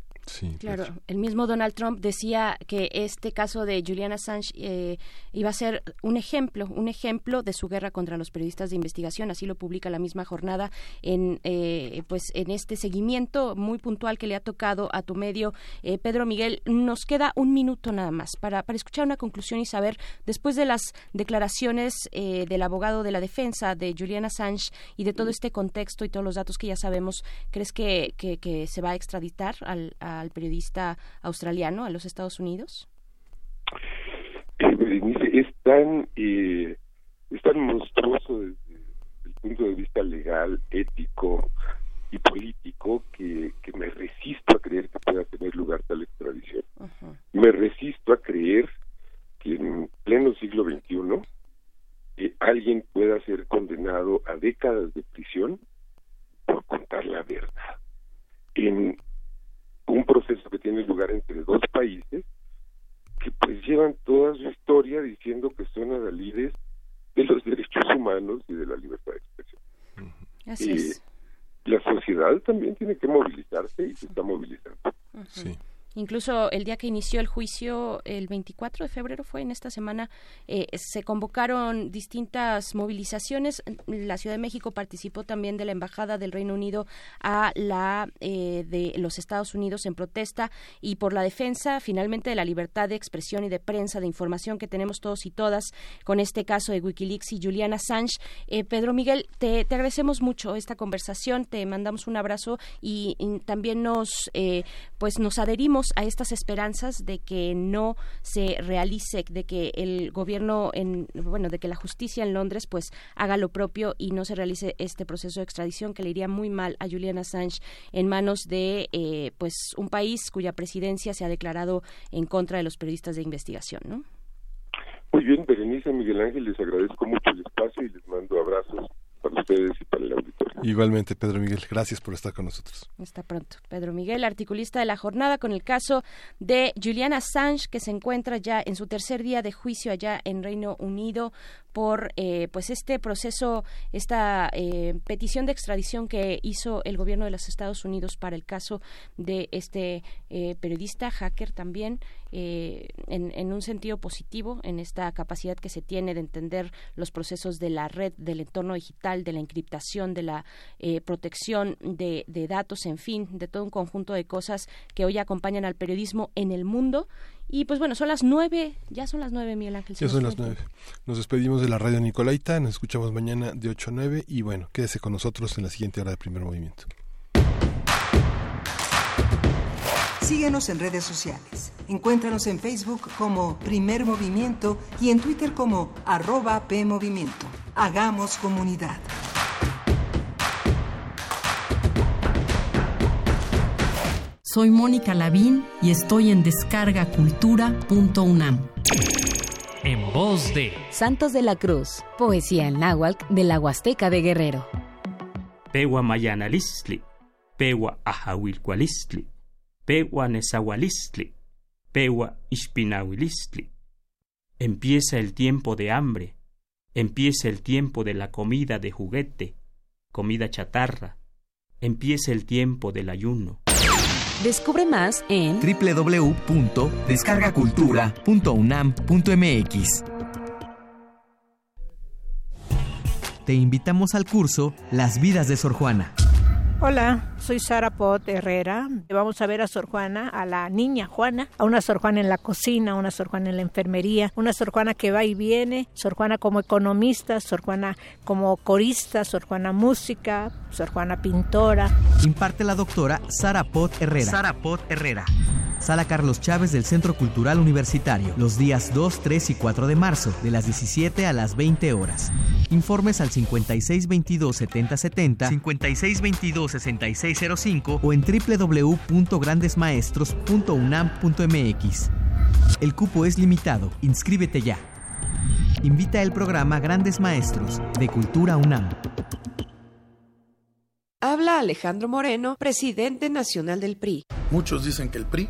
Claro, el mismo Donald Trump decía que este caso de Julian Assange eh, iba a ser un ejemplo, un ejemplo de su guerra contra los periodistas de investigación. Así lo publica la misma jornada en, eh, pues, en este seguimiento muy puntual que le ha tocado a tu medio, eh, Pedro Miguel. Nos queda un minuto nada más para, para escuchar una conclusión y saber, después de las declaraciones eh, del abogado de la defensa de Julian Assange y de todo este contexto y todos los datos que ya sabemos, ¿crees que, que, que se va a extraditar al, al periodista australiano a los Estados Unidos? Eh, es tan, eh, es tan monstruoso desde el punto de vista legal, ético y político que, que me resisto a creer que pueda tener lugar tal extradición. Me resisto a creer que en pleno siglo XXI eh, alguien pueda ser condenado a décadas de prisión por contar la verdad. En un proceso que tiene lugar entre dos países que pues llevan toda su historia diciendo que son adalides de los derechos humanos y de la libertad de expresión. Así Eh, es. La sociedad también tiene que movilizarse y se está movilizando. Ujú. Incluso el día que inició el juicio, el 24 de febrero fue en esta semana, eh, se convocaron distintas movilizaciones. La Ciudad de México participó también de la Embajada del Reino Unido a la eh, de los Estados Unidos en protesta y por la defensa finalmente de la libertad de expresión y de prensa, de información que tenemos todos y todas con este caso de Wikileaks y Julian Assange. Eh, Pedro Miguel, te, te agradecemos mucho esta conversación, te mandamos un abrazo y, y también nos, eh, pues nos adherimos a estas esperanzas de que no se realice, de que el gobierno, en, bueno, de que la justicia en Londres pues haga lo propio y no se realice este proceso de extradición que le iría muy mal a Julian Assange en manos de eh, pues un país cuya presidencia se ha declarado en contra de los periodistas de investigación, ¿no? Muy bien, Berenice, Miguel Ángel, les agradezco mucho el espacio y les mando abrazos ustedes y para el auditorio. Igualmente, Pedro Miguel, gracias por estar con nosotros. Hasta pronto. Pedro Miguel, articulista de la jornada con el caso de Julian Assange, que se encuentra ya en su tercer día de juicio allá en Reino Unido por eh, pues este proceso, esta eh, petición de extradición que hizo el gobierno de los Estados Unidos para el caso de este eh, periodista, hacker también, eh, en, en un sentido positivo, en esta capacidad que se tiene de entender los procesos de la red, del entorno digital, de la encriptación, de la eh, protección de, de datos, en fin, de todo un conjunto de cosas que hoy acompañan al periodismo en el mundo. Y pues bueno, son las nueve, ya son las nueve, Miguel Ángel. Ya nos son las nueve. Nos despedimos de la radio Nicolaita, nos escuchamos mañana de 8 a 9 y bueno, quédese con nosotros en la siguiente hora de primer movimiento. Síguenos en redes sociales. Encuéntranos en Facebook como Primer Movimiento y en Twitter como arroba PMovimiento. Hagamos comunidad. Soy Mónica Lavín y estoy en descargacultura.unam. En voz de Santos de la Cruz, poesía en náhuatl de la Huasteca de Guerrero. pewa mayanalistli, pewa ahahuilcualistli, pewa nezahualistli, pewa ishpinahuilistli. Empieza el tiempo de hambre, empieza el tiempo de la comida de juguete, comida chatarra, empieza el tiempo del ayuno. Descubre más en www.descargacultura.unam.mx. Te invitamos al curso Las vidas de Sor Juana. Hola, soy Sara Pot Herrera. Vamos a ver a Sor Juana, a la niña Juana, a una Sor Juana en la cocina, una Sor Juana en la enfermería, una Sor Juana que va y viene, Sor Juana como economista, Sor Juana como corista, Sor Juana música, Sor Juana pintora. Imparte la doctora Sara Pot Herrera. Sara Pot Herrera. Sala Carlos Chávez del Centro Cultural Universitario, los días 2, 3 y 4 de marzo, de las 17 a las 20 horas. Informes al 5622 7070, 5622 6605 o en www.grandesmaestros.unam.mx. El cupo es limitado, inscríbete ya. Invita el programa Grandes Maestros de Cultura UNAM. Habla Alejandro Moreno, presidente nacional del PRI. Muchos dicen que el PRI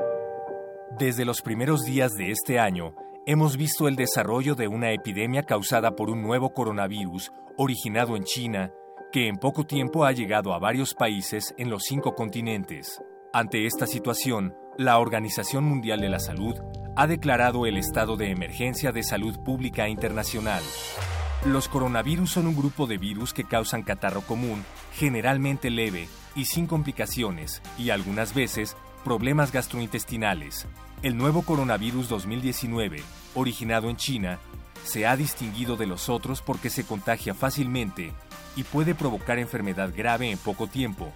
Desde los primeros días de este año, hemos visto el desarrollo de una epidemia causada por un nuevo coronavirus originado en China, que en poco tiempo ha llegado a varios países en los cinco continentes. Ante esta situación, la Organización Mundial de la Salud ha declarado el estado de emergencia de salud pública internacional. Los coronavirus son un grupo de virus que causan catarro común, generalmente leve y sin complicaciones, y algunas veces problemas gastrointestinales. El nuevo coronavirus 2019, originado en China, se ha distinguido de los otros porque se contagia fácilmente y puede provocar enfermedad grave en poco tiempo,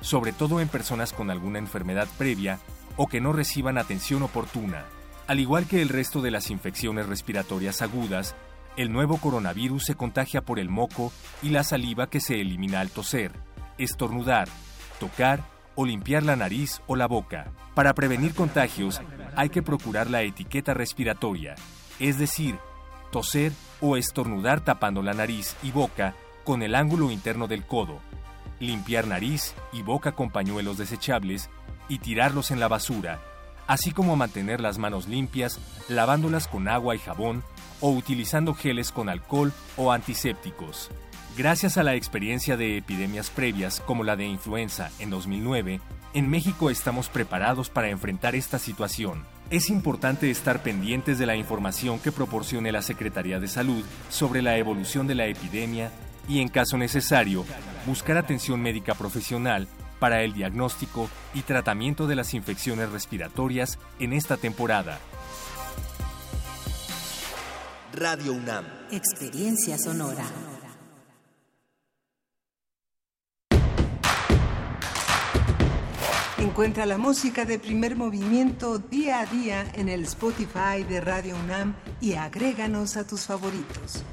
sobre todo en personas con alguna enfermedad previa o que no reciban atención oportuna. Al igual que el resto de las infecciones respiratorias agudas, el nuevo coronavirus se contagia por el moco y la saliva que se elimina al toser, estornudar, tocar o limpiar la nariz o la boca. Para prevenir contagios hay que procurar la etiqueta respiratoria, es decir, toser o estornudar tapando la nariz y boca con el ángulo interno del codo, limpiar nariz y boca con pañuelos desechables y tirarlos en la basura, así como mantener las manos limpias lavándolas con agua y jabón o utilizando geles con alcohol o antisépticos. Gracias a la experiencia de epidemias previas como la de influenza en 2009, en México estamos preparados para enfrentar esta situación. Es importante estar pendientes de la información que proporcione la Secretaría de Salud sobre la evolución de la epidemia y, en caso necesario, buscar atención médica profesional para el diagnóstico y tratamiento de las infecciones respiratorias en esta temporada. Radio UNAM. Experiencia sonora. Encuentra la música de primer movimiento día a día en el Spotify de Radio UNAM y agréganos a tus favoritos.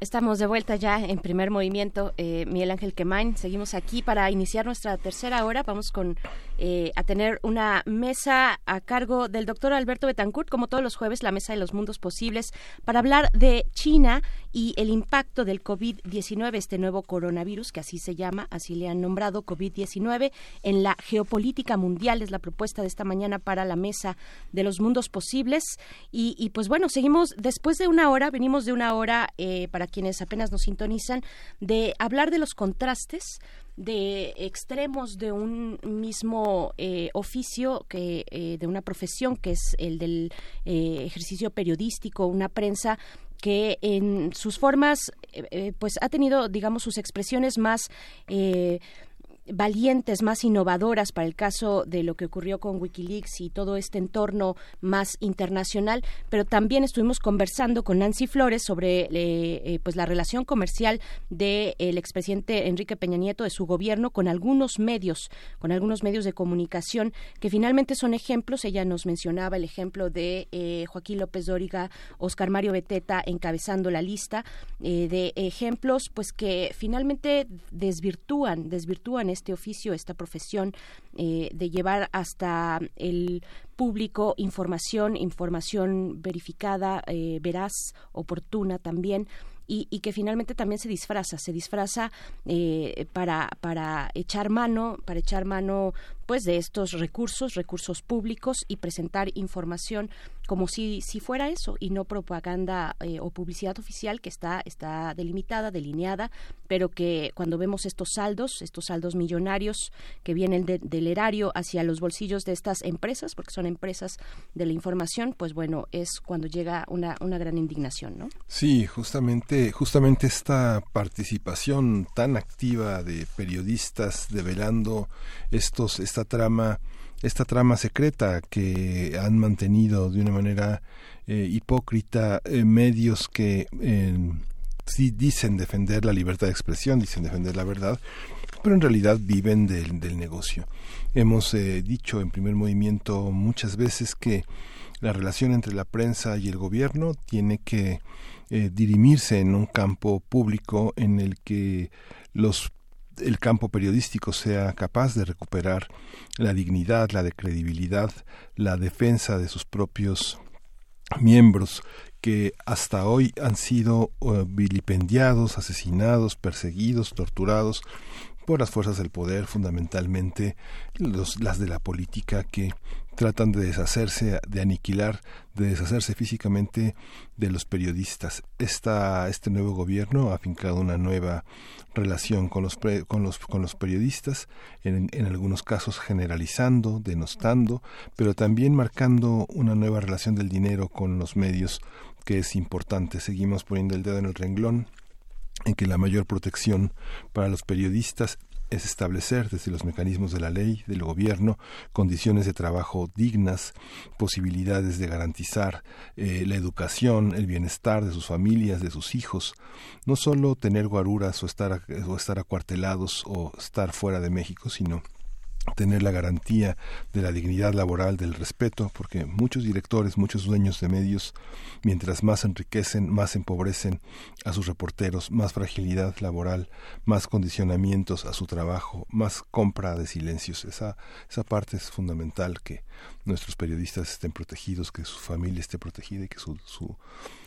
Estamos de vuelta ya en primer movimiento. Eh, Miguel Ángel Quemain, seguimos aquí para iniciar nuestra tercera hora. Vamos con eh, a tener una mesa a cargo del doctor Alberto Betancourt, como todos los jueves, la mesa de los mundos posibles, para hablar de China y el impacto del COVID-19, este nuevo coronavirus, que así se llama, así le han nombrado COVID-19, en la geopolítica mundial. Es la propuesta de esta mañana para la mesa de los mundos posibles. Y, y pues bueno, seguimos después de una hora, venimos de una hora eh, para quienes apenas nos sintonizan, de hablar de los contrastes de extremos de un mismo eh, oficio que eh, de una profesión que es el del eh, ejercicio periodístico una prensa que en sus formas pues ha tenido digamos sus expresiones más valientes, más innovadoras para el caso de lo que ocurrió con Wikileaks y todo este entorno más internacional, pero también estuvimos conversando con Nancy Flores sobre eh, eh, pues la relación comercial del expresidente Enrique Peña Nieto de su gobierno con algunos medios, con algunos medios de comunicación que finalmente son ejemplos. Ella nos mencionaba el ejemplo de eh, Joaquín López Dóriga, Oscar Mario Beteta encabezando la lista de ejemplos, pues que finalmente desvirtúan, desvirtúan este oficio, esta profesión eh, de llevar hasta el público información, información verificada, eh, veraz, oportuna también y, que finalmente también se disfraza, se disfraza eh, para, para echar mano, para echar mano pues de estos recursos, recursos públicos y presentar información como si, si fuera eso y no propaganda eh, o publicidad oficial que está, está delimitada, delineada, pero que cuando vemos estos saldos, estos saldos millonarios que vienen del erario hacia los bolsillos de estas empresas, porque son empresas de la información, pues bueno, es cuando llega una, una gran indignación, ¿no? Sí, justamente, justamente esta participación tan activa de periodistas develando estos, esta trama esta trama secreta que han mantenido de una manera eh, hipócrita eh, medios que eh, sí dicen defender la libertad de expresión, dicen defender la verdad, pero en realidad viven del, del negocio. Hemos dicho en primer movimiento muchas veces que la relación entre la prensa y el gobierno tiene que dirimirse en un campo público en el que los el campo periodístico sea capaz de recuperar la dignidad, la de credibilidad, la defensa de sus propios miembros que hasta hoy han sido uh, vilipendiados, asesinados, perseguidos, torturados por las fuerzas del poder, fundamentalmente las de la política que tratan de deshacerse, de aniquilar, de deshacerse físicamente de los periodistas. Esta, este nuevo gobierno ha fincado una nueva relación con los, con los, con los periodistas, en, en algunos casos generalizando, denostando, pero también marcando una nueva relación del dinero con los medios que es importante. Seguimos poniendo el dedo en el renglón en que la mayor protección para los periodistas es establecer desde los mecanismos de la ley, del gobierno, condiciones de trabajo dignas, posibilidades de garantizar eh, la educación, el bienestar de sus familias, de sus hijos, no solo tener guaruras o estar, o estar acuartelados o estar fuera de México, sino tener la garantía de la dignidad laboral, del respeto, porque muchos directores, muchos dueños de medios, mientras más enriquecen, más empobrecen a sus reporteros, más fragilidad laboral, más condicionamientos a su trabajo, más compra de silencios. Esa, esa parte es fundamental, que nuestros periodistas estén protegidos, que su familia esté protegida y que su, su,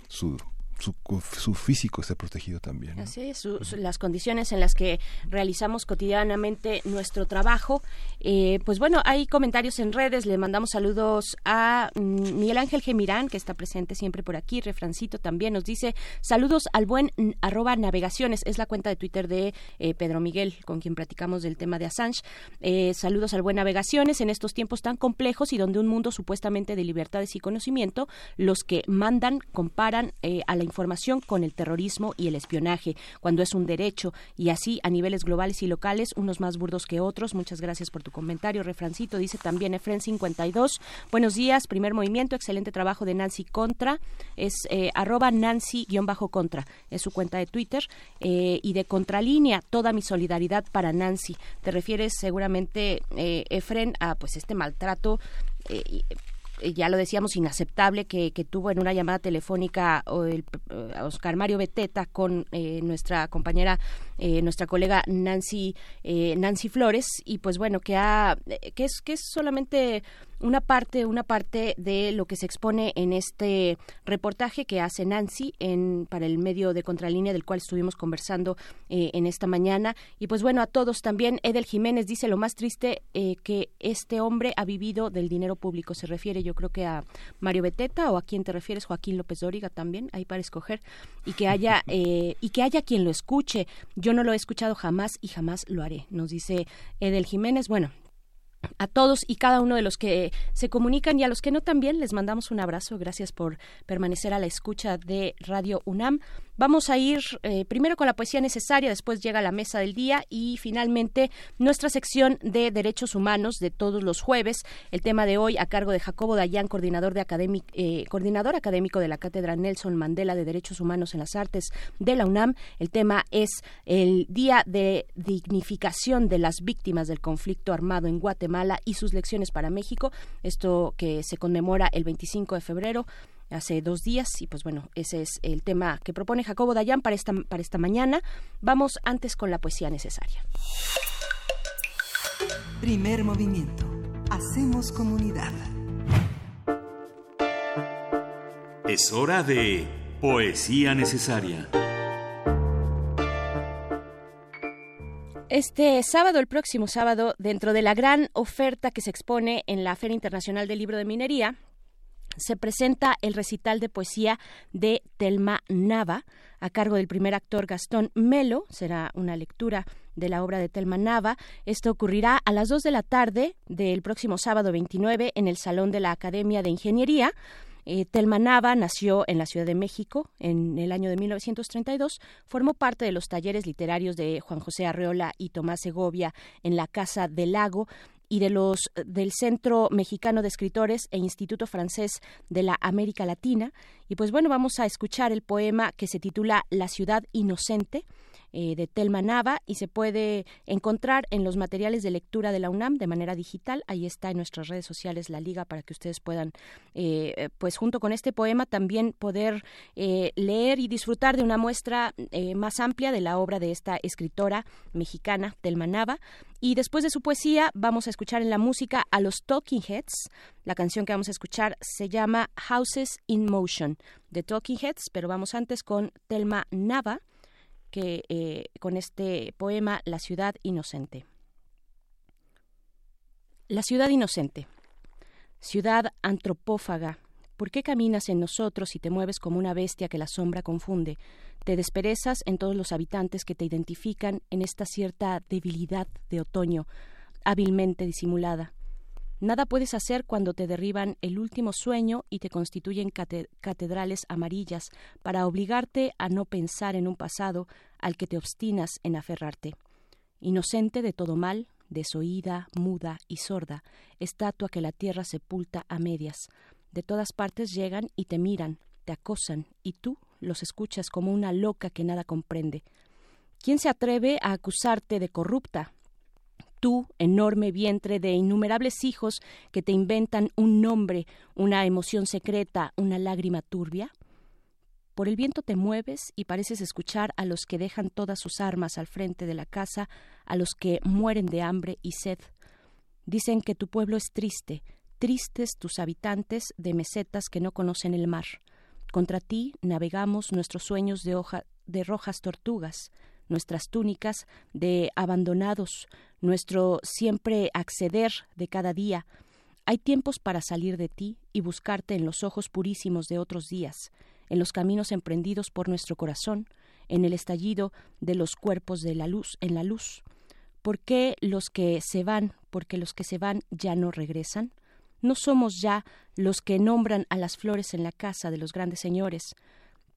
su su, su, físico esté protegido también. Así es, las condiciones en las que realizamos cotidianamente nuestro trabajo. Eh, pues bueno, hay comentarios en redes, le mandamos saludos a mm, Miguel Ángel Gemirán, que está presente siempre por aquí, Refrancito también nos dice saludos al buen arroba navegaciones, es la cuenta de Twitter de eh, Pedro Miguel, con quien platicamos del tema de Assange. Eh, saludos al buen navegaciones en estos tiempos tan complejos y donde un mundo supuestamente de libertades y conocimiento, los que mandan comparan a la información con el terrorismo y el espionaje, cuando es un derecho y así a niveles globales y locales, unos más burdos que otros. Muchas gracias por tu comentario, refrancito. Dice también Efren 52. Buenos días, primer movimiento, excelente trabajo de Nancy Contra. Es eh, arroba Nancy-contra, es su cuenta de Twitter. Eh, y de Contralínea, toda mi solidaridad para Nancy. Te refieres seguramente, eh, Efren, a pues este maltrato eh, ya lo decíamos, inaceptable que, tuvo en una llamada telefónica el, eh, Oscar Mario Beteta con nuestra compañera, nuestra colega Nancy, Nancy Flores, y pues bueno, que, ha, que, es, que es solamente una parte, una parte de lo que se expone en este reportaje que hace Nancy en, para el medio de Contralínea del cual estuvimos conversando eh, en esta mañana. Y pues bueno, a todos también, Edel Jiménez dice lo más triste eh, que este hombre ha vivido del dinero público. Se refiere yo creo que a Mario Beteta o a quién te refieres, Joaquín López Dóriga también, ahí para escoger, y que haya, eh, y que haya quien lo escuche. Yo no lo he escuchado jamás y jamás lo haré, nos dice Edel Jiménez. Bueno, a todos y cada uno de los que se comunican y a los que no también les mandamos un abrazo. Gracias por permanecer a la escucha de Radio UNAM. Vamos a ir eh, primero con la poesía necesaria, después llega la mesa del día y finalmente nuestra sección de derechos humanos de todos los jueves. El tema de hoy a cargo de Jacobo Dayan, coordinador, de eh, coordinador académico de la Cátedra Nelson Mandela de Derechos Humanos en las Artes de la UNAM. El tema es el Día de Dignificación de las Víctimas del Conflicto Armado en Guatemala y sus lecciones para México. Esto que se conmemora el 25 de febrero hace dos días y pues bueno, ese es el tema que propone Jacobo Dayan para esta, para esta mañana. Vamos antes con la poesía necesaria. Primer movimiento. Hacemos comunidad. Es hora de poesía necesaria. Este sábado, el próximo sábado, dentro de la gran oferta que se expone en la Feria Internacional del Libro de Minería, se presenta el recital de poesía de Telma Nava a cargo del primer actor Gastón Melo. Será una lectura de la obra de Telma Nava. Esto ocurrirá a las 2 de la tarde del próximo sábado 29 en el Salón de la Academia de Ingeniería. Eh, Telma Nava nació en la Ciudad de México en el año de 1932. Formó parte de los talleres literarios de Juan José Arreola y Tomás Segovia en la Casa del Lago y de los del Centro Mexicano de Escritores e Instituto Francés de la América Latina. Y pues bueno, vamos a escuchar el poema que se titula La ciudad inocente eh, de Telma Nava y se puede encontrar en los materiales de lectura de la UNAM de manera digital. Ahí está en nuestras redes sociales la liga para que ustedes puedan, eh, pues junto con este poema, también poder eh, leer y disfrutar de una muestra más amplia de la obra de esta escritora mexicana, Telma Nava. Y después de su poesía, vamos a escuchar en la música a los Talking Heads. La canción que vamos a escuchar se llama Houses in Motion de Talking Heads, pero vamos antes con Telma Nava que eh, con este poema La ciudad inocente. La ciudad inocente. Ciudad antropófaga, ¿por qué caminas en nosotros y te mueves como una bestia que la sombra confunde? Te desperezas en todos los habitantes que te identifican en esta cierta debilidad de otoño, hábilmente disimulada. Nada puedes hacer cuando te derriban el último sueño y te constituyen catedrales amarillas para obligarte a no pensar en un pasado al que te obstinas en aferrarte. Inocente de todo mal, desoída, muda y sorda, estatua que la tierra sepulta a medias. De todas partes llegan y te miran, te acosan, y tú los escuchas como una loca que nada comprende. ¿Quién se atreve a acusarte de corrupta, tú, enorme vientre de innumerables hijos que te inventan un nombre, una emoción secreta, una lágrima turbia? Por el viento te mueves y pareces escuchar a los que dejan todas sus armas al frente de la casa, a los que mueren de hambre y sed. Dicen que tu pueblo es triste, tristes tus habitantes de mesetas que no conocen el mar. Contra ti navegamos nuestros sueños de, hoja, de rojas tortugas nuestras túnicas de abandonados, nuestro siempre acceder de cada día. Hay tiempos para salir de ti y buscarte en los ojos purísimos de otros días, en los caminos emprendidos por nuestro corazón, en el estallido de los cuerpos de la luz, en la luz. ¿Por qué los que se van, porque los que se van ya no regresan? No somos ya los que nombran a las flores en la casa de los grandes señores,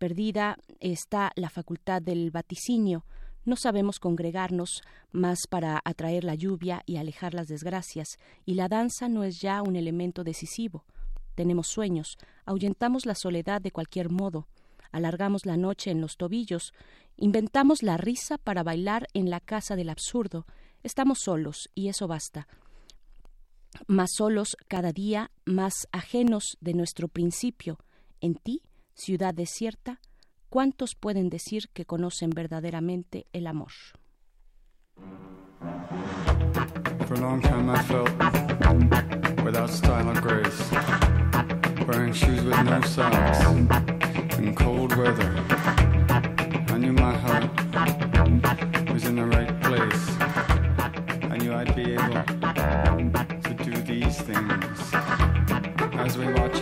perdida está la facultad del vaticinio. No sabemos congregarnos más para atraer la lluvia y alejar las desgracias, y la danza no es ya un elemento decisivo. Tenemos sueños, ahuyentamos la soledad de cualquier modo, alargamos la noche en los tobillos, inventamos la risa para bailar en la casa del absurdo. Estamos solos, y eso basta. Más solos cada día, más ajenos de nuestro principio. En ti, ciudad desierta, ¿Cuántos pueden decir que conocen verdaderamente el amor? For a long time I felt without style or grace, wearing shoes with no socks in cold weather. I knew my heart was in the right place. I knew I'd be able to do these things as we watch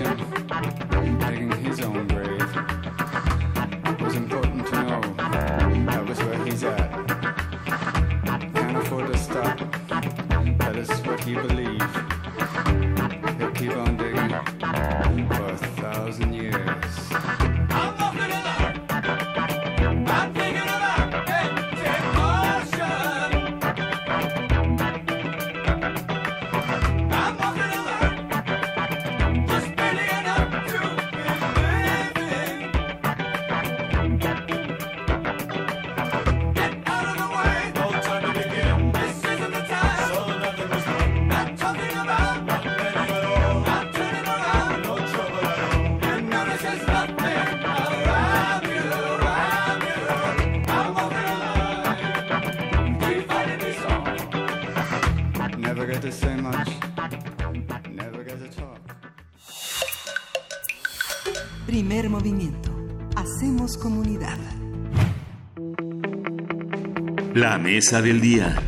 La mesa del día.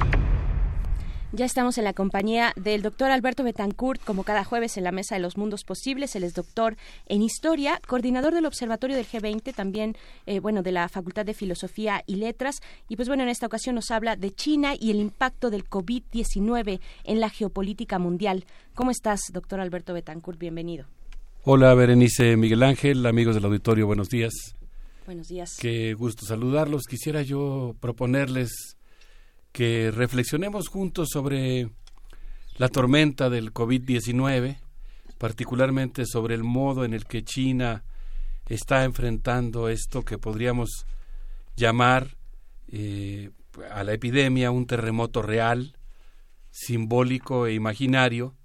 Ya estamos en la compañía del doctor Alberto Betancourt, como cada jueves en la Mesa de los Mundos Posibles. Él es doctor en Historia, coordinador del Observatorio del G20, también, eh, bueno, de la Facultad de Filosofía y Letras. Y pues bueno, en esta ocasión nos habla de China y el impacto del COVID-19 en la geopolítica mundial. ¿Cómo estás, doctor Alberto Betancourt? Bienvenido. Hola, Berenice Miguel Ángel, amigos del auditorio, buenos días. Buenos días. Qué gusto saludarlos. Quisiera yo proponerles que reflexionemos juntos sobre la tormenta del COVID-19, particularmente sobre el modo en el que China está enfrentando esto que podríamos llamar eh, a la epidemia un terremoto real, simbólico e imaginario,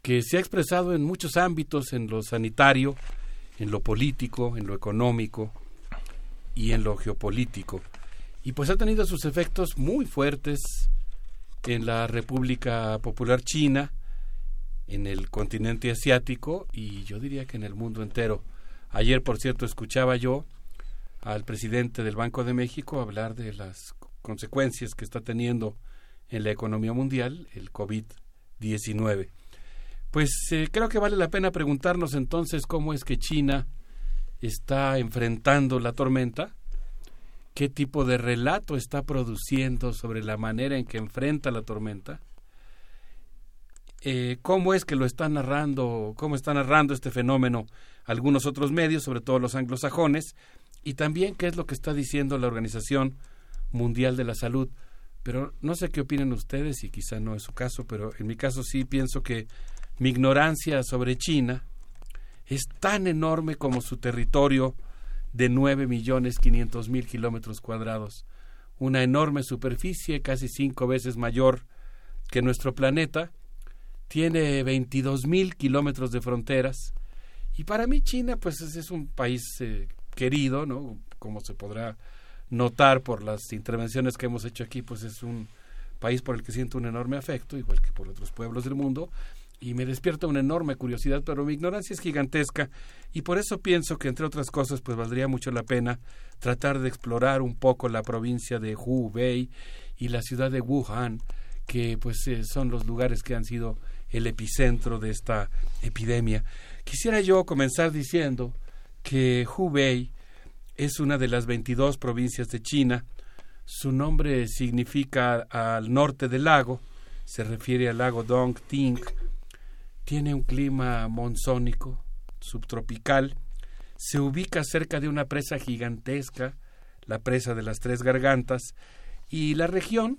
que se ha expresado en muchos ámbitos, en lo sanitario, en lo político, en lo económico y en lo geopolítico. Y pues ha tenido sus efectos muy fuertes en la República Popular China, en el continente asiático y yo diría que en el mundo entero. Ayer, por cierto, escuchaba yo al presidente del Banco de México hablar de las consecuencias que está teniendo en la economía mundial el COVID-19. Pues eh, creo que vale la pena preguntarnos entonces cómo es que China está enfrentando la tormenta, qué tipo de relato está produciendo sobre la manera en que enfrenta la tormenta, eh, cómo es que lo está narrando, cómo está narrando este fenómeno algunos otros medios, sobre todo los anglosajones, y también qué es lo que está diciendo la Organización Mundial de la Salud. Pero no sé qué opinen ustedes, y quizá no es su caso, pero en mi caso sí pienso que mi ignorancia sobre China es tan enorme como su territorio de nueve millones quinientos mil kilómetros cuadrados, una enorme superficie casi cinco veces mayor que nuestro planeta, tiene veintidós mil kilómetros de fronteras y para mí China pues es, un país eh, querido, ¿no? Como se podrá notar por las intervenciones que hemos hecho aquí, pues es un país por el que siento un enorme afecto, igual que por otros pueblos del mundo, y me despierta una enorme curiosidad, pero mi ignorancia es gigantesca y por eso pienso que entre otras cosas pues valdría mucho la pena tratar de explorar un poco la provincia de Hubei y la ciudad de Wuhan, que pues eh, son los lugares que han sido el epicentro de esta epidemia. Quisiera yo comenzar diciendo que Hubei es una de las 22 provincias de China. Su nombre significa al norte del lago, se refiere al lago Dongting, tiene un clima monzónico, subtropical, se ubica cerca de una presa gigantesca, la presa de las Tres Gargantas, y la región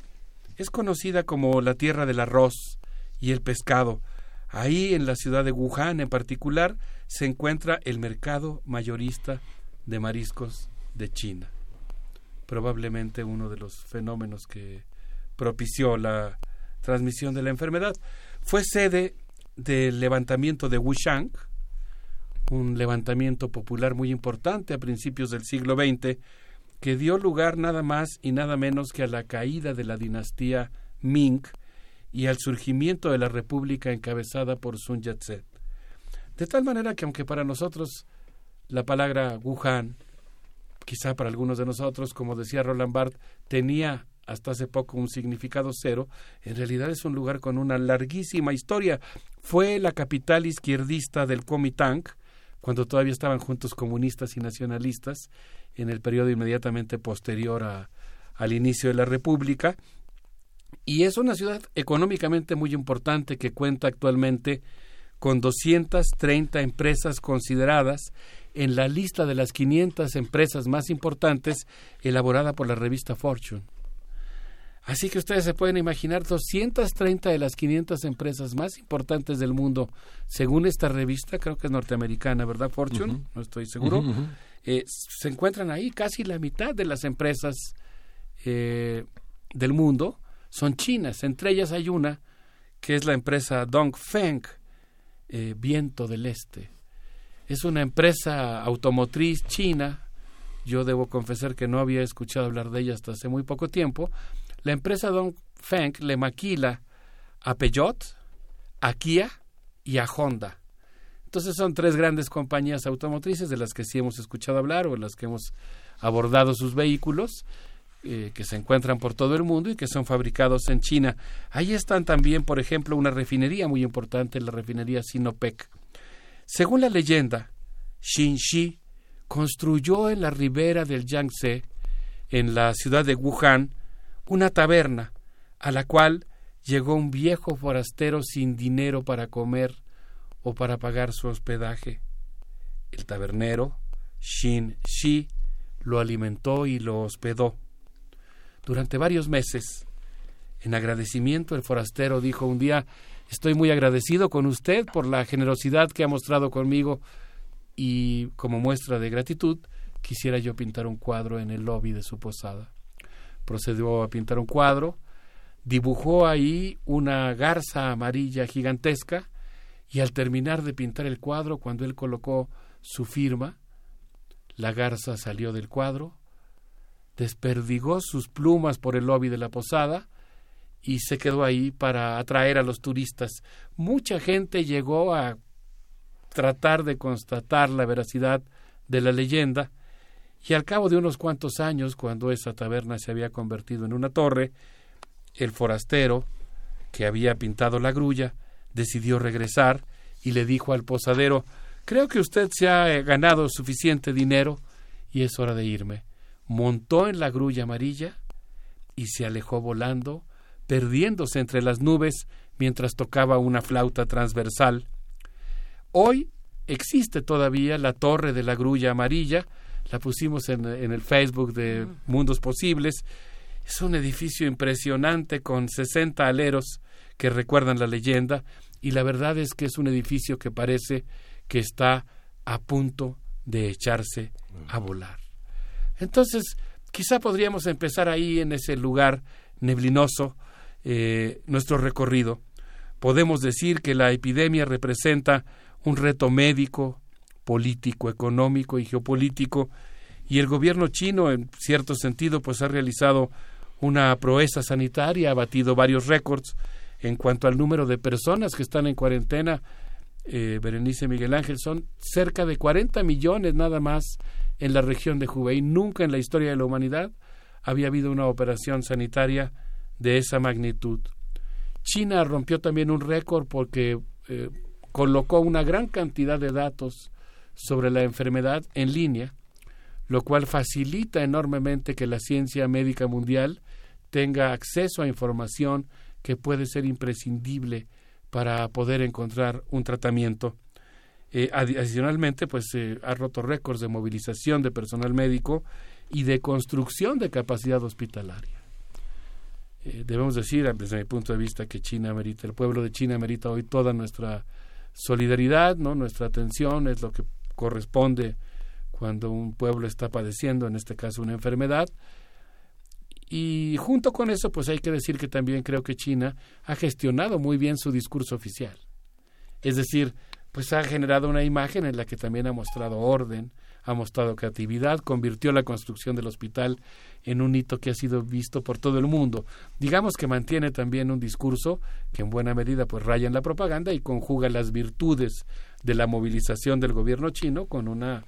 es conocida como la tierra del arroz y el pescado. Ahí, en la ciudad de Wuhan en particular, se encuentra el mercado mayorista de mariscos de China. Probablemente uno de los fenómenos que propició la transmisión de la enfermedad. Fue sede del levantamiento de Wushang, un levantamiento popular muy importante a principios del siglo XX, que dio lugar nada más y nada menos que a la caída de la dinastía Ming y al surgimiento de la república encabezada por Sun Yat-sen. De tal manera que aunque para nosotros la palabra Wuhan, quizá para algunos de nosotros, como decía Roland Barthes, tenía hasta hace poco un significado cero, en realidad es un lugar con una larguísima historia. Fue la capital izquierdista del Kuomintang, cuando todavía estaban juntos comunistas y nacionalistas, en el periodo inmediatamente posterior al inicio de la República, y es una ciudad económicamente muy importante que cuenta actualmente con 230 empresas consideradas en la lista de las 500 empresas más importantes elaborada por la revista Fortune. Así que ustedes se pueden imaginar 230 de las 500 empresas más importantes del mundo, según esta revista, creo que es norteamericana, ¿verdad? Fortune, no estoy seguro. Eh, se encuentran ahí casi la mitad de las empresas eh, del mundo son chinas. Entre ellas hay una que es la empresa Dongfeng, eh, Viento del Este. Es una empresa automotriz china. Yo debo confesar que no había escuchado hablar de ella hasta hace muy poco tiempo. La empresa Dongfeng le maquila a Peugeot, a Kia y a Honda. Entonces son tres grandes compañías automotrices de las que sí hemos escuchado hablar o en las que hemos abordado sus vehículos eh, que se encuentran por todo el mundo y que son fabricados en China. Ahí están también, por ejemplo, una refinería muy importante, la refinería Sinopec. Según la leyenda, Xi construyó en la ribera del Yangtze, en la ciudad de Wuhan, una taberna a la cual llegó un viejo forastero sin dinero para comer o para pagar su hospedaje. El tabernero, Xin Shi, lo alimentó y lo hospedó. Durante varios meses, en agradecimiento, el forastero dijo un día, estoy muy agradecido con usted por la generosidad que ha mostrado conmigo y como muestra de gratitud, quisiera yo pintar un cuadro en el lobby de su posada. Procedió a pintar un cuadro, dibujó ahí una garza amarilla gigantesca y al terminar de pintar el cuadro, cuando él colocó su firma, la garza salió del cuadro, desperdigó sus plumas por el lobby de la posada y se quedó ahí para atraer a los turistas. Mucha gente llegó a tratar de constatar la veracidad de la leyenda y al cabo de unos cuantos años, cuando esa taberna se había convertido en una torre, el forastero, que había pintado la grulla, decidió regresar y le dijo al posadero Creo que usted se ha ganado suficiente dinero y es hora de irme montó en la grulla amarilla y se alejó volando, perdiéndose entre las nubes mientras tocaba una flauta transversal. Hoy existe todavía la torre de la grulla amarilla, la pusimos en, el Facebook de Mundos Posibles. Es un edificio impresionante con 60 aleros que recuerdan la leyenda y la verdad es que es un edificio que parece que está a punto de echarse a volar. Entonces, quizá podríamos empezar ahí en ese lugar neblinoso eh, nuestro recorrido. Podemos decir que la epidemia representa un reto médico, político, económico y geopolítico, y el gobierno chino, en cierto sentido, pues ha realizado una proeza sanitaria, ha batido varios récords en cuanto al número de personas que están en cuarentena. Eh, Berenice Miguel Ángel son cerca de 40 millones nada más en la región de Hubei. Nunca en la historia de la humanidad había habido una operación sanitaria de esa magnitud. China rompió también un récord porque eh, colocó una gran cantidad de datos sobre la enfermedad en línea, lo cual facilita enormemente que la ciencia médica mundial tenga acceso a información que puede ser imprescindible para poder encontrar un tratamiento. Eh, adicionalmente, pues eh, ha roto récords de movilización de personal médico y de construcción de capacidad hospitalaria. Eh, debemos decir, desde mi punto de vista, que China merita, el pueblo de China merita hoy toda nuestra solidaridad, no, nuestra atención es lo que corresponde cuando un pueblo está padeciendo, en este caso, una enfermedad. Y junto con eso, pues hay que decir que también creo que China ha gestionado muy bien su discurso oficial. Es decir, pues ha generado una imagen en la que también ha mostrado orden, ha mostrado creatividad, convirtió la construcción del hospital en un hito que ha sido visto por todo el mundo. Digamos que mantiene también un discurso que en buena medida pues raya en la propaganda y conjuga las virtudes de la movilización del gobierno chino con una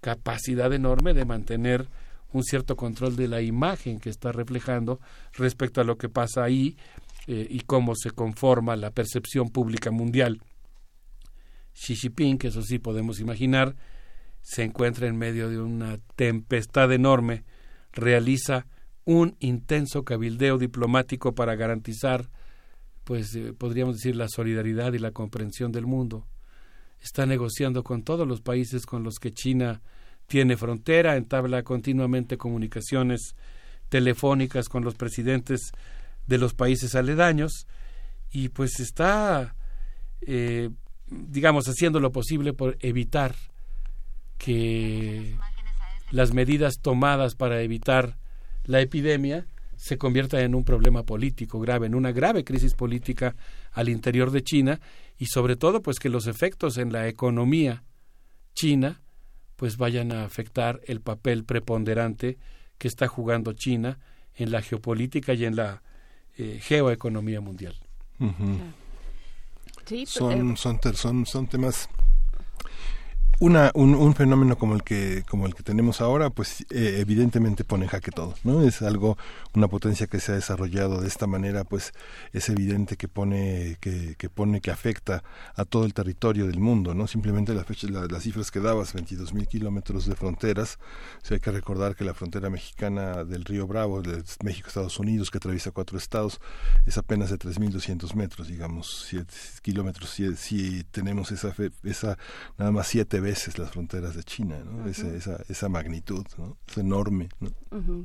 capacidad enorme de mantener un cierto control de la imagen que está reflejando respecto a lo que pasa ahí eh, y cómo se conforma la percepción pública mundial. Xi Jinping, que eso sí podemos imaginar, se encuentra en medio de una tempestad enorme, realiza un intenso cabildeo diplomático para garantizar, pues eh, podríamos decir, la solidaridad y la comprensión del mundo. Está negociando con todos los países con los que China tiene frontera, entabla continuamente comunicaciones telefónicas con los presidentes de los países aledaños y pues está, eh, digamos, haciendo lo posible por evitar que las medidas tomadas para evitar la epidemia se conviertan en un problema político grave, en una grave crisis política al interior de China y sobre todo pues que los efectos en la economía china pues vayan a afectar el papel preponderante que está jugando China en la geopolítica y en la eh, geoeconomía mundial. Pues, son, eh, son, son, son temas una, un, un, fenómeno como el que como el que tenemos ahora pues eh, evidentemente pone en jaque todo no es algo una potencia que se ha desarrollado de esta manera pues es evidente que pone que, que pone que afecta a todo el territorio del mundo no simplemente la fecha, las cifras que dabas 22 mil kilómetros de fronteras o hay que recordar que la frontera mexicana del río Bravo de México Estados Unidos que atraviesa cuatro estados es apenas de 3.200 metros digamos siete kilómetros si, si tenemos esa esa nada más siete veces las fronteras de China, ¿no? esa, esa, magnitud, ¿no? Es enorme,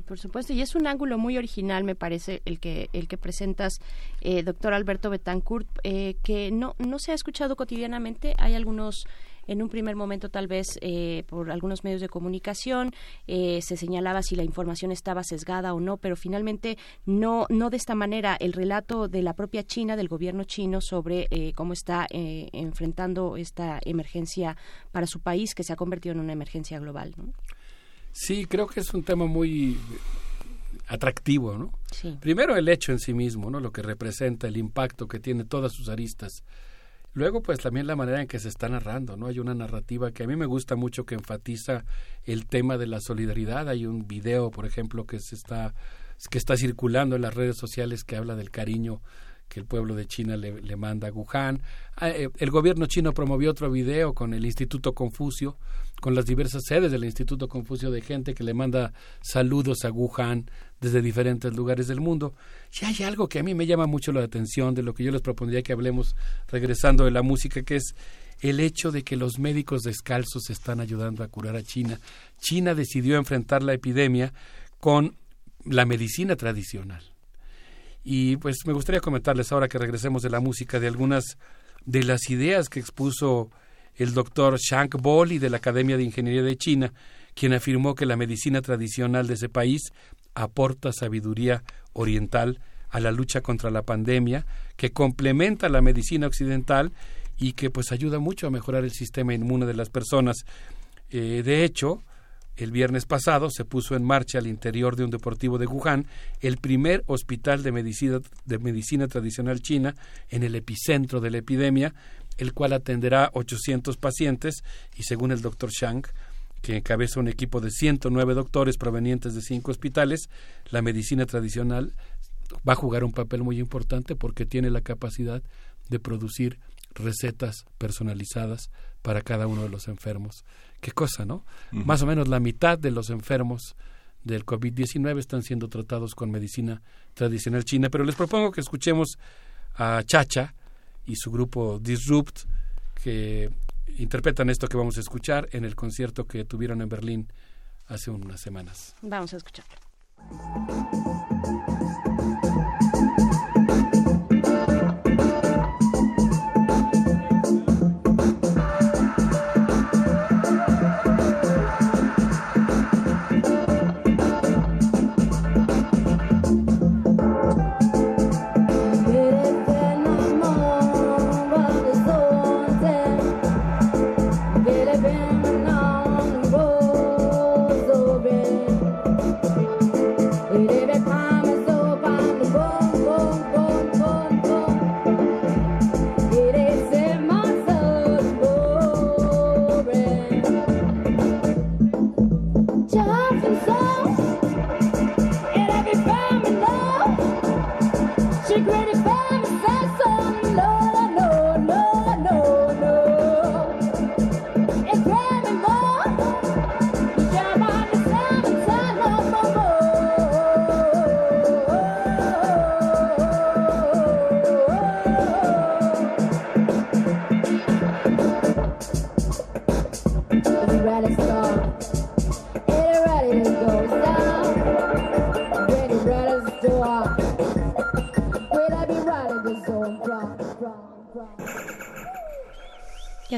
por supuesto, y es un ángulo muy original, me parece, el que, el que presentas, eh, doctor Alberto Betancourt, eh, que no, no se ha escuchado cotidianamente. Hay algunos en un primer momento tal vez eh, por algunos medios de comunicación eh, se señalaba si la información estaba sesgada o no, pero finalmente no, no de esta manera. El relato de la propia China, del gobierno chino, sobre eh, cómo está enfrentando esta emergencia para su país, que se ha convertido en una emergencia global. Sí, creo que es un tema muy atractivo, ¿no? Primero el hecho en sí mismo, ¿no? Lo que representa, el impacto que tiene todas sus aristas Luego, pues también la manera en que se está narrando, ¿no? Hay una narrativa que a mí me gusta mucho que enfatiza el tema de la solidaridad. Hay un video, por ejemplo, que se está que está circulando en las redes sociales que habla del cariño que el pueblo de China le, manda a Wuhan. Ah, eh, el gobierno chino promovió otro video con el Instituto Confucio, con las diversas sedes del Instituto Confucio de gente que le manda saludos a Wuhan desde diferentes lugares del mundo. Y hay algo que a mí me llama mucho la atención de lo que yo les propondría que hablemos regresando de la música, que es el hecho de que los médicos descalzos están ayudando a curar a China. China decidió enfrentar la epidemia con la medicina tradicional. Y pues me gustaría comentarles ahora que regresemos de la música de algunas de las ideas que expuso el doctor Shank Boli de la Academia de Ingeniería de China, quien afirmó que la medicina tradicional de ese país aporta sabiduría oriental a la lucha contra la pandemia, que complementa la medicina occidental y que pues ayuda mucho a mejorar el sistema inmune de las personas. Eh, de hecho, el viernes pasado se puso en marcha al interior de un deportivo de Wuhan el primer hospital de medicina, tradicional china en el epicentro de la epidemia, el cual atenderá 800 pacientes y según el doctor Shang, que encabeza un equipo de 109 doctores provenientes de cinco hospitales, la medicina tradicional va a jugar un papel muy importante porque tiene la capacidad de producir recetas personalizadas para cada uno de los enfermos. Qué cosa, ¿no? Más o menos la mitad de los enfermos del COVID-19 están siendo tratados con medicina tradicional china, pero les propongo que escuchemos a Chacha y su grupo Disrupt, que interpretan esto que vamos a escuchar en el concierto que tuvieron en Berlín hace unas semanas. Vamos a escucharlo.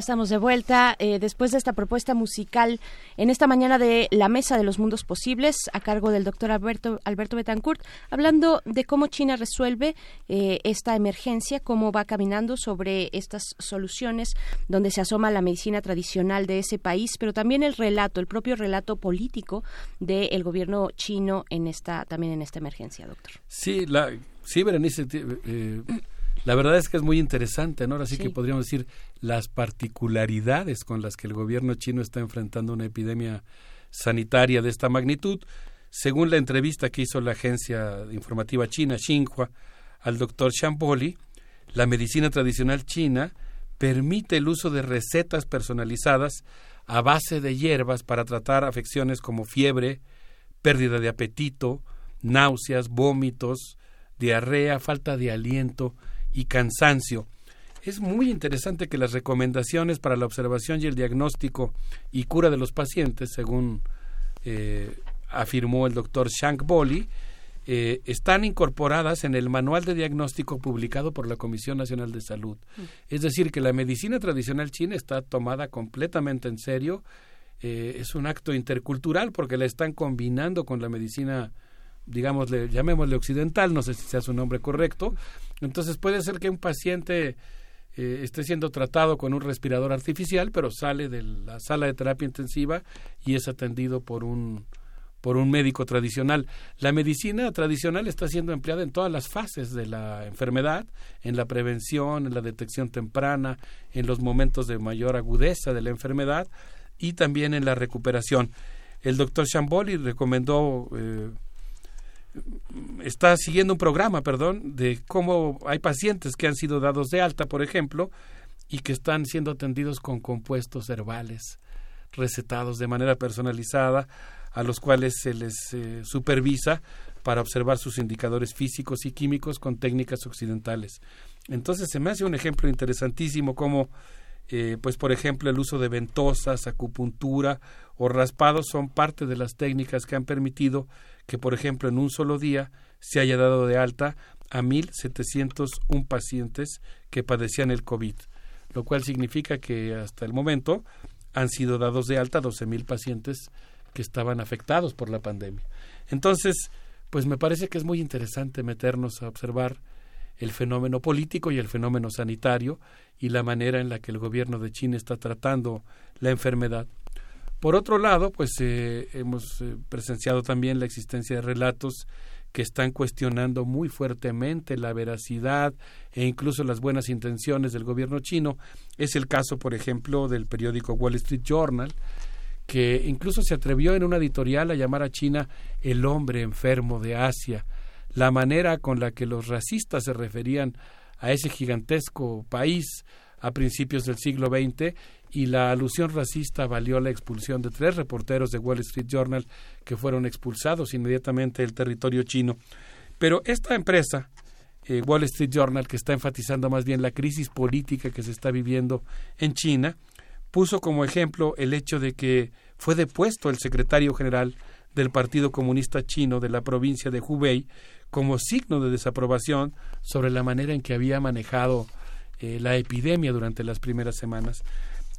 Estamos de vuelta eh, después de esta propuesta musical en esta mañana de la Mesa de los Mundos Posibles a cargo del doctor Alberto, Alberto Betancourt, hablando de cómo China resuelve eh, esta emergencia, cómo va caminando sobre estas soluciones donde se asoma la medicina tradicional de ese país, pero también el relato, el propio relato político del gobierno chino en esta también en esta emergencia, doctor. Sí, la, sí, Berenice, eh, la verdad es que es muy interesante, ¿no? Ahora sí, que podríamos decir las particularidades con las que el gobierno chino está enfrentando una epidemia sanitaria de esta magnitud. Según la entrevista que hizo la agencia informativa china Xinhua al doctor Shamboli, la medicina tradicional china permite el uso de recetas personalizadas a base de hierbas para tratar afecciones como fiebre, pérdida de apetito, náuseas, vómitos, diarrea, falta de aliento, y cansancio. Es muy interesante que las recomendaciones para la observación y el diagnóstico y cura de los pacientes, según eh, afirmó el doctor Shank Boli, eh, están incorporadas en el manual de diagnóstico publicado por la Comisión Nacional de Salud. Mm. Es decir, que la medicina tradicional china está tomada completamente en serio. Eh, es un acto intercultural porque la están combinando con la medicina digámosle, llamémosle occidental, no sé si sea su nombre correcto. Entonces puede ser que un paciente eh, esté siendo tratado con un respirador artificial, pero sale de la sala de terapia intensiva y es atendido por un por un médico tradicional. La medicina tradicional está siendo empleada en todas las fases de la enfermedad, en la prevención, en la detección temprana, en los momentos de mayor agudeza de la enfermedad y también en la recuperación. El doctor Shamboli recomendó eh, está siguiendo un programa, perdón, de cómo hay pacientes que han sido dados de alta, por ejemplo, y que están siendo atendidos con compuestos herbales recetados de manera personalizada, a los cuales se les eh, supervisa para observar sus indicadores físicos y químicos con técnicas occidentales. Entonces se me hace un ejemplo interesantísimo como, eh, pues por ejemplo, el uso de ventosas, acupuntura o raspados son parte de las técnicas que han permitido que, por ejemplo, en un solo día se haya dado de alta a 1.701 pacientes que padecían el COVID, lo cual significa que hasta el momento han sido dados de alta 12.000 pacientes que estaban afectados por la pandemia. Entonces, pues me parece que es muy interesante meternos a observar el fenómeno político y el fenómeno sanitario y la manera en la que el gobierno de China está tratando la enfermedad por otro lado, pues eh, hemos eh, presenciado también la existencia de relatos que están cuestionando muy fuertemente la veracidad e incluso las buenas intenciones del gobierno chino. Es el caso, por ejemplo, del periódico Wall Street Journal, que incluso se atrevió en una editorial a llamar a China el hombre enfermo de Asia. La manera con la que los racistas se referían a ese gigantesco país a principios del siglo XX y la alusión racista valió la expulsión de tres reporteros de Wall Street Journal que fueron expulsados inmediatamente del territorio chino. Pero esta empresa, eh, Wall Street Journal, que está enfatizando más bien la crisis política que se está viviendo en China, puso como ejemplo el hecho de que fue depuesto el secretario general del Partido Comunista Chino de la provincia de Hubei como signo de desaprobación sobre la manera en que había manejado eh, la epidemia durante las primeras semanas.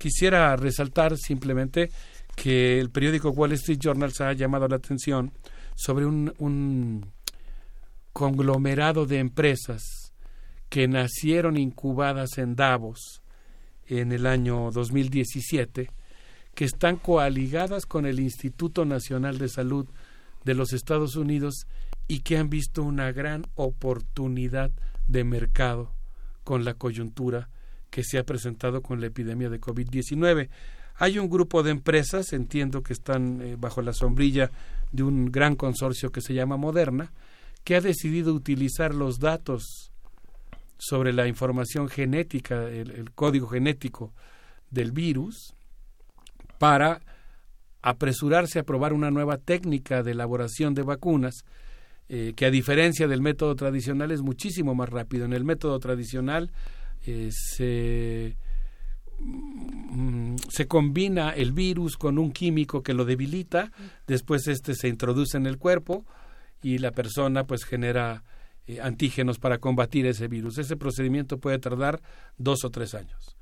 Quisiera resaltar simplemente que el periódico Wall Street Journal se ha llamado la atención sobre un, un conglomerado de empresas que nacieron incubadas en Davos en el año 2017, que están coaligadas con el Instituto Nacional de Salud de los Estados Unidos y que han visto una gran oportunidad de mercado con la coyuntura que se ha presentado con la epidemia de COVID-19. Hay un grupo de empresas, entiendo que están eh, bajo la sombrilla de un gran consorcio que se llama Moderna, que ha decidido utilizar los datos sobre la información genética, el, código genético del virus, para apresurarse a probar una nueva técnica de elaboración de vacunas eh, que a diferencia del método tradicional es muchísimo más rápido. En el método tradicional eh, se, mm, se combina el virus con un químico que lo debilita, después este se introduce en el cuerpo y la persona pues genera eh, antígenos para combatir ese virus. Ese procedimiento puede tardar dos o tres años.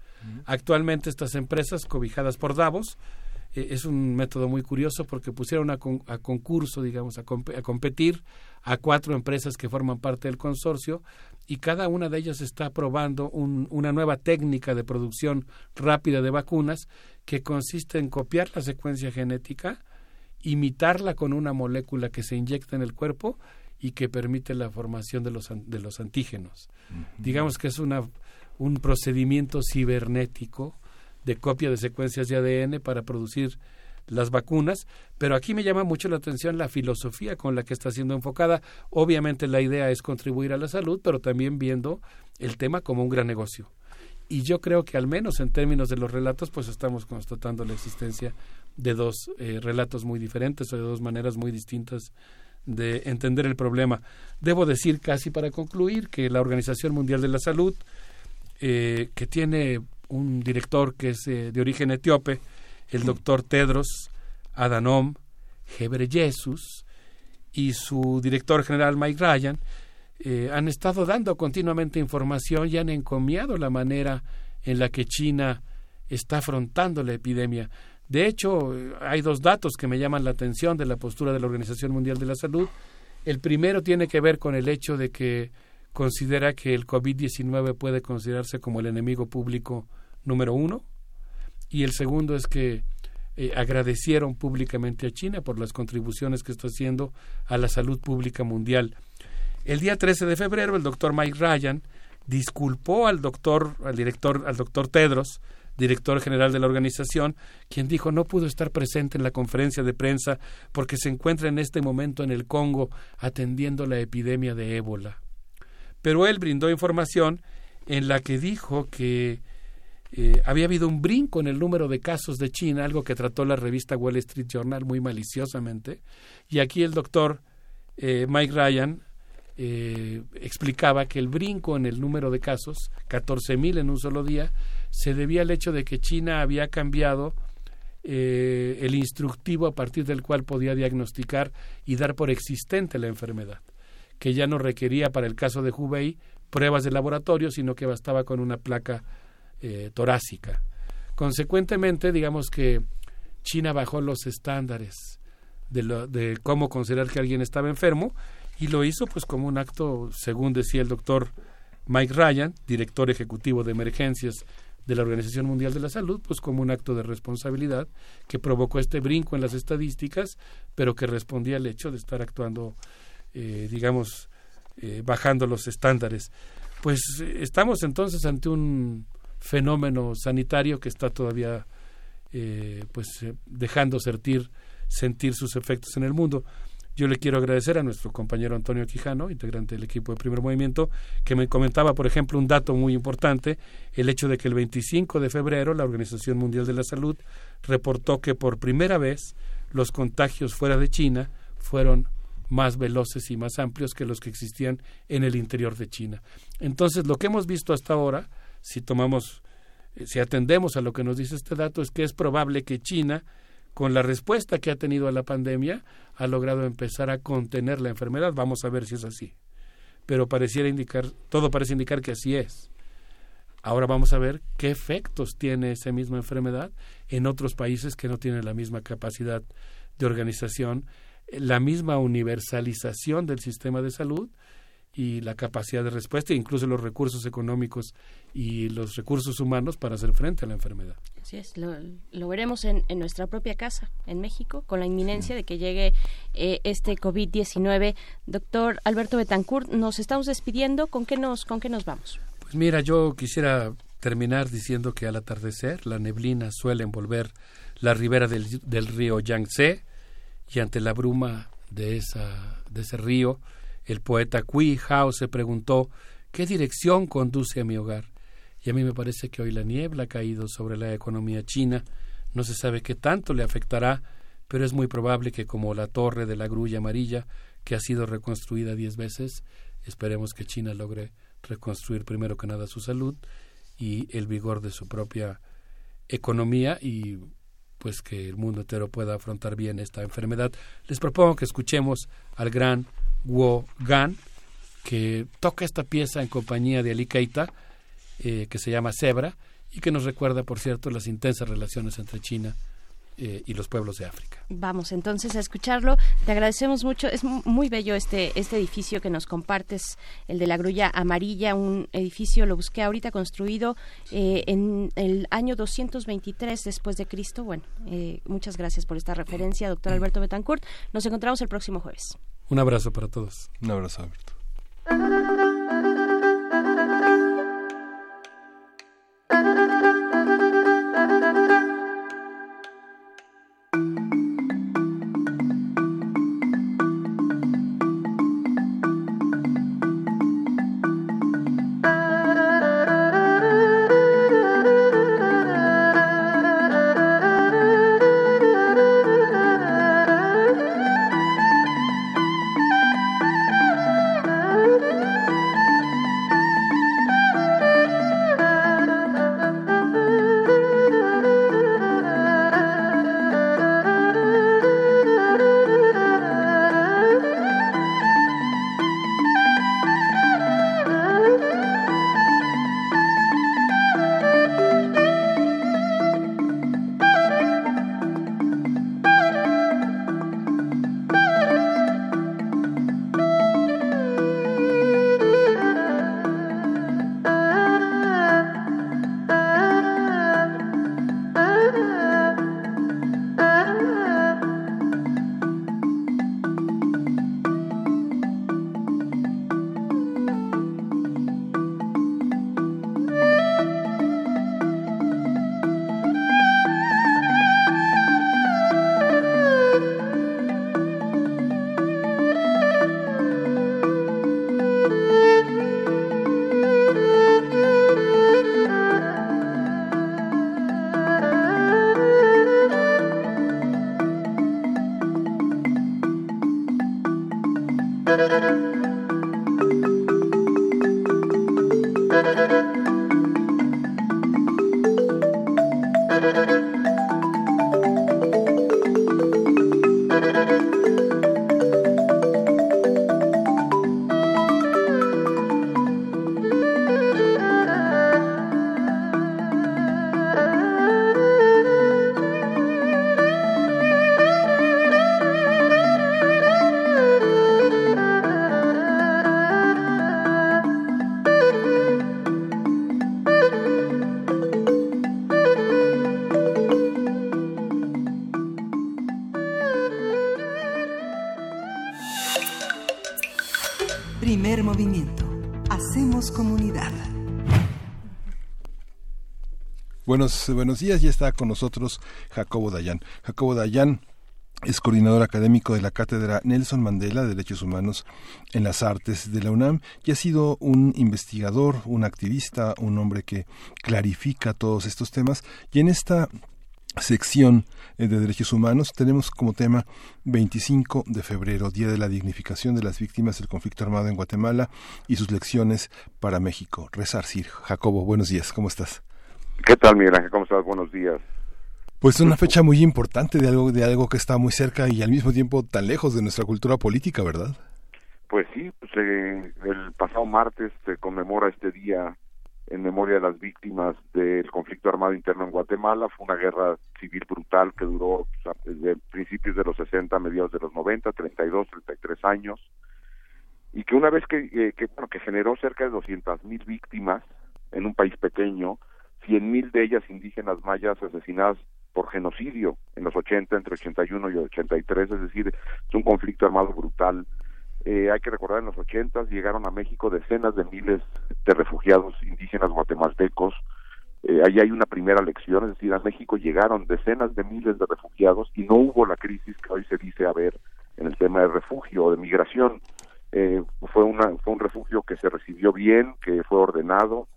Actualmente estas empresas cobijadas por Davos eh, es un método muy curioso porque pusieron a, concurso, digamos, a, competir a cuatro empresas que forman parte del consorcio y cada una de ellas está probando una nueva técnica de producción rápida de vacunas que consiste en copiar la secuencia genética, imitarla con una molécula que se inyecta en el cuerpo y que permite la formación de los, de los antígenos. Digamos que es una, un procedimiento cibernético de copia de secuencias de ADN para producir las vacunas, pero aquí me llama mucho la atención la filosofía con la que está siendo enfocada. Obviamente la idea es contribuir a la salud, pero también viendo el tema como un gran negocio. Y yo creo que al menos en términos de los relatos, pues estamos constatando la existencia de dos eh, relatos muy diferentes o de dos maneras muy distintas de entender el problema. Debo decir casi para concluir que la Organización Mundial de la Salud, eh, que tiene un director que es eh, de origen etíope, el doctor Tedros Adhanom Ghebreyesus, y su director general Mike Ryan, eh, han estado dando continuamente información y han encomiado la manera en la que China está afrontando la epidemia. De hecho, hay dos datos que me llaman la atención de la postura de la Organización Mundial de la Salud. El primero tiene que ver con el hecho de que considera que el COVID-19 puede considerarse como el enemigo público número uno. Y el segundo es que eh, agradecieron públicamente a China por las contribuciones que está haciendo a la salud pública mundial. El día 13 de febrero, el doctor Mike Ryan disculpó al doctor, al director, al doctor Tedros, director general de la organización, quien dijo no pudo estar presente en la conferencia de prensa porque se encuentra en este momento en el Congo atendiendo la epidemia de ébola. Pero él brindó información en la que dijo que eh, había habido un brinco en el número de casos de China, algo que trató la revista Wall Street Journal muy maliciosamente, y aquí el doctor eh, Mike Ryan eh, explicaba que el brinco en el número de casos, 14.000 en un solo día, se debía al hecho de que China había cambiado el instructivo a partir del cual podía diagnosticar y dar por existente la enfermedad, que ya no requería para el caso de Hubei pruebas de laboratorio, sino que bastaba con una placa eh, torácica. Consecuentemente, digamos que China bajó los estándares de, lo, de cómo considerar que alguien estaba enfermo y lo hizo pues como un acto, según decía el doctor Mike Ryan, director ejecutivo de emergencias de la Organización Mundial de la Salud, pues como un acto de responsabilidad que provocó este brinco en las estadísticas, pero que respondía al hecho de estar actuando, eh, digamos, eh, bajando los estándares. Pues estamos entonces ante un fenómeno sanitario que está todavía, eh, pues, dejando sentir, sentir sus efectos en el mundo. Yo le quiero agradecer a nuestro compañero Antonio Quijano, integrante del equipo de Primer Movimiento, que me comentaba, por ejemplo, un dato muy importante, el hecho de que el 25 de febrero la Organización Mundial de la Salud reportó que por primera vez los contagios fuera de China fueron más veloces y más amplios que los que existían en el interior de China. Entonces, lo que hemos visto hasta ahora, si tomamos eh, si atendemos a lo que nos dice este dato, es que es probable que China, con la respuesta que ha tenido a la pandemia, ha logrado empezar a contener la enfermedad. Vamos a ver si es así. Pero pareciera indicar, todo parece indicar que así es. Ahora vamos a ver qué efectos tiene esa misma enfermedad en otros países que no tienen la misma capacidad de organización, la misma universalización del sistema de salud y la capacidad de respuesta, incluso los recursos económicos y los recursos humanos para hacer frente a la enfermedad. Así es, lo, veremos en, nuestra propia casa, en México, con la inminencia de que llegue eh, este COVID-19. Doctor Alberto Betancourt, nos estamos despidiendo. ¿Con qué nos, con qué nos vamos? Pues mira, yo quisiera terminar diciendo que al atardecer la neblina suele envolver la ribera del, del río Yangtze y ante la bruma de, esa, de ese río, el poeta Cui Hao se preguntó ¿qué dirección conduce a mi hogar? Y a mí me parece que hoy la niebla ha caído sobre la economía china, no se sabe qué tanto le afectará, pero es muy probable que como la torre de la grulla amarilla, que ha sido reconstruida diez veces, esperemos que China logre reconstruir primero que nada su salud y el vigor de su propia economía y pues que el mundo entero pueda afrontar bien esta enfermedad. Les propongo que escuchemos al gran Wo Gan, que toca esta pieza en compañía de Ali Keita, eh, que se llama Zebra, y que nos recuerda, por cierto, las intensas relaciones entre China eh, y los pueblos de África. Vamos entonces a escucharlo. Te agradecemos mucho. Es muy bello este, este edificio que nos compartes, el de la Grulla Amarilla, un edificio, lo busqué ahorita, construido eh, en el año 223 después de Cristo. Bueno, muchas gracias por esta referencia, doctor Alberto Betancourt. Nos encontramos el próximo jueves. Un abrazo para todos. Un abrazo, Alberto. Buenos, buenos días, ya está con nosotros Jacobo Dayan. Jacobo Dayan es coordinador académico de la Cátedra Nelson Mandela de Derechos Humanos en las Artes de la UNAM y ha sido un investigador, un activista, un hombre que clarifica todos estos temas. Y en esta sección eh, de derechos humanos tenemos como tema 25 de febrero, Día de la Dignificación de las Víctimas del Conflicto Armado en Guatemala y sus lecciones para México. Resarcir. Jacobo, buenos días, ¿cómo estás? ¿Qué tal, Miguel Ángel? ¿Cómo estás? Buenos días. Pues una fecha muy importante de algo, de algo que está muy cerca y al mismo tiempo tan lejos de nuestra cultura política, ¿verdad? Pues sí, pues, eh, el pasado martes se conmemora este día en memoria de las víctimas del conflicto armado interno en Guatemala. Fue una guerra civil brutal que duró pues, desde principios de los 60 a mediados de los 90, 32, 33 años, y que una vez que, eh, que, bueno, que generó cerca de 200 mil víctimas en un país pequeño, 100 mil de ellas indígenas mayas asesinadas por genocidio en los 80, entre 81 y 83, es decir, es un conflicto armado brutal. Eh, hay que recordar, en los 80 llegaron a México decenas de miles de refugiados indígenas guatemaltecos. Eh, hay una primera lección, es decir, a México llegaron decenas de miles de refugiados y no hubo la crisis que hoy se dice haber en el tema de refugio o de migración. Eh, fue, una, fue un refugio que se recibió bien, que fue ordenado,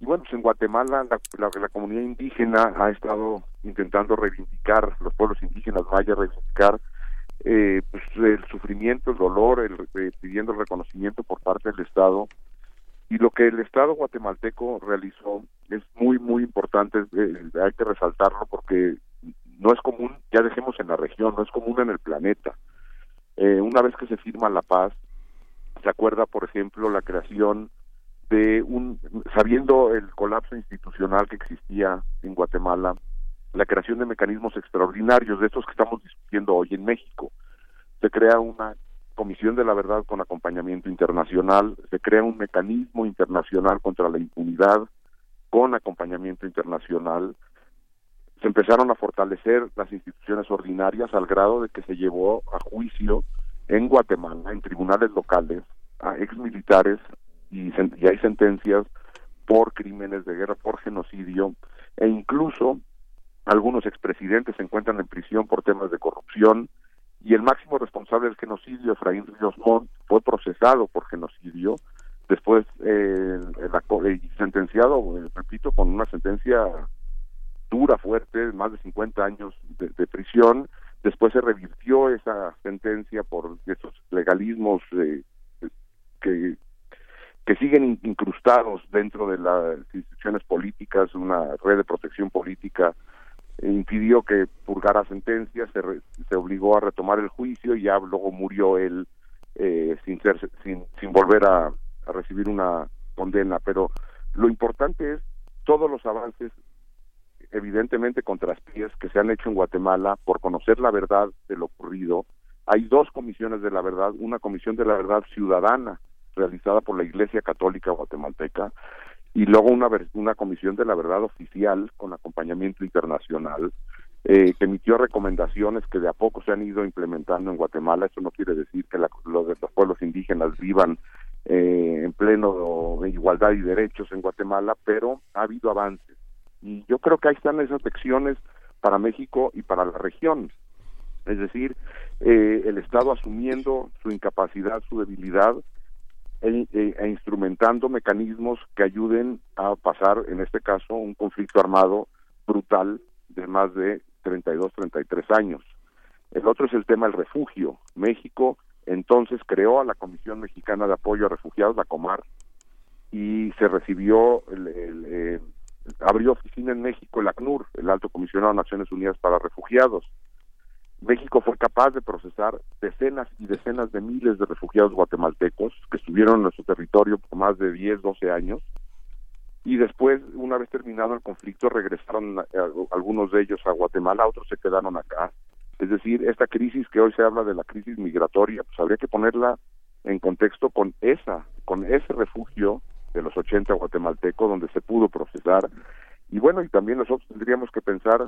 y bueno, pues en Guatemala la, la, comunidad indígena ha estado intentando reivindicar, los pueblos indígenas mayas reivindicar eh, pues el sufrimiento, el dolor, el, eh, pidiendo el reconocimiento por parte del Estado. Y lo que el Estado guatemalteco realizó es muy, muy importante, eh, hay que resaltarlo porque no es común, ya dejemos en la región, no es común en el planeta. Eh, una vez que se firma la paz, se acuerda, por ejemplo, la creación de un, sabiendo el colapso institucional que existía en Guatemala, la creación de mecanismos extraordinarios, de estos que estamos discutiendo hoy en México. Se crea una Comisión de la Verdad con acompañamiento internacional, se crea un mecanismo internacional contra la impunidad con acompañamiento internacional, se empezaron a fortalecer las instituciones ordinarias al grado de que se llevó a juicio en Guatemala, en tribunales locales, a exmilitares y, y hay sentencias por crímenes de guerra, por genocidio, e incluso algunos expresidentes se encuentran en prisión por temas de corrupción, y el máximo responsable del genocidio, Efraín Ríos Montt, fue procesado por genocidio, después eh, sentenciado, eh, repito, con una sentencia dura, fuerte, más de 50 años de, de prisión, después se revirtió esa sentencia por esos legalismos eh, que que siguen incrustados dentro de las instituciones políticas, una red de protección política impidió que purgara sentencias, se, se obligó a retomar el juicio y ya luego murió él eh, sin, ser, sin, sin volver a, recibir una condena. Pero lo importante es todos los avances evidentemente con traspiés que se han hecho en Guatemala por conocer la verdad de lo ocurrido. Hay dos comisiones de la verdad, una comisión de la verdad ciudadana realizada por la Iglesia Católica Guatemalteca y luego una, una comisión de la verdad oficial con acompañamiento internacional eh, que emitió recomendaciones que de a poco se han ido implementando en Guatemala. Eso no quiere decir que la, los, los pueblos indígenas vivan eh, en pleno igualdad y derechos en Guatemala, pero ha habido avances. Y yo creo que ahí están esas lecciones para México y para la región. Es decir, eh, el Estado asumiendo su incapacidad, su debilidad, e, e, instrumentando mecanismos que ayuden a pasar, en este caso, un conflicto armado brutal de más de 32, 33 años. El otro es el tema del refugio. México entonces creó a la Comisión Mexicana de Apoyo a Refugiados, la COMAR, y se recibió, el, eh, abrió oficina en México el ACNUR, el Alto Comisionado de Naciones Unidas para Refugiados. México fue capaz de procesar decenas y decenas de miles de refugiados guatemaltecos que estuvieron en nuestro territorio por más de 10, 12 años y después, una vez terminado el conflicto, regresaron eh, algunos de ellos a Guatemala, otros se quedaron acá. Es decir, esta crisis que hoy se habla de la crisis migratoria, pues habría que ponerla en contexto con esa, con ese refugio de los 80 guatemaltecos donde se pudo procesar. Y bueno, y también nosotros tendríamos que pensar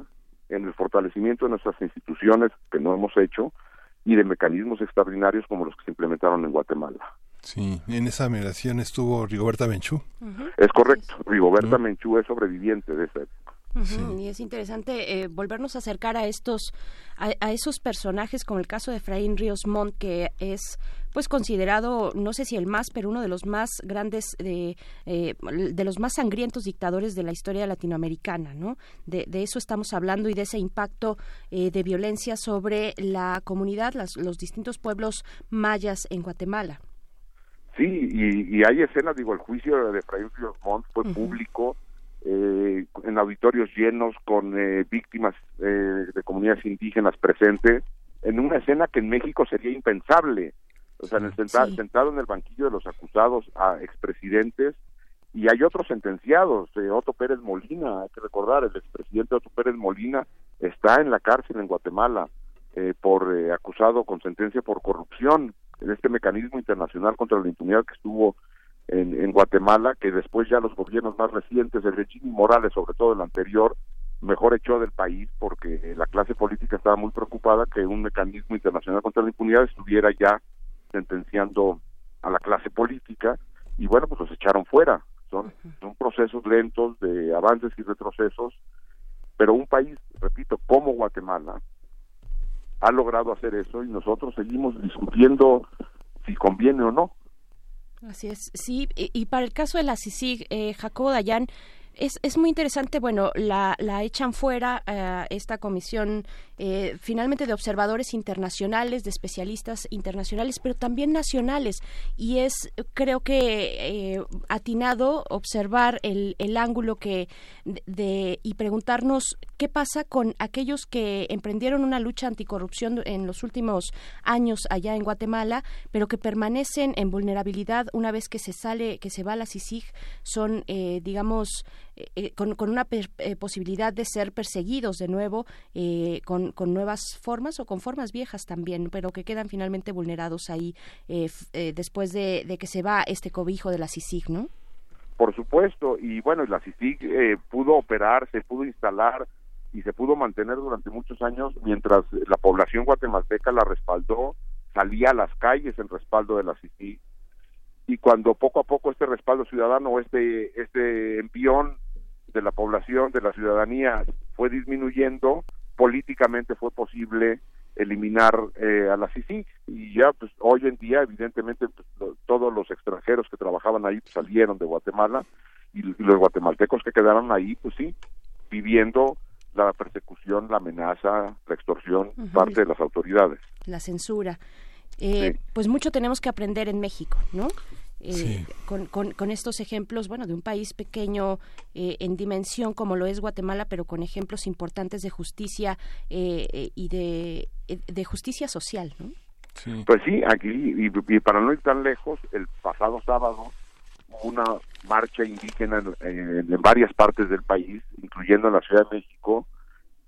en el fortalecimiento de nuestras instituciones, que no hemos hecho, y de mecanismos extraordinarios como los que se implementaron en Guatemala. Sí, en esa migración estuvo Rigoberta Menchú. Es correcto, Rigoberta Menchú es sobreviviente de esa época. Y es interesante eh, volvernos a acercar a estos, a, esos personajes, como el caso de Efraín Ríos Montt, que es pues considerado, no sé si el más, pero uno de los más grandes, de, eh, de los más sangrientos dictadores de la historia latinoamericana, ¿no? De, eso estamos hablando y de ese impacto eh, de violencia sobre la comunidad, los distintos pueblos mayas en Guatemala. Sí, y, hay escenas, digo, el juicio de Ríos Montt fue público, eh, en auditorios llenos con eh, víctimas eh, de comunidades indígenas presentes, en una escena que en México sería impensable. O sea, en el sentado en el banquillo de los acusados a expresidentes y hay otros sentenciados, Otto Pérez Molina, hay que recordar, el expresidente Otto Pérez Molina está en la cárcel en Guatemala por acusado con sentencia por corrupción en este mecanismo internacional contra la impunidad que estuvo en, Guatemala, que después ya los gobiernos más recientes, el Jimmy Morales, sobre todo el anterior, mejor echó del país porque la clase política estaba muy preocupada que un mecanismo internacional contra la impunidad estuviera ya sentenciando a la clase política y bueno, pues los echaron fuera. Son, son procesos lentos de avances y retrocesos, pero un país, repito, como Guatemala, ha logrado hacer eso y nosotros seguimos discutiendo si conviene o no. Así es, sí, y, para el caso de la CICIG, eh, Jacobo Dayan, es, es muy interesante, bueno, la, la echan fuera eh, esta comisión eh, finalmente de observadores internacionales, de especialistas internacionales, pero también nacionales. Y es, creo que, eh, atinado observar el, el ángulo que de, y preguntarnos qué pasa con aquellos que emprendieron una lucha anticorrupción en los últimos años allá en Guatemala, pero que permanecen en vulnerabilidad una vez que se sale, que se va la CICIG, son, digamos, eh, con, una eh, posibilidad de ser perseguidos de nuevo eh, con, nuevas formas o con formas viejas también, pero que quedan finalmente vulnerados ahí después de, que se va este cobijo de la CICIG, ¿no? Por supuesto, y bueno, la CICIG pudo operar, se pudo instalar y se pudo mantener durante muchos años mientras la población guatemalteca la respaldó, salía a las calles en respaldo de la CICIG y cuando poco a poco este respaldo ciudadano, este, este envión de la población, de la ciudadanía, fue disminuyendo, políticamente fue posible eliminar eh, a la CICIG y ya pues hoy en día evidentemente pues, todos los extranjeros que trabajaban ahí pues, salieron de Guatemala y, los guatemaltecos que quedaron ahí pues sí viviendo la persecución, la amenaza, la extorsión parte de las autoridades. La censura. Eh, pues mucho tenemos que aprender en México, ¿no? Eh, con, con, estos ejemplos, bueno, de un país pequeño eh, en dimensión como lo es Guatemala, pero con ejemplos importantes de justicia eh, y de, de, justicia social, ¿no? Pues sí, aquí, y, para no ir tan lejos, el pasado sábado una marcha indígena en, varias partes del país, incluyendo en la Ciudad de México,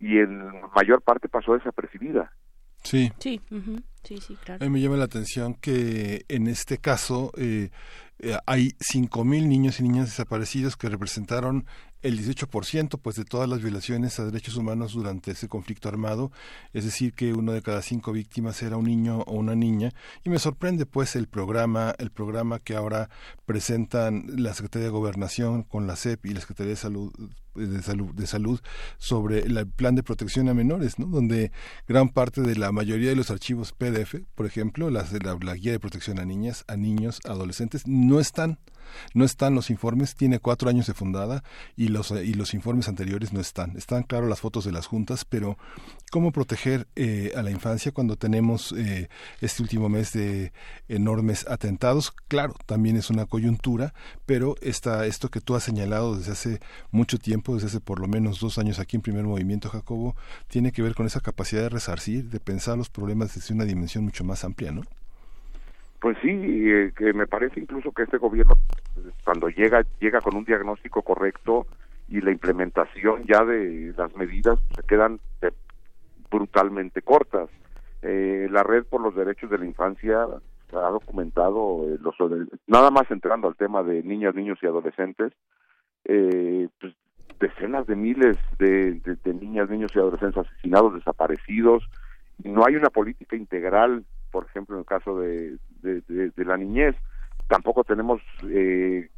y en mayor parte pasó desapercibida. Sí. Sí, sí, sí, claro. A mí me llama la atención que en este caso eh, eh, hay 5.000 niños y niñas desaparecidos que representaron el 18% pues de todas las violaciones a derechos humanos durante ese conflicto armado, es decir que uno de cada cinco víctimas era un niño o una niña y me sorprende pues el programa el programa que ahora presentan la Secretaría de Gobernación con la CEP y la Secretaría de Salud de salud, de salud sobre el plan de protección a menores, ¿no? donde gran parte de la mayoría de los archivos PDF, por ejemplo, las de la, la guía de protección a niñas, a niños, adolescentes, no están no están los informes, tiene cuatro años de fundada y los, y los informes anteriores no están. Están, claro, las fotos de las juntas, pero ¿cómo proteger eh, a la infancia cuando tenemos eh, este último mes de enormes atentados? Claro, también es una coyuntura, pero está esto que tú has señalado desde hace mucho tiempo, desde hace por lo menos dos años aquí en Primer Movimiento, Jacobo, tiene que ver con esa capacidad de resarcir, de pensar los problemas desde una dimensión mucho más amplia, ¿no? Pues sí, eh, que me parece incluso que este gobierno cuando llega llega con un diagnóstico correcto y la implementación ya de las medidas se quedan brutalmente cortas. Eh, la red por los derechos de la infancia ha documentado eh, los nada más entrando al tema de niñas, niños y adolescentes, pues, decenas de miles de, niñas, niños y adolescentes asesinados, desaparecidos. No hay una política integral por ejemplo, en el caso de, de, la niñez. Tampoco tenemos eh,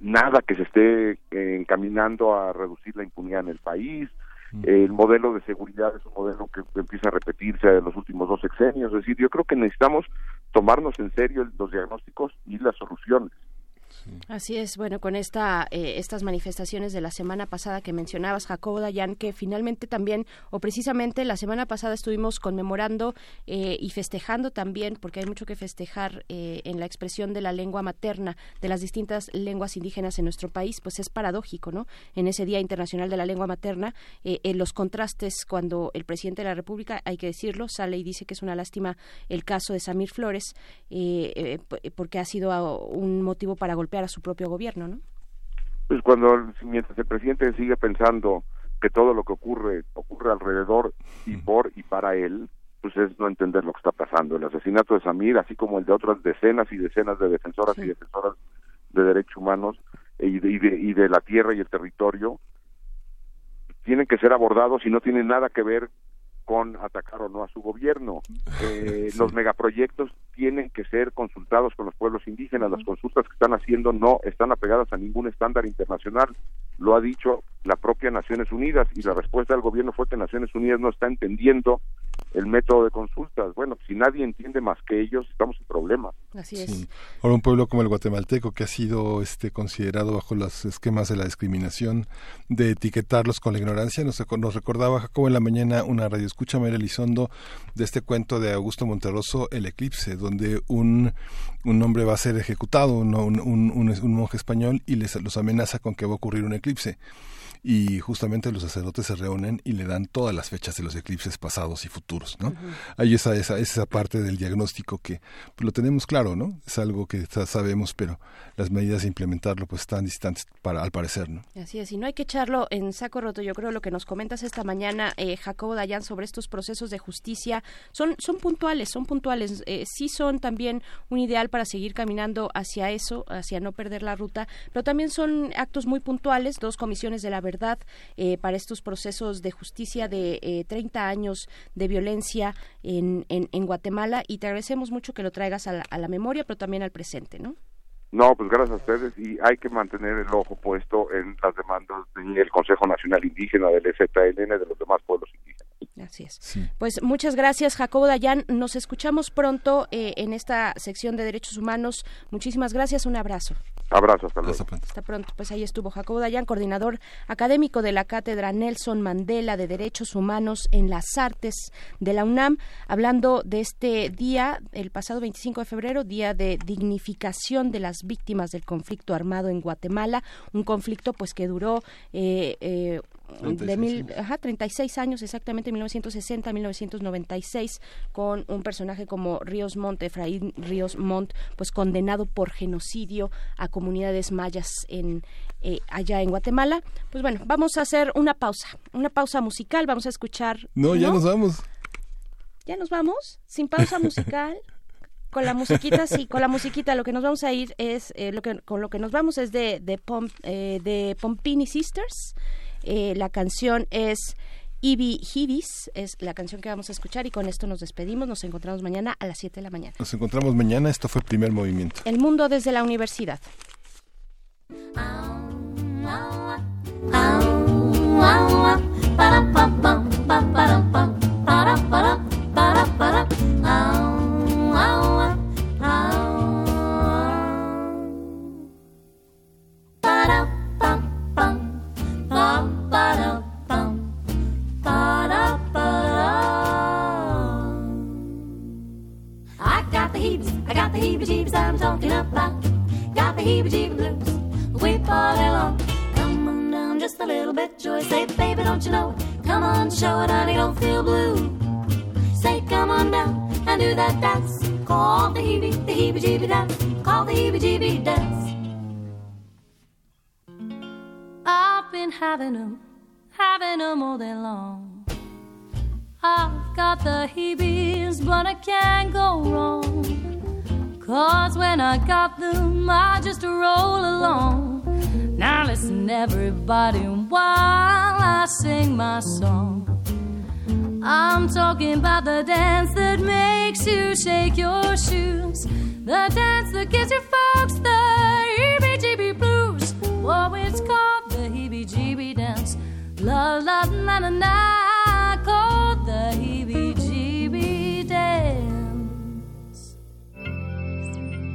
nada que se esté eh, encaminando a reducir la impunidad en el país. El modelo de seguridad es un modelo que empieza a repetirse en los últimos dos sexenios. Es decir, yo creo que necesitamos tomarnos en serio los diagnósticos y las soluciones. Así es, bueno, con esta, eh, estas manifestaciones de la semana pasada que mencionabas, Jacobo Dayan, que finalmente también, o precisamente la semana pasada estuvimos conmemorando eh, y festejando también, porque hay mucho que festejar eh, en la expresión de la lengua materna de las distintas lenguas indígenas en nuestro país, pues es paradójico, ¿no? En ese Día Internacional de la Lengua Materna, en los contrastes cuando el presidente de la República, hay que decirlo, sale y dice que es una lástima el caso de Samir Flores, porque ha sido un motivo para golpear a su propio gobierno, ¿no? Pues cuando, mientras el presidente sigue pensando que todo lo que ocurre ocurre alrededor y por y para él, pues es no entender lo que está pasando. El asesinato de Samir, así como el de otras decenas y decenas de defensoras y defensoras de derechos humanos y de, y de, y de la tierra y el territorio, tienen que ser abordados y no tienen nada que ver con atacar o no a su gobierno. Eh, Los megaproyectos tienen que ser consultados con los pueblos indígenas. Las consultas que están haciendo no están apegadas a ningún estándar internacional. Lo ha dicho la propia Naciones Unidas y la respuesta del gobierno fue que Naciones Unidas no está entendiendo el método de consultas. Bueno, si nadie entiende más que ellos, estamos en problemas. Así es. Ahora un pueblo como el guatemalteco que ha sido este considerado bajo los esquemas de la discriminación, de etiquetarlos con la ignorancia, nos, nos recordaba como en la mañana una radio escucha María Elizondo de este cuento de Augusto Monterroso, El Eclipse, donde un, un hombre va a ser ejecutado, un, un, un monje español, y les los amenaza con que va a ocurrir un eclipse y justamente los sacerdotes se reúnen y le dan todas las fechas de los eclipses pasados y futuros, ¿no? Hay esa, esa, esa parte del diagnóstico que pues, lo tenemos claro, ¿no? Es algo que sabemos, pero las medidas de implementarlo pues están distantes para, al parecer, ¿no? Así es, y no hay que echarlo en saco roto. Yo creo lo que nos comentas esta mañana, eh, Jacobo Dayan, sobre estos procesos de justicia, son, son puntuales, son puntuales. Eh, sí son también un ideal para seguir caminando hacia eso, hacia no perder la ruta, pero también son actos muy puntuales, dos comisiones de la verdad verdad eh, para estos procesos de justicia de eh, 30 años de violencia en, en, Guatemala y te agradecemos mucho que lo traigas a la, a la memoria, pero también al presente, ¿no? No, pues gracias a ustedes y hay que mantener el ojo puesto en las demandas del Consejo Nacional Indígena, del EZLN, de los demás pueblos indígenas. Así es. Sí. Pues muchas gracias, Jacobo Dayan. Nos escuchamos pronto eh, en esta sección de Derechos Humanos. Muchísimas gracias. Un abrazo. Abrazo, hasta luego. Hasta pronto. Hasta pronto. Pues ahí estuvo Jacobo Dayan, coordinador académico de la Cátedra Nelson Mandela de Derechos Humanos en las Artes de la UNAM, hablando de este día, el pasado 25 de febrero, día de dignificación de las víctimas del conflicto armado en Guatemala, un conflicto pues que duró eh, eh, 36 de mil, ajá, 36 años exactamente, 1960 1996, con un personaje como Ríos Montt, Efraín Ríos Montt, pues condenado por genocidio a comunidades mayas en eh, allá en Guatemala. Pues bueno, vamos a hacer una pausa, una pausa musical, vamos a escuchar. No, ya nos vamos. ¿Ya nos vamos? ¿Sin pausa musical? con la musiquita sí con la musiquita lo que nos vamos a ir es eh, lo que con lo que nos vamos es de de, Pom, eh, de Pompini Sisters eh, la canción es Ibi Hibis, es la canción que vamos a escuchar y con esto nos despedimos. Nos encontramos mañana a las 7 de la mañana. Nos encontramos mañana, esto fue Primer Movimiento. El mundo desde la universidad. I got the heebie-jeebies I'm talking about. Got the heebie-jeebie blues, we party along. Come on down just a little bit, Joy. Say, baby, don't you know? It? Come on, show it, honey, don't feel blue. Say, come on down and do that dance. Call the heebie, the heebie-jeebie dance. Call the heebie-jeebie dance. I've been having 'em, having 'em all day long. I've got the heebies, but I can't go wrong. Cause when I got them, I just roll along. Now listen, everybody, while I sing my song. I'm talking about the dance that makes you shake your shoes. The dance that gives your folks the heebie jeebie blues. Oh, it's called the heebie jeebie dance. La la na na na,